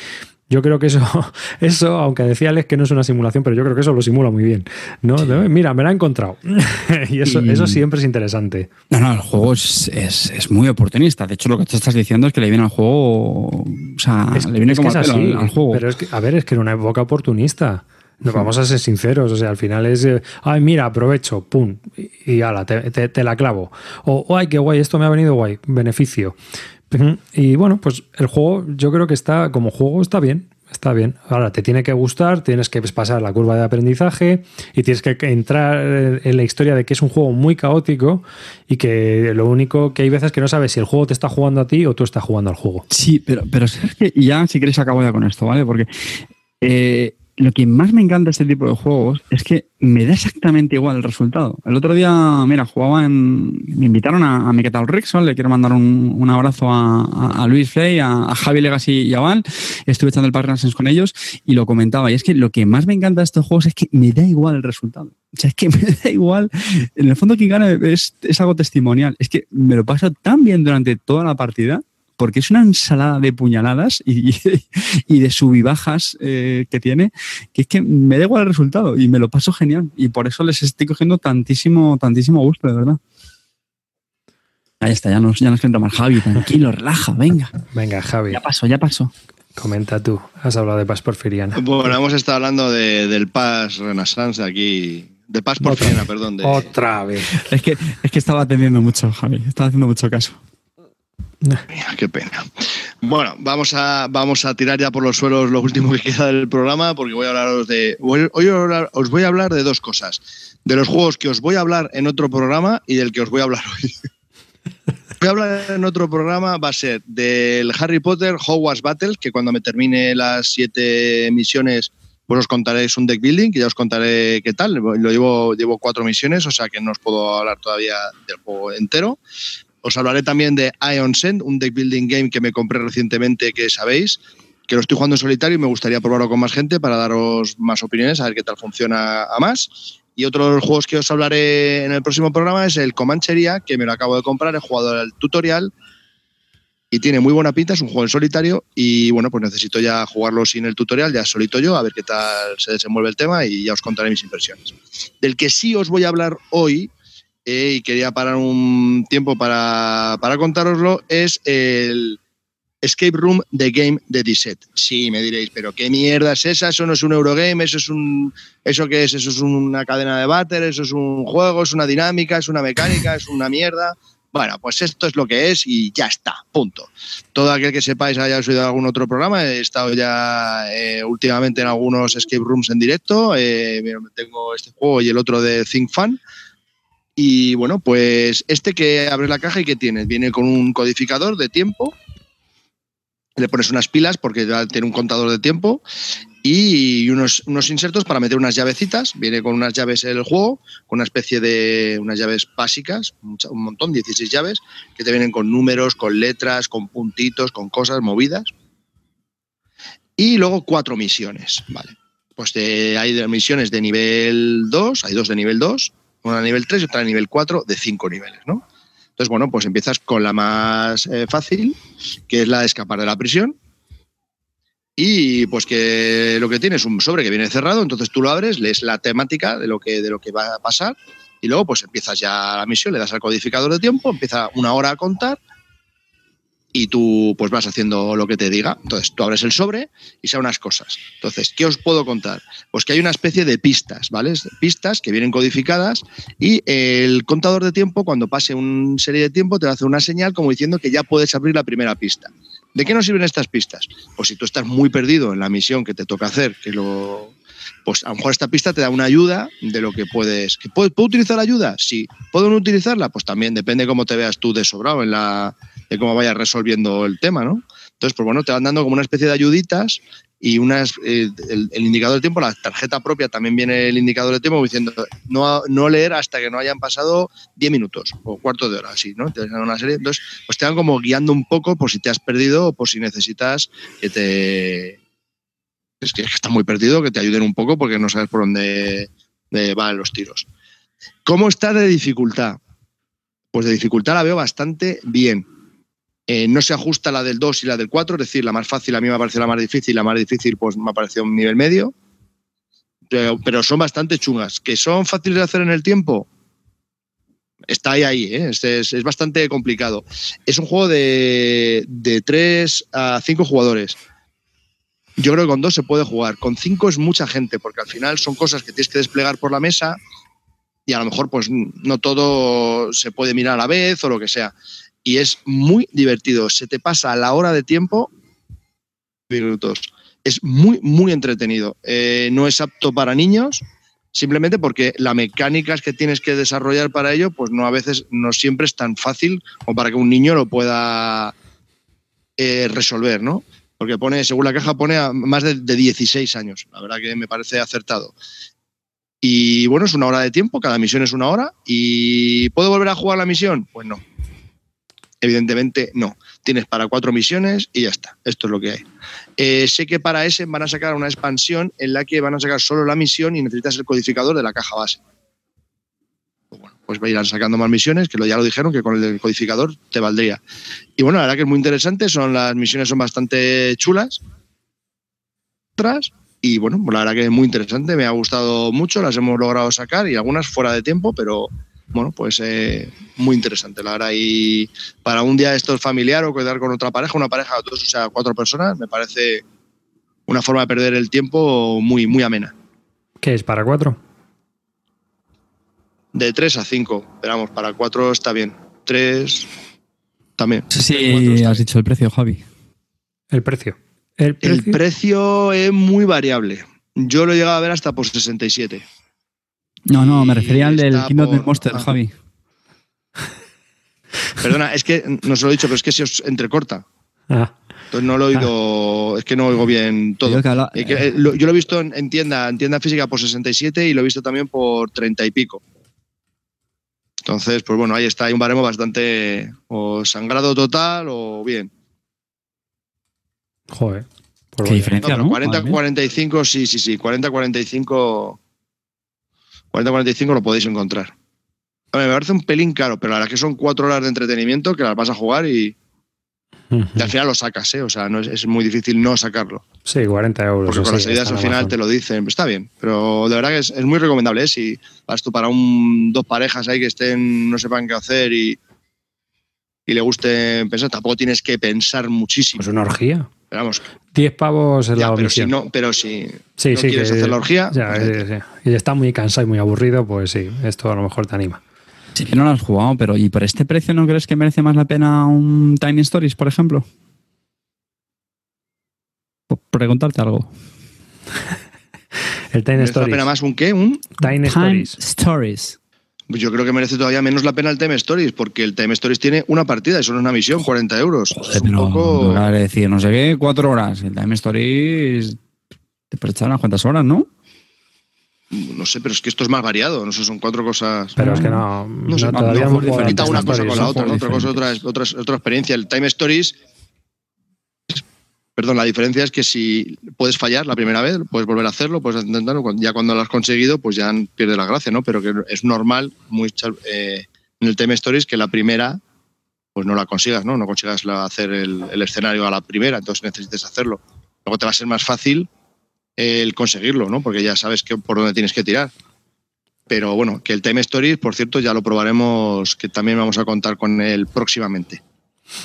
Yo creo que eso, (laughs) eso, aunque decía Alex que no es una simulación, pero yo creo que eso lo simula muy bien. ¿no? De, Mira, me la he encontrado. (laughs) y eso, Y- eso siempre es interesante. No, no, el juego es, es- es muy oportunista. De hecho, lo que te estás diciendo es que le viene al juego. O sea, Es, le viene como así. al, al juego. Pero es que, a ver, es que era una época oportunista. Nos vamos a ser sinceros, o sea, al final es, eh, ay, mira, aprovecho, pum, y, y ala, te, te- la clavo. O, "Oh, ay, qué guay, esto me ha venido guay, beneficio. Y bueno, pues el juego, yo creo que está, como juego, está bien, está bien. Ahora, te tiene que gustar, tienes que pasar la curva de aprendizaje y tienes que entrar en la historia de que es un juego muy caótico y que lo único que hay veces que no sabes si el juego te está jugando a ti o tú estás jugando al juego. Sí, pero, pero sabes que ya, si queréis, acabo ya con esto, ¿vale? Porque eh, lo que más me encanta de este tipo de juegos es que me da exactamente igual el resultado. El otro día, mira, jugaba en. Me invitaron a, a mi ¿qué tal Rickson, le quiero mandar un, abrazo a, Luis Frey, a, Javi Legacy y a Val. Estuve echando el Park Renaissance con ellos y lo comentaba. Y es que lo que más me encanta de estos juegos es que me da igual el resultado. O sea, es que (laughs) me da igual. En el fondo, quien gana es, es algo testimonial. Es que me lo paso tan bien durante toda la partida porque es una ensalada de puñaladas y, y de subibajas eh, que tiene, que es que me da igual el resultado y me lo paso genial. Y por eso les estoy cogiendo tantísimo, tantísimo gusto, de verdad. Ahí está, ya nos, ya nos más. Javi, tranquilo, relaja, venga. Venga, Javi. Ya pasó, ya pasó. Comenta tú, has hablado de Paz Porfiriana. Bueno, hemos estado hablando del Paz Renaissance aquí. De Paz Porfiriana, perdón. Otra vez. Es que, es que estaba atendiendo mucho, Javi. Estaba haciendo mucho caso. Mira, qué pena. Bueno, vamos a, vamos a tirar ya por los suelos lo último que (laughs) queda del programa, porque voy a hablaros de. Hoy os voy a hablar de dos cosas. De los juegos que os voy a hablar en otro programa y del que os voy a hablar (laughs) hoy. voy a hablar en otro programa, va a ser del Harry Potter Hogwarts Battles, que cuando me termine las siete misiones, pues os contaré, es un deck building, que ya os contaré qué tal. Lo llevo, llevo cuatro misiones, o sea que no os puedo hablar todavía del juego entero. Os hablaré también de Ion Send, un deck building game que me compré recientemente, que sabéis, que lo estoy jugando en solitario y me gustaría probarlo con más gente para daros más opiniones, a ver qué tal funciona a más. Y otro de los juegos que os hablaré en el próximo programa es el Comanchería, que me lo acabo de comprar, he jugado el tutorial y tiene muy buena pinta, es un juego en solitario y bueno, pues necesito ya jugarlo sin el tutorial, ya solito yo, a ver qué tal se desenvuelve el tema y ya os contaré mis impresiones. Del que sí os voy a hablar hoy, eh, y quería parar un tiempo para, para contároslo, es el Escape Room The Game de Disset. Sí, me diréis, pero ¿qué mierda es esa? Eso no es un Eurogame, eso es un. ¿Eso qué es? Eso es una cadena de váter, eso es un juego, es una dinámica, es una mecánica, es una mierda. Bueno, pues esto es lo que es y ya está, punto. Todo aquel que sepáis haya oído algún otro programa, he estado ya eh, últimamente en algunos escape rooms en directo, eh, tengo este juego y el otro de Think Fun. Y bueno, pues este que abre la caja y que tienes, viene con un codificador de tiempo le pones unas pilas porque tiene un contador de tiempo y unos, unos insertos para meter unas llavecitas. Viene con unas llaves el juego, con una especie de unas llaves básicas, un montón, 16 llaves, que te vienen con números, con letras, con puntitos, con cosas movidas. Y luego cuatro misiones, ¿vale? Pues hay misiones de nivel 2, hay dos de nivel 2, una nivel 3 y otra nivel 4, de cinco niveles, ¿no? Entonces, bueno, pues empiezas con la más eh, fácil, que es la de escapar de la prisión. Y pues que lo que tienes es un sobre que viene cerrado, entonces tú lo abres, lees la temática de lo que, de lo que va a pasar y luego pues empiezas ya la misión, le das al codificador de tiempo, empieza una hora a contar y tú pues vas haciendo lo que te diga. Entonces tú abres el sobre y son unas cosas. Entonces, ¿qué os puedo contar? Pues que hay una especie de pistas, ¿vale? Pistas que vienen codificadas y el contador de tiempo, cuando pase una serie de tiempo, te va a hacer una señal como diciendo que ya puedes abrir la primera pista. ¿De qué nos sirven estas pistas? Pues si tú estás muy perdido en la misión que te toca hacer, que lo pues a lo mejor esta pista te da una ayuda de lo que puedes. ¿Que ¿Puedo, utilizar la ayuda? Sí. ¿Puedo no utilizarla? Pues también depende cómo te veas tú de sobrado en la, de cómo vayas resolviendo el tema, ¿no? Entonces, pues bueno, te van dando como una especie de ayuditas y unas, eh, el, indicador de tiempo, la tarjeta propia también viene el indicador de tiempo diciendo no, no leer hasta que no hayan pasado 10 minutos o cuarto de hora, así, ¿no? Dan una serie, entonces, pues te van como guiando un poco por si te has perdido o por si necesitas que te... Es que está muy perdido, que te ayuden un poco porque no sabes por dónde van los tiros. ¿Cómo está de dificultad? Pues de dificultad la veo bastante bien eh, no se ajusta la del 2 y la del 4, es decir, la más fácil a mí me parecido la más difícil, la más difícil pues me ha parecido un nivel medio, pero, son bastante chungas. ¿Que son fáciles de hacer en el tiempo? Está ahí, ahí, ¿eh? es, bastante complicado. Es un juego de, de 3 a 5 jugadores. Yo creo que con 2 se puede jugar. Con 5 es mucha gente, porque al final son cosas que tienes que desplegar por la mesa y a lo mejor pues no todo se puede mirar a la vez o lo que sea y es muy divertido. Se te pasa la hora de tiempo minutos. Es muy, muy entretenido. Eh, no es apto para niños, simplemente porque la mecánica que tienes que desarrollar para ello, pues no a veces, no siempre es tan fácil como para que un niño lo pueda eh, resolver, ¿no? Porque pone, según la caja, pone a más de, de 16 años. La verdad que me parece acertado. Y bueno, es una hora de tiempo, cada misión es una hora. ¿Y puedo volver a jugar la misión? Pues no. Evidentemente no. Tienes para cuatro misiones y ya está. Esto es lo que hay. Eh, sé que para ese van a sacar una expansión en la que van a sacar solo la misión y necesitas el codificador de la caja base. Pues irán sacando más misiones, que ya lo dijeron, que con el codificador te valdría. Y bueno, la verdad que es muy interesante, son las misiones son bastante chulas. Y bueno, pues la verdad que es muy interesante, me ha gustado mucho, las hemos logrado sacar y algunas fuera de tiempo, pero bueno, pues eh, muy interesante, la verdad. Y para un día esto es familiar o quedar con otra pareja, una pareja dos, o sea, cuatro personas, me parece una forma de perder el tiempo muy, muy amena. ¿Qué es? ¿Para cuatro? De tres a cinco, pero vamos, para cuatro está bien. Tres también. Sí, has dicho el precio, Javi. El precio. ¿El precio? es muy variable. Yo lo he llegado a ver hasta por 67. No, no, me refería al del Kingdom Monster, ah. Javi. (laughs) Perdona, es que no se lo he dicho, pero es que se os entrecorta. Ah. Entonces no lo he oído, es que no oigo bien todo. Eh, eh, yo lo he visto en, tienda, en tienda física por 67 y lo he visto también por 30 y pico. Entonces, pues bueno, ahí está, hay un baremo bastante o sangrado total o bien. Joder. Qué diferencia, ¿no? 40-45, sí, sí, sí. 40-45. 40-45 lo podéis encontrar. A me parece un pelín caro, pero la verdad es que son cuatro horas de entretenimiento que las vas a jugar y, al final lo sacas, ¿eh? O sea, no es, muy difícil no sacarlo. Sí, 40 euros. Porque con las salidas al final te lo dicen. Está bien, pero de verdad que es, muy recomendable. ¿eh? Si vas tú para un, dos parejas ahí que estén, no sepan qué hacer y, y le guste pensar, tampoco tienes que pensar muchísimo. Es una orgía. Pero vamos. 10 pavos en la pero si no, pero si sí, no quieres hacer la orgía. Ya, pues y está muy cansado y muy aburrido, pues sí, esto a lo mejor te anima. Sí que no lo has jugado, pero ¿y por este precio no crees que merece más la pena un Tiny Stories, por ejemplo? Por preguntarte algo. el Tiny Stories. la pena más un qué? ¿Un? Tiny, Stories. Stories. Pues yo creo que merece todavía menos la pena el Time Stories, porque el Time Stories tiene una partida, eso no es una misión, 40 euros. Joder, pero, un poco... decir, no sé qué, cuatro horas. El Time Stories te echar unas cuantas horas, ¿no? No sé, pero es que esto es más variado, no sé, son cuatro cosas. Pero es que no, no, sé, todavía no, una cosa con la otra, otra cosa otra, otra, otra experiencia. El Time Stories, perdón, la diferencia es que si puedes fallar la primera vez, puedes volver a hacerlo, puedes intentarlo, ya cuando lo has conseguido, pues ya pierde la gracia, ¿no? Pero que es normal muy, eh, en el Time Stories que la primera pues no la consigas, ¿no? No consigas hacer el, el escenario a la primera, entonces necesites hacerlo. Luego te va a ser más fácil el conseguirlo, ¿no? Porque ya sabes que, por dónde tienes que tirar. Pero bueno, que el Time Stories, por cierto, ya lo probaremos, que también vamos a contar con él próximamente.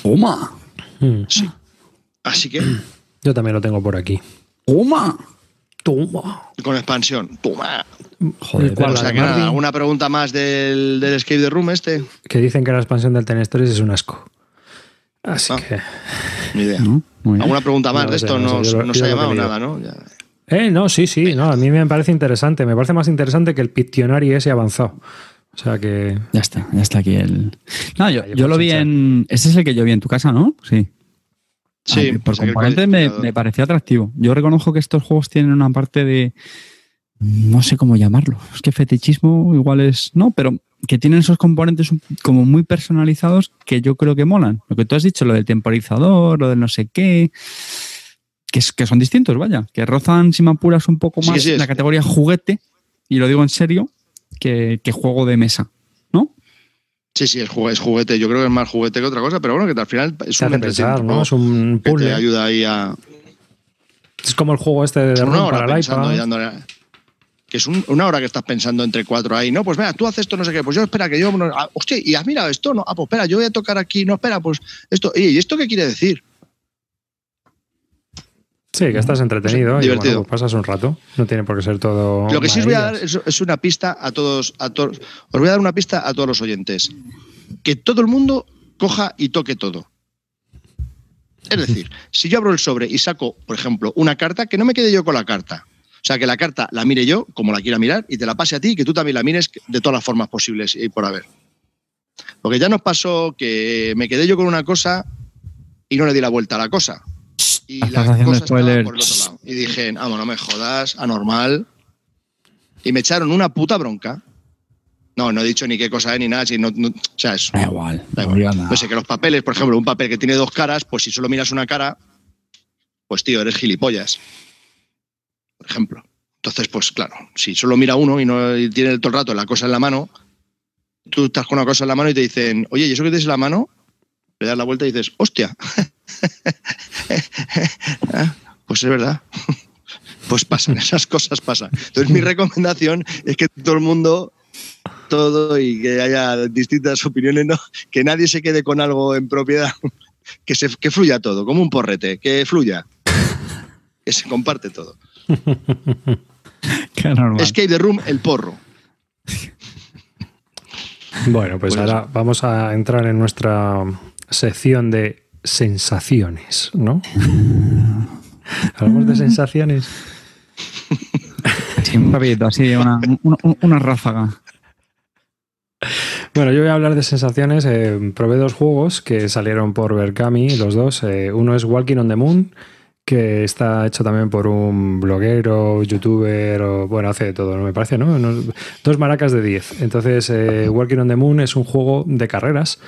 ¡Toma! Sí. Así que. (clears throat) Yo también lo tengo por aquí. ¡Toma! ¡Toma! Con expansión. ¡Toma! Joder, o sea que nada, ¿alguna pregunta más del, del Escape the Room este? Que dicen que la expansión del Time Stories es un asco. Así ah, que. Ni idea. ¿Alguna pregunta más de esto? No, se ha llamado nada, ¿no? Ya. Eh, no, sí, sí, no, a mí me parece interesante. Me parece más interesante que el Pictionary ese avanzado. O sea que. Ya está, ya está aquí el. No, yo, yo lo vi en. Ese es el que yo vi en tu casa, ¿no? Sí. Sí, por componentes me, me pareció atractivo. Yo reconozco que estos juegos tienen una parte de. No sé cómo llamarlo. Es que fetichismo igual es. No, pero que tienen esos componentes como muy personalizados que yo creo que molan. Lo que tú has dicho, lo del temporizador, lo del no sé qué que, son distintos, vaya, que rozan, si me apuras, un poco más la categoría juguete, y lo digo en serio, que, juego de mesa. Sí, sí, es, juguete. Yo creo que es más juguete que otra cosa, pero bueno, que al final es un pensar, ¿no? Es un puzzle. Que te ayuda ahí a. Es como el juego este de una para el iPad. Que es una hora que estás pensando entre cuatro ahí. No, pues mira, tú haces esto, no sé qué. Pues yo espera que yo. Ah, hostia, y has mirado esto, no. Ah, pues espera, yo voy a tocar aquí. No, espera, pues esto. ¿Y esto qué quiere decir? Sí, que estás entretenido y pues pasas un rato. No tiene por qué ser todo. Lo que sí os voy a dar es, una pista a todos, a todos. Os voy a dar una pista a todos los oyentes. Que todo el mundo coja y toque todo. Es decir, (laughs) si yo abro el sobre y saco, por ejemplo, una carta, que no me quede yo con la carta. O sea, que la carta la mire yo, como la quiera mirar, y te la pase a ti, y que tú también la mires de todas las formas posibles y por haber. Porque ya nos pasó que me quedé yo con una cosa y no le di la vuelta a la cosa y la cosa por el otro lado. Y dije, vamos, no me jodas, anormal. Y me echaron una puta bronca. No, no he dicho ni qué cosa es ni nada. Si no, o sea, eso. Da igual. Da igual. No sé, que los papeles, por ejemplo, un papel que tiene dos caras, pues si solo miras una cara, pues tío, eres gilipollas. Por ejemplo. Entonces, pues claro, si solo mira uno y no tiene todo el rato la cosa en la mano, tú estás con una cosa en la mano y te dicen, oye, ¿y eso que tienes en la mano? Le das la vuelta y dices, hostia. (laughs) (laughs) Pues es verdad. Pues pasan, esas cosas pasan. Entonces mi recomendación es que todo el mundo, todo y que haya distintas opiniones, ¿no? que nadie se quede con algo en propiedad, que, se, que fluya todo, como un porrete, que fluya, que se comparte todo. (laughs) Qué normal. Escape the Room, el porro. Bueno, pues, Pues ahora eso. vamos a entrar en nuestra sección de sensaciones, ¿no? (laughs) Hablamos de sensaciones. Sí, un rapidito, así, una, una, una ráfaga. Bueno, yo voy a hablar de sensaciones. Eh, probé dos juegos que salieron por Berkami, los dos. Eh, uno es Walking on the Moon, que está hecho también por un bloguero, youtuber, o, bueno, hace de todo, ¿no? me parece, ¿no? No- Dos maracas de 10. Entonces, eh, Walking on the Moon es un juego de carreras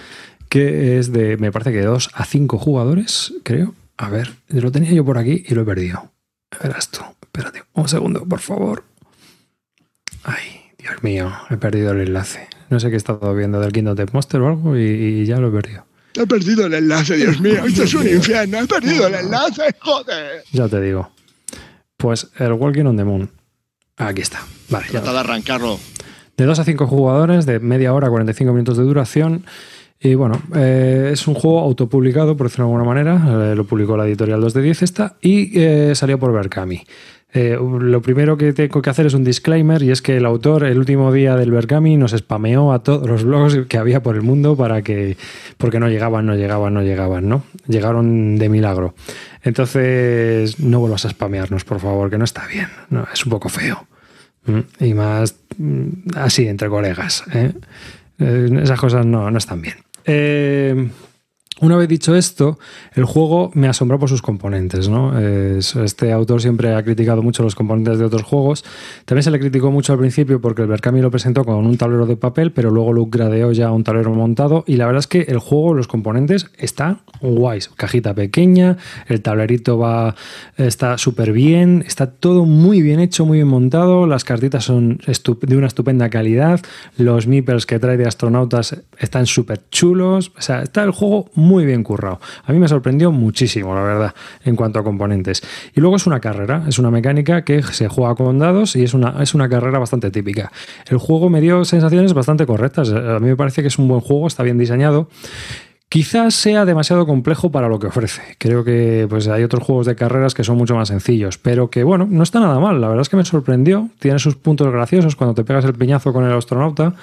que es de, me parece que de 2 a 5 jugadores, creo. A ver, lo tenía yo por aquí y lo he perdido. Verás tú. Espérate, un segundo, por favor. Ay, Dios mío, he perdido el enlace. No sé qué he estado viendo del Kingdom Death Monster o algo y, y ya lo he perdido. He perdido el enlace, Dios mío, esto es un (laughs) infierno, he perdido el enlace, joder. Ya te digo. Pues el Walking on the Moon. Aquí está. Vale, ya Trata de arrancarlo. De 2 a 5 jugadores, de media hora, 45 minutos de duración. Y bueno, eh, es un juego autopublicado, por decirlo de alguna manera. Eh, lo publicó la editorial 2 de 10 esta y eh, salió por Berkami. Lo primero que tengo que hacer es un disclaimer y es que el autor el último día del Berkami nos spameó a todos los blogs que había por el mundo para que porque no llegaban, no llegaban, no llegaban, ¿no? Llegaron de milagro. Entonces no vuelvas a spamearnos, por favor, que no está bien, es un poco feo. Mm, Y más mm, así entre colegas. esas cosas no, no están bien. Eh, una vez dicho esto, el juego me asombró por sus componentes. ¿no? Es- este autor siempre ha criticado mucho los componentes de otros juegos. También se le criticó mucho al principio porque el Berkami lo presentó con un tablero de papel, pero luego lo gradeó ya un tablero montado. Y la verdad es que el juego, los componentes, están guays. Cajita pequeña, el tablerito va, está súper bien, está todo muy bien hecho, muy bien montado. Las cartitas son de una estupenda calidad. Los meeples que trae de astronautas están súper chulos. O sea, está el juego muy bien currado. A mí me sorprendió muchísimo, la verdad, en cuanto a componentes. Y luego es una carrera, es una mecánica que se juega con dados y es una, es una carrera bastante típica. El juego me dio sensaciones bastante correctas. A mí me parece que es un buen juego, está bien diseñado. Quizás sea demasiado complejo para lo que ofrece. Creo que pues, hay otros juegos de carreras que son mucho más sencillos, pero que bueno, no está nada mal. La verdad es que me sorprendió. Tiene sus puntos graciosos cuando te pegas el piñazo con el astronauta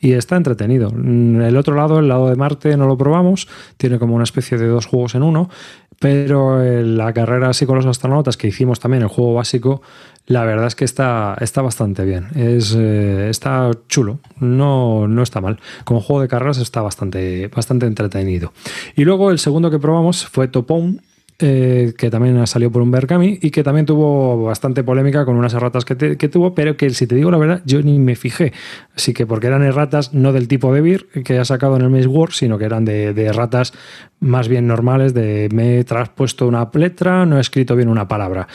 y está entretenido. Mm, El otro lado, el lado de Marte, no lo probamos. Tiene como una especie de dos juegos en uno, pero eh, la carrera así con los astronautas que hicimos también, el juego básico, la verdad es que está, está bastante bien. Es, eh, está chulo. No, no está mal. Como juego de carreras está bastante, bastante entretenido. Y luego el segundo que probamos fue Topón. Eh, que también salió por un Berkami y que también tuvo bastante polémica con unas erratas que, tuvo, pero que si te digo la verdad, yo ni me fijé. Así que porque eran erratas no del tipo de Beer que ha sacado en el Maze War, sino que eran de, de erratas más bien normales, de me he traspuesto una letra, no he escrito bien una palabra.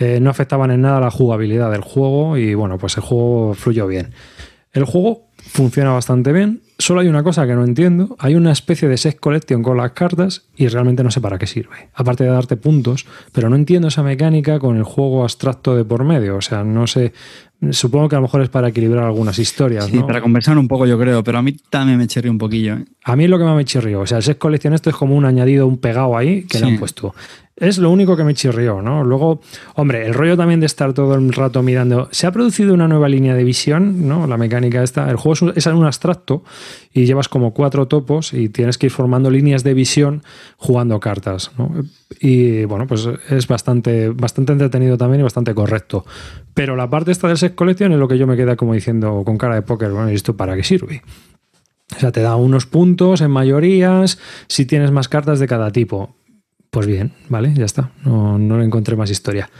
Eh, no afectaban en nada la jugabilidad del juego y bueno, pues el juego fluyó bien. El juego funciona bastante bien. Solo hay una cosa que no entiendo. Hay una especie de set collection con las cartas y realmente no sé para qué sirve. Aparte de darte puntos, pero no entiendo esa mecánica con el juego abstracto de por medio. O sea, no sé. Supongo que a lo mejor es para equilibrar algunas historias. Sí, ¿no? para conversar un poco, yo creo, pero a mí también me chirrió un poquillo. ¿eh? A mí es lo que más me chirrió. O sea, el set collection esto es como un añadido, un pegado ahí que le Sí. han puesto. Es lo único que me chirrió, ¿no? Luego, hombre, el rollo también de estar todo el rato mirando. Se ha producido una nueva línea de visión, ¿no? La mecánica esta. El juego es un, un abstracto y llevas como cuatro topos y tienes que ir formando líneas de visión jugando cartas, ¿no? Y bueno, pues es bastante, bastante entretenido también y bastante correcto. Pero la parte esta del set collection es lo que yo me queda como diciendo con cara de póker, bueno, ¿y esto para qué sirve? O sea, te da unos puntos en mayorías si tienes más cartas de cada tipo. Pues bien, vale, ya está. No, no le encontré más historia.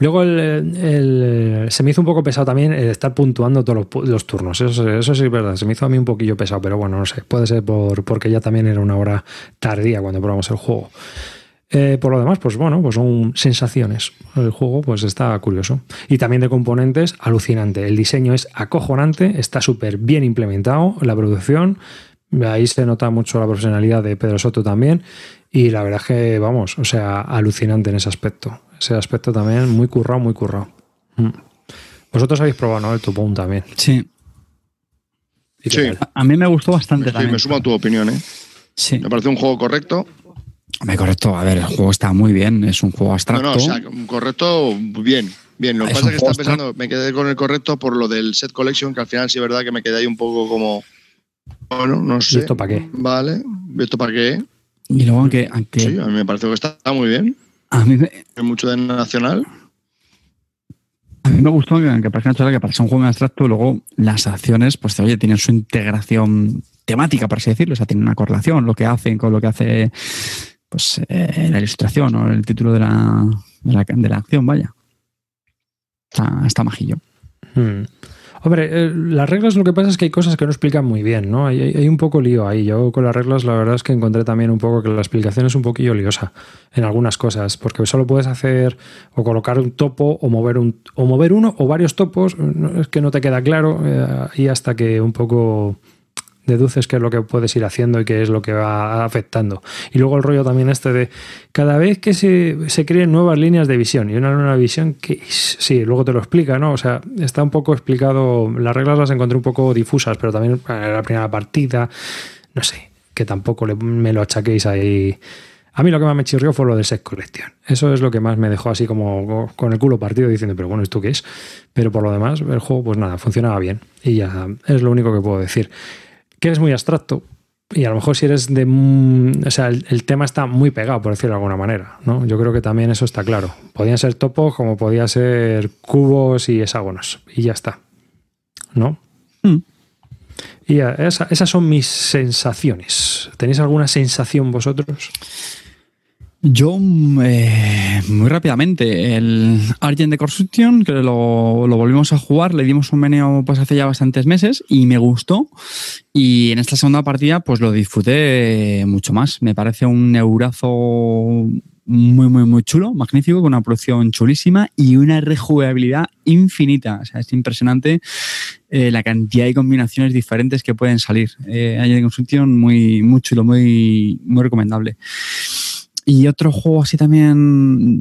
Luego se me hizo un poco pesado también estar puntuando todos los, turnos. Eso, eso sí es verdad. Se me hizo a mí un poquillo pesado, pero bueno, no sé. Puede ser por, porque ya también era una hora tardía cuando probamos el juego. Eh, por lo demás, pues bueno, pues son sensaciones. El juego pues está curioso. Y también de componentes, alucinante. El diseño es acojonante, está súper bien implementado, la producción. Ahí se nota mucho la profesionalidad de Pedro Soto también. Y la verdad es que, vamos, o sea, alucinante en ese aspecto. Ese aspecto también muy currado, muy currado. Mm. Vosotros habéis probado, ¿no? El Tupón también. Sí. Sí. A mí me gustó bastante Sí, también. me sumo a tu opinión, ¿eh? Sí. Me parece un juego correcto. Me correcto. A ver, el juego está muy bien. Es un juego No, abstracto. no, o sea, correcto, bien. Bien, lo que pasa es que juego pensando, me quedé con el correcto por lo del set collection, que al final sí es verdad que me quedé ahí un poco como. Bueno, no sé. esto para qué? Vale, ¿y esto para qué? Y luego, aunque, aunque Sí, a mí me parece que está muy bien. a, mí, me- mucho de nacional. a mí me gustó que, aunque parezca una chorrada, que para ser un juego en abstracto, luego las acciones, pues oye, tienen su integración temática, por así decirlo. O sea, tienen una correlación, lo que hacen con lo que hace pues eh, la ilustración o el título de la, de la, de la acción, vaya. Está, está majillo. Mm. Hombre, eh, las reglas lo que pasa es que hay cosas que no explican muy bien, ¿no? Hay, un poco lío ahí. Yo con las reglas la verdad es que encontré también un poco que la explicación es un poquillo liosa en algunas cosas, porque solo puedes hacer o colocar un topo o mover un o mover uno o varios topos, es que no te queda claro eh, y hasta que un poco deduces qué es lo que puedes ir haciendo y qué es lo que va afectando. Y luego el rollo también este de cada vez que se, se creen nuevas líneas de visión y una nueva visión que sí, luego te lo explica, ¿no? O sea, está un poco explicado, las reglas las encontré un poco difusas, pero también la primera partida, no sé, que tampoco le- me lo achaquéis ahí. A mí lo que más me chirrió fue lo del set collection. Eso es lo que más me dejó así como con el culo partido diciendo, pero bueno, ¿esto qué es? Pero por lo demás, el juego, pues nada, funcionaba bien. Y ya es lo único que puedo decir que es muy abstracto. Y a lo mejor si eres de... mm, O sea, el, el tema está muy pegado, por decirlo de alguna manera. ¿no? Yo creo que también eso está claro. Podían ser topos como podía ser cubos y hexágonos. Y ya está. ¿No? Mm. Y esa- esas son mis sensaciones. ¿Tenéis alguna sensación vosotros? Yo, eh, muy rápidamente, el Argent de Construction, que lo, lo volvimos a jugar, le dimos un meneo pues hace ya bastantes meses y me gustó. Y en esta segunda partida, pues lo disfruté mucho más. Me parece un neurazo muy, muy, muy chulo, magnífico, con una producción chulísima y una rejugabilidad infinita. O sea, es impresionante eh, la cantidad de combinaciones diferentes que pueden salir. Eh, Argent de Construction, muy, muy chulo, muy, muy recomendable. Y otro juego así también,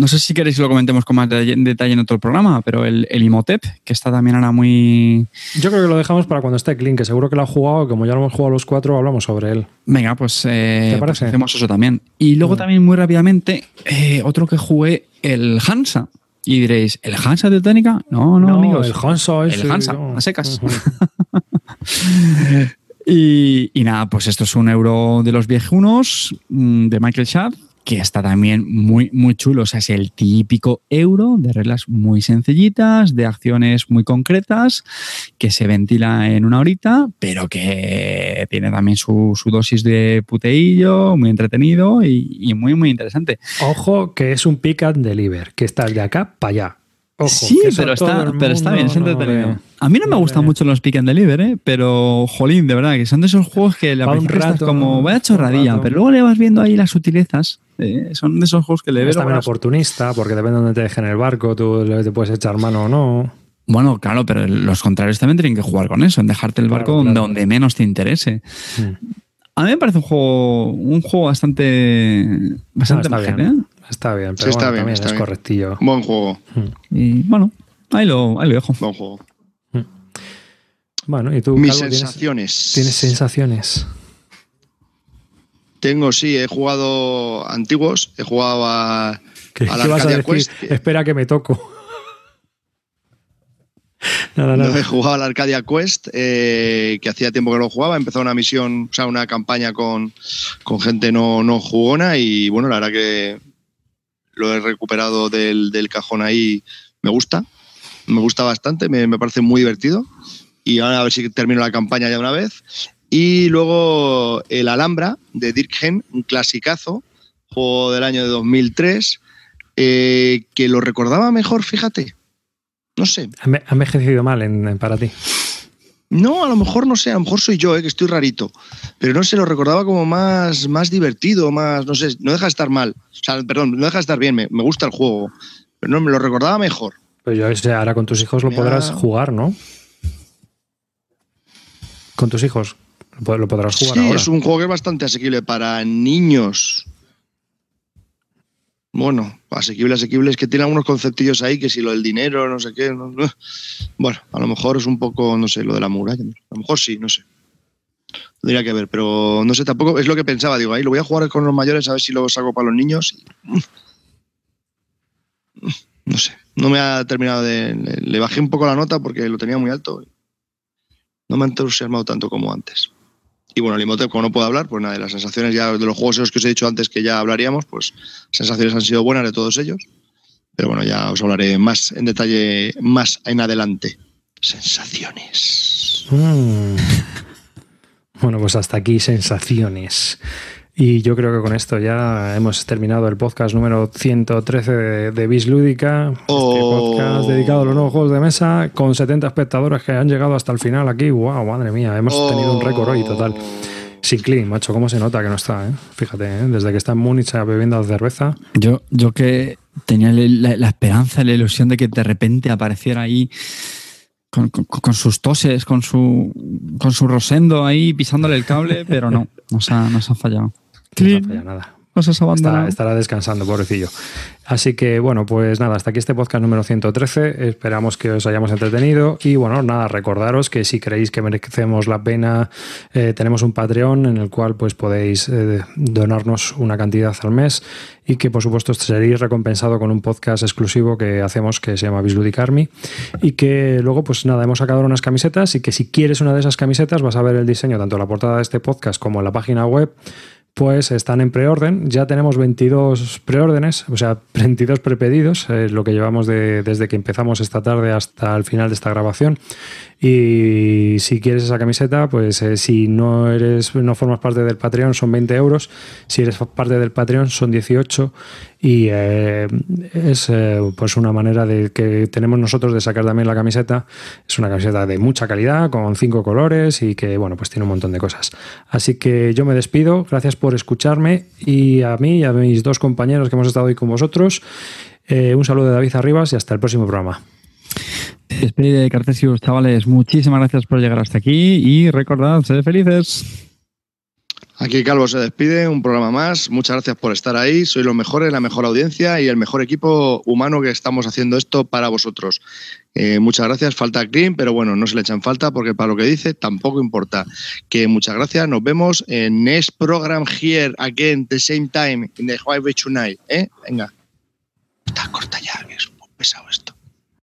no sé si queréis que lo comentemos con más detalle en otro programa, pero el, el Imhotep, que está también ahora muy... Yo creo que lo dejamos para cuando esté Clean, que seguro que lo ha jugado. Como ya lo hemos jugado los cuatro, hablamos sobre él. Venga, pues, eh, ¿Te pues hacemos eso también. Y luego Mm. también muy rápidamente, eh, otro que jugué, el Hansa. Y diréis, ¿el Hansa de Técnica? No, no, amigos. el Hansa es El Hansa, a secas. (laughs) Y, nada, pues esto es un euro de los viejunos mm, de Michael Schaff, que está también muy, muy chulo. O sea, es el típico euro de reglas muy sencillitas, de acciones muy concretas, que se ventila en una horita, pero que tiene también su, su dosis de puteillo, muy entretenido y, muy, muy interesante. Ojo, que es un pick and deliver, que estás de acá para allá. Ojo, sí, pero está, pero está bien, es no entretenido. A mí no me gustan mucho los pick and deliver, ¿eh? pero jolín, de verdad, que son de esos juegos que la un primera vez estás rato, como vaya chorradilla, pero luego le vas viendo ahí las sutilezas. eh, son de esos juegos que le ves. Es también oportunista, porque depende de dónde te dejen el barco, tú le- te puedes echar mano o no. Bueno, claro, pero los contrarios también tienen que jugar con eso, en dejarte el Claro, barco donde, claro. donde menos te interese. Mm. A mí me parece un juego, un juego bastante, bastante No, bien. Está bien, pero Sí, está bueno, bien, también está es bien. correctillo. Buen juego, ¿eh? Y bueno, ahí lo, ahí lo dejo. buen juego. Bueno, y tú, Mis Calvo, ¿tienes, sensaciones. tienes sensaciones? Tengo, sí, he jugado antiguos, he jugado a, ¿Qué, a la qué vas a Arcadia decir? Quest. que- Espera que me toco. (laughs) nada, No, he jugado a la Arcadia Quest, eh, que hacía tiempo que no jugaba. He empezado una misión, o sea, una campaña con, con gente no, no jugona y bueno, la verdad que lo he recuperado del, del cajón ahí. Me gusta, me gusta bastante, me, me parece muy divertido. Y ahora a ver si termino la campaña ya una vez. Y luego el Alhambra de Dirkgen, un clasicazo, juego del año de 2003, eh, que lo recordaba mejor, fíjate. No sé, ha envejecido mal en, en- para ti. No, a lo mejor no sé, a lo mejor soy yo, eh, que estoy rarito. Pero no sé, lo recordaba como más, más divertido, más, no sé, no deja de estar mal. O sea, perdón, no deja de estar bien, me, me gusta el juego. Pero no, me lo recordaba mejor. Pues yo sé, ahora con tus hijos lo podrás jugar, ¿no? Con tus hijos lo lo podrás jugar Sí, ahora. es un juego que es bastante asequible para niños. Bueno, asequible, asequible, es que tiene algunos conceptillos ahí, que si lo del dinero, no sé qué. no- no. Bueno, a lo mejor es un poco, no sé, lo de la muralla. A lo mejor sí, no sé. Tendría que ver, pero no sé, tampoco es lo que pensaba. Digo, ahí lo voy a jugar con los mayores a ver si lo saco para los niños. y- No sé, no me ha terminado de. Le bajé un poco la nota porque lo tenía muy alto. No me ha entusiasmado tanto como antes. Y bueno, el Imhotep, como no puedo hablar, pues nada, de las sensaciones ya de los juegos esos que os he dicho antes que ya hablaríamos, pues sensaciones han sido buenas de todos ellos. Pero bueno, ya os hablaré más en detalle más en adelante. Sensaciones. Mm. (laughs) Bueno, pues hasta aquí sensaciones. Y yo creo que con esto ya hemos terminado el podcast número 113 de, de Bis Lúdica. Este Oh. podcast dedicado a los nuevos juegos de mesa con 70 espectadores que han llegado hasta el final aquí. ¡Wow! Madre mía, hemos tenido un récord hoy total. Sin clean, macho, cómo se nota que no está, ¿eh? Fíjate, ¿eh? desde que está en Múnich bebiendo cerveza. Yo, yo que tenía la, la esperanza, la ilusión de que de repente apareciera ahí con, con- con sus toses, con su, con su rosendo ahí pisándole el cable, pero no, nos ha, nos ha fallado. No falla nada. Nos has Estará, abandonado. estará descansando, pobrecillo. Así que, bueno, pues nada, hasta aquí este podcast número 113. Esperamos que os hayamos entretenido. Y bueno, nada, recordaros que si creéis que merecemos la pena, eh, tenemos un Patreon en el cual pues podéis eh, donarnos una cantidad al mes y que por supuesto seréis recompensado con un podcast exclusivo que hacemos que se llama Bisludic Army y que luego pues nada, hemos sacado unas camisetas y que si quieres una de esas camisetas vas a ver el diseño tanto en la portada de este podcast como en la página web pues están en preorden. Ya tenemos 22 preórdenes, o sea, (laughs) 22 prepedidos, es lo que llevamos de- desde que empezamos esta tarde hasta el final de esta grabación. Y si quieres esa camiseta, pues eh, si no eres, no formas parte del Patreon, son 20 euros. Si eres parte del Patreon, son 18. Y eh, es eh, pues una manera de que tenemos nosotros de sacar también la camiseta. Es una camiseta de mucha calidad, con cinco colores y que, bueno, pues tiene un montón de cosas. Así que yo me despido. Gracias por escucharme y a mí y a mis dos compañeros que hemos estado hoy con vosotros. Eh, un saludo de David Arribas y hasta el próximo programa. Despedida de Cartesius, chavales. Muchísimas gracias por llegar hasta aquí y recordad, sed felices. Aquí Calvo se despide, un programa más. Muchas gracias por estar ahí. Sois los mejores, la mejor audiencia y el mejor equipo humano que estamos haciendo esto para vosotros. Eh, muchas gracias. Falta Clean, pero bueno, no se le echan falta porque para lo que dice tampoco importa. Que muchas gracias. Nos vemos en next program here again, the same time, in the Huawei tonight. ¿eh? Venga. Está corta ya, que es muy pesado esto.